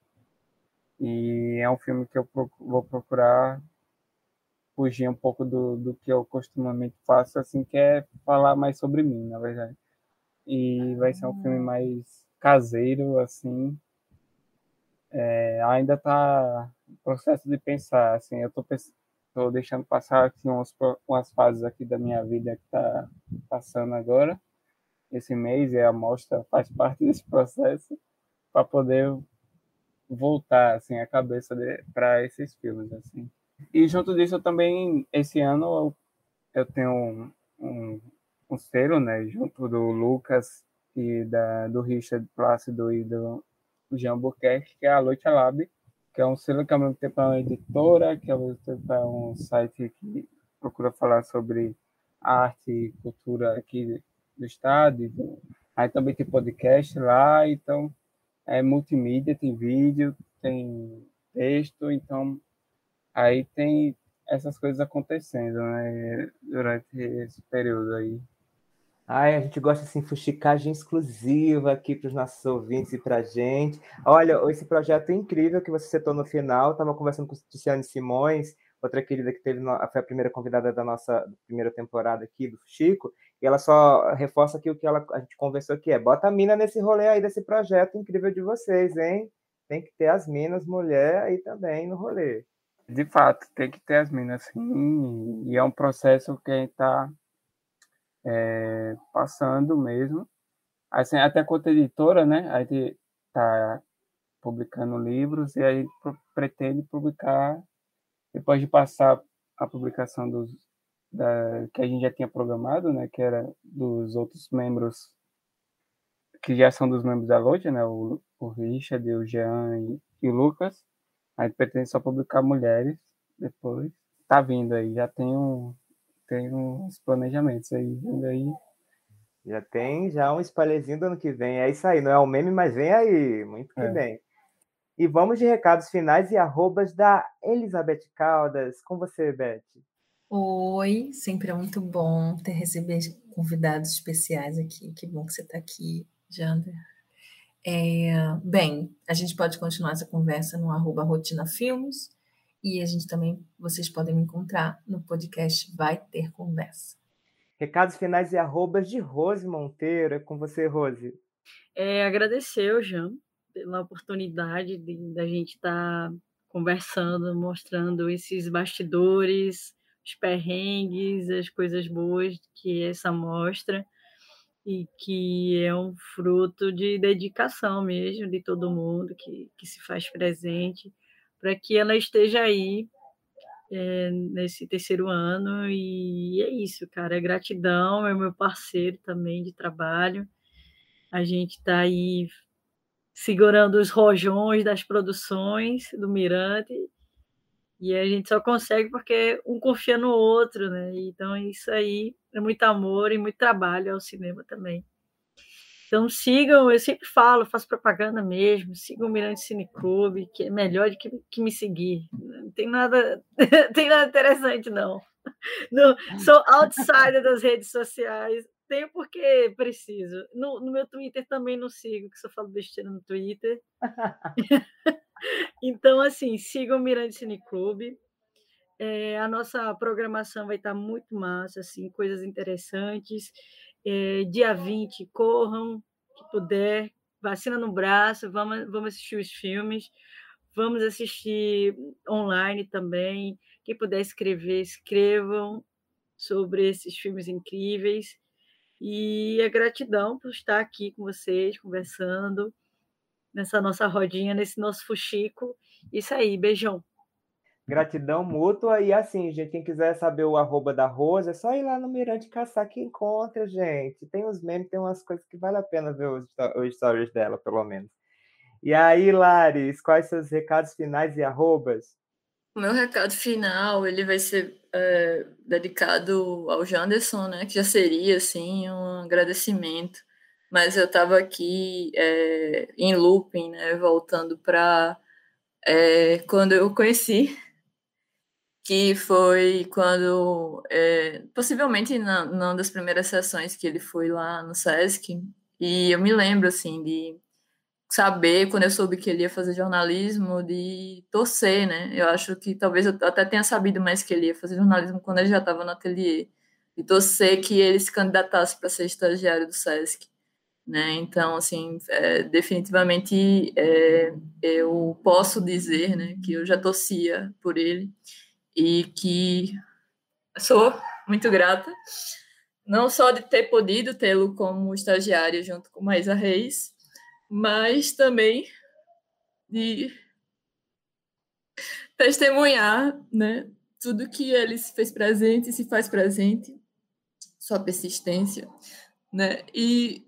E é um filme que eu vou procurar fugir um pouco do, do que eu costumamente faço, assim, que é falar mais sobre mim, na verdade. E vai ser um filme ah. mais caseiro, assim. É, ainda tá processo de pensar, assim, eu tô, tô deixando passar aqui umas, umas fases aqui da minha vida que tá passando agora, esse mês, e a mostra faz parte desse processo, para poder voltar, assim, a cabeça para esses filmes, assim. E junto disso, eu também, esse ano, eu, eu tenho um, um, um selo, né, junto do Lucas e da, do Richard Plácido e do Jean Burquerque, que é a Loite Lab, que é um selo que ao mesmo tempo é uma editora, que ao mesmo tempo é um site que procura falar sobre arte e cultura aqui do estado. Aí também tem podcast lá, então é multimídia, tem vídeo, tem texto, então Aí tem essas coisas acontecendo, né, durante esse período aí. Ai, a gente gosta assim, fuxicagem exclusiva aqui para os nossos ouvintes e para a gente. Olha, esse projeto incrível que você citou no final, estava conversando com Tiziane Simões, outra querida que teve foi a primeira convidada da nossa primeira temporada aqui do Chico, e ela só reforça aqui o que ela, a gente conversou aqui, é bota a mina nesse rolê aí desse projeto incrível de vocês, hein? Tem que ter as minas, mulher aí também no rolê. De fato, tem que ter as minas, sim, e é um processo que a gente está é, passando mesmo. Assim, até quanto editora, né, a gente está publicando livros e a gente pretende publicar, depois de passar a publicação dos, da, que a gente já tinha programado, né, que era dos outros membros, que já são dos membros da loja, né, o, o Richard, o Jean e, e o Lucas, a gente pretende só publicar mulheres depois. Tá vindo aí, já tem, um, tem uns planejamentos aí vindo aí. Já tem já um spoilerzinho do ano que vem. É isso aí, não é o meme, mas vem aí. Muito que é. bem. E vamos de recados finais e arrobas da Elizabeth Caldas. Com você, Beth. Oi, sempre é muito bom ter receber convidados especiais aqui. Que bom que você está aqui, Jander. É, bem, a gente pode continuar essa conversa no arroba Rotina Filmes e a gente também, vocês podem me encontrar no podcast Vai Ter Conversa. Recados finais e arrobas de Rose Monteiro. É com você, Rose. É, agradecer ao Jean pela oportunidade de, da gente estar tá conversando, mostrando esses bastidores, os perrengues, as coisas boas que essa mostra e que é um fruto de dedicação mesmo de todo mundo que, que se faz presente para que ela esteja aí é, nesse terceiro ano. E é isso, cara, é gratidão, é meu parceiro também de trabalho, a gente está aí segurando os rojões das produções do Mirante e a gente só consegue porque um confia no outro, né? Então isso aí é muito amor e muito trabalho ao cinema também. Então sigam, eu sempre falo, faço propaganda mesmo, sigam o Mirante Cine Clube, que é melhor do que, que me seguir. Não tem nada, tem nada interessante, não. Sou outsider das redes sociais, tenho porque preciso. No, no meu Twitter também não sigo, que só falo besteira no Twitter. Então, assim, sigam o Mirante Cine Clube. É, a nossa programação vai estar muito massa, assim, coisas interessantes. É, dia 20, corram, que puder, vacina no braço, vamos, vamos assistir os filmes, vamos assistir online também. Quem puder escrever, escrevam sobre esses filmes incríveis. E a gratidão por estar aqui com vocês, conversando nessa nossa rodinha, nesse nosso fuxico. Isso aí, beijão. Gratidão mútua. E assim, gente, quem quiser saber o arroba da Rosa, é só ir lá no Mirante Caçar que encontra, gente. Tem uns memes, tem umas coisas que vale a pena ver os, os stories dela, pelo menos. E aí, Laris, quais seus recados finais e arrobas? O meu recado final, ele vai ser é, dedicado ao Janderson, né? Que já seria, assim, um agradecimento mas eu estava aqui é, em looping, né, voltando para é, quando eu conheci, que foi quando, é, possivelmente na, numa das primeiras sessões que ele foi lá no Sesc, e eu me lembro, assim, de saber, quando eu soube que ele ia fazer jornalismo, de torcer, né, eu acho que talvez eu até tenha sabido mais que ele ia fazer jornalismo quando ele já estava no ateliê, e torcer que ele se candidatasse para ser estagiário do Sesc. Né? Então, assim, é, definitivamente é, eu posso dizer né, que eu já torcia por ele e que sou muito grata, não só de ter podido tê-lo como estagiário junto com Maísa Reis, mas também de testemunhar né, tudo que ele se fez presente, se faz presente, sua persistência, né? E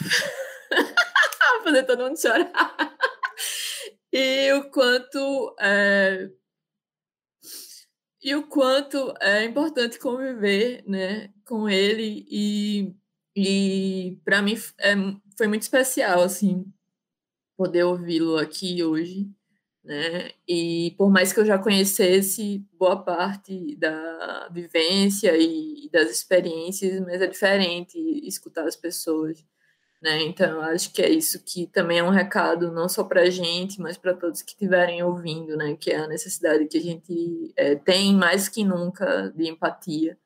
fazer todo mundo chorar. e o quanto é, e o quanto é importante conviver, né, com ele e e para mim é, foi muito especial assim poder ouvi-lo aqui hoje, né? E por mais que eu já conhecesse boa parte da vivência e das experiências, mas é diferente escutar as pessoas né? Então, acho que é isso que também é um recado, não só para a gente, mas para todos que estiverem ouvindo, né? que é a necessidade que a gente é, tem mais que nunca de empatia,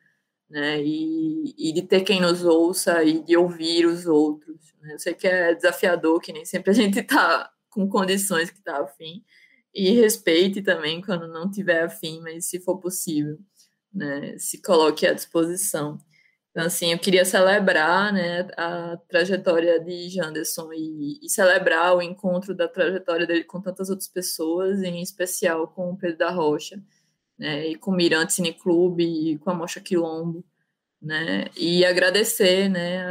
né? E, e, de ter quem nos ouça e de ouvir os outros. Né? Eu sei que é desafiador, que nem sempre a gente está com condições que está afim, e respeite também quando não tiver afim, mas se for possível, né? se coloque à disposição. Então, assim, eu queria celebrar né, a trajetória de Janderson e, e, celebrar o encontro da trajetória dele com tantas outras pessoas, em especial com o Pedro da Rocha, né, e com o Mirante Cine Clube, e com a Mocha Quilombo, né, e agradecer né,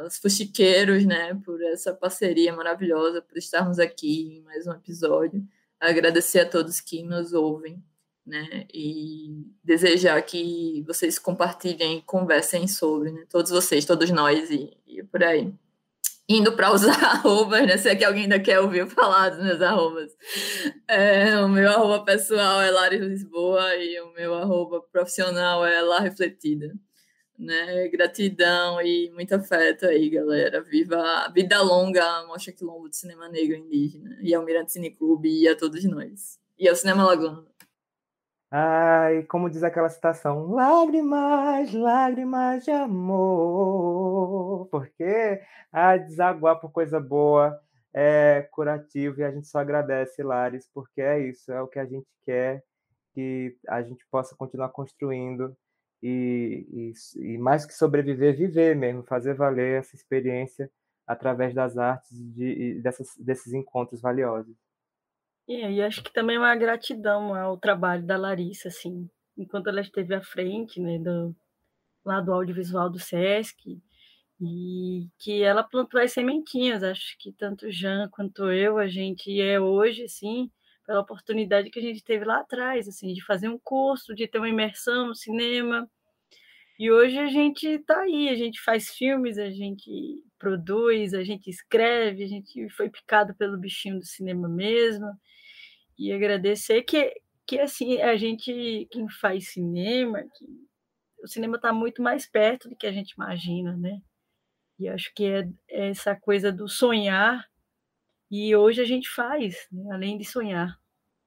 aos fuxiqueiros né, por essa parceria maravilhosa, por estarmos aqui em mais um episódio, agradecer a todos que nos ouvem né? E desejar que vocês compartilhem conversem sobre, né? Todos vocês, todos nós e, e por aí. Indo para os arrobas, né? Se é que alguém ainda quer ouvir falar dos meus arrobas. É, o meu arroba pessoal é Lari Lisboa e o meu arroba profissional é La Refletida. Né? Gratidão e muito afeto aí, galera. Viva a vida longa a Mostra Quilombo de Cinema Negro Indígena e ao Mirante Cine Clube e a todos nós. E ao Cinema Laguna. Ai, como diz aquela citação, lágrimas, lágrimas de amor, porque a desaguar por coisa boa é curativo e a gente só agradece, Lares, porque é isso, é o que a gente quer, que a gente possa continuar construindo e, e, e, mais que sobreviver, viver mesmo, fazer valer essa experiência através das artes de, e dessas, desses encontros valiosos. É, e acho que também é uma gratidão ao trabalho da Larissa, assim, enquanto ela esteve à frente, né, do, lá do audiovisual do SESC, e que ela plantou as sementinhas, acho que tanto Jean quanto eu, a gente é hoje, assim, pela oportunidade que a gente teve lá atrás, assim, de fazer um curso, de ter uma imersão no cinema. E hoje a gente está aí, a gente faz filmes, a gente produz, a gente escreve, a gente foi picado pelo bichinho do cinema mesmo. E agradecer que, que assim, a gente, quem faz cinema, que o cinema está muito mais perto do que a gente imagina, né? E acho que é, é essa coisa do sonhar e hoje a gente faz, né? além de sonhar.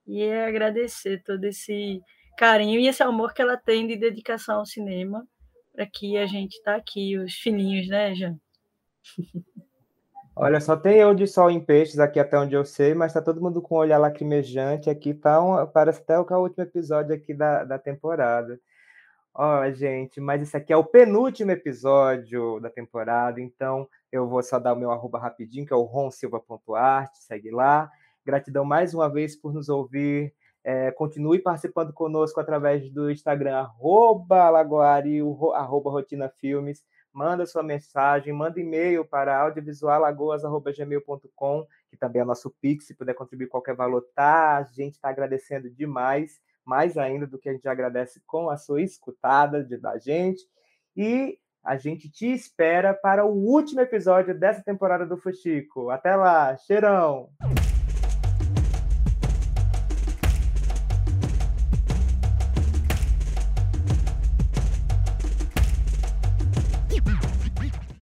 E é agradecer todo esse carinho e esse amor que ela tem de dedicação ao cinema, para que a gente está aqui, os filhinhos, né, Jean? Olha, só tem eu de sol em peixes aqui até onde eu sei, mas tá todo mundo com o olhar lacrimejante aqui, tá um, parece até o, é o último episódio aqui da, da temporada. Ó, gente, mas esse aqui é o penúltimo episódio da temporada, então eu vou só dar o meu arroba rapidinho, que é o ronsilva.art, segue lá. Gratidão mais uma vez por nos ouvir. É, continue participando conosco através do Instagram, arroba Lagoari, arroba Rotina Filmes. Manda sua mensagem, manda e-mail para audiovisualagoas.gmail.com, que também é nosso Pix, se puder contribuir qualquer valor, tá? A gente está agradecendo demais mais ainda do que a gente agradece com a sua escutada de, da gente. E a gente te espera para o último episódio dessa temporada do Fuxico. Até lá, cheirão!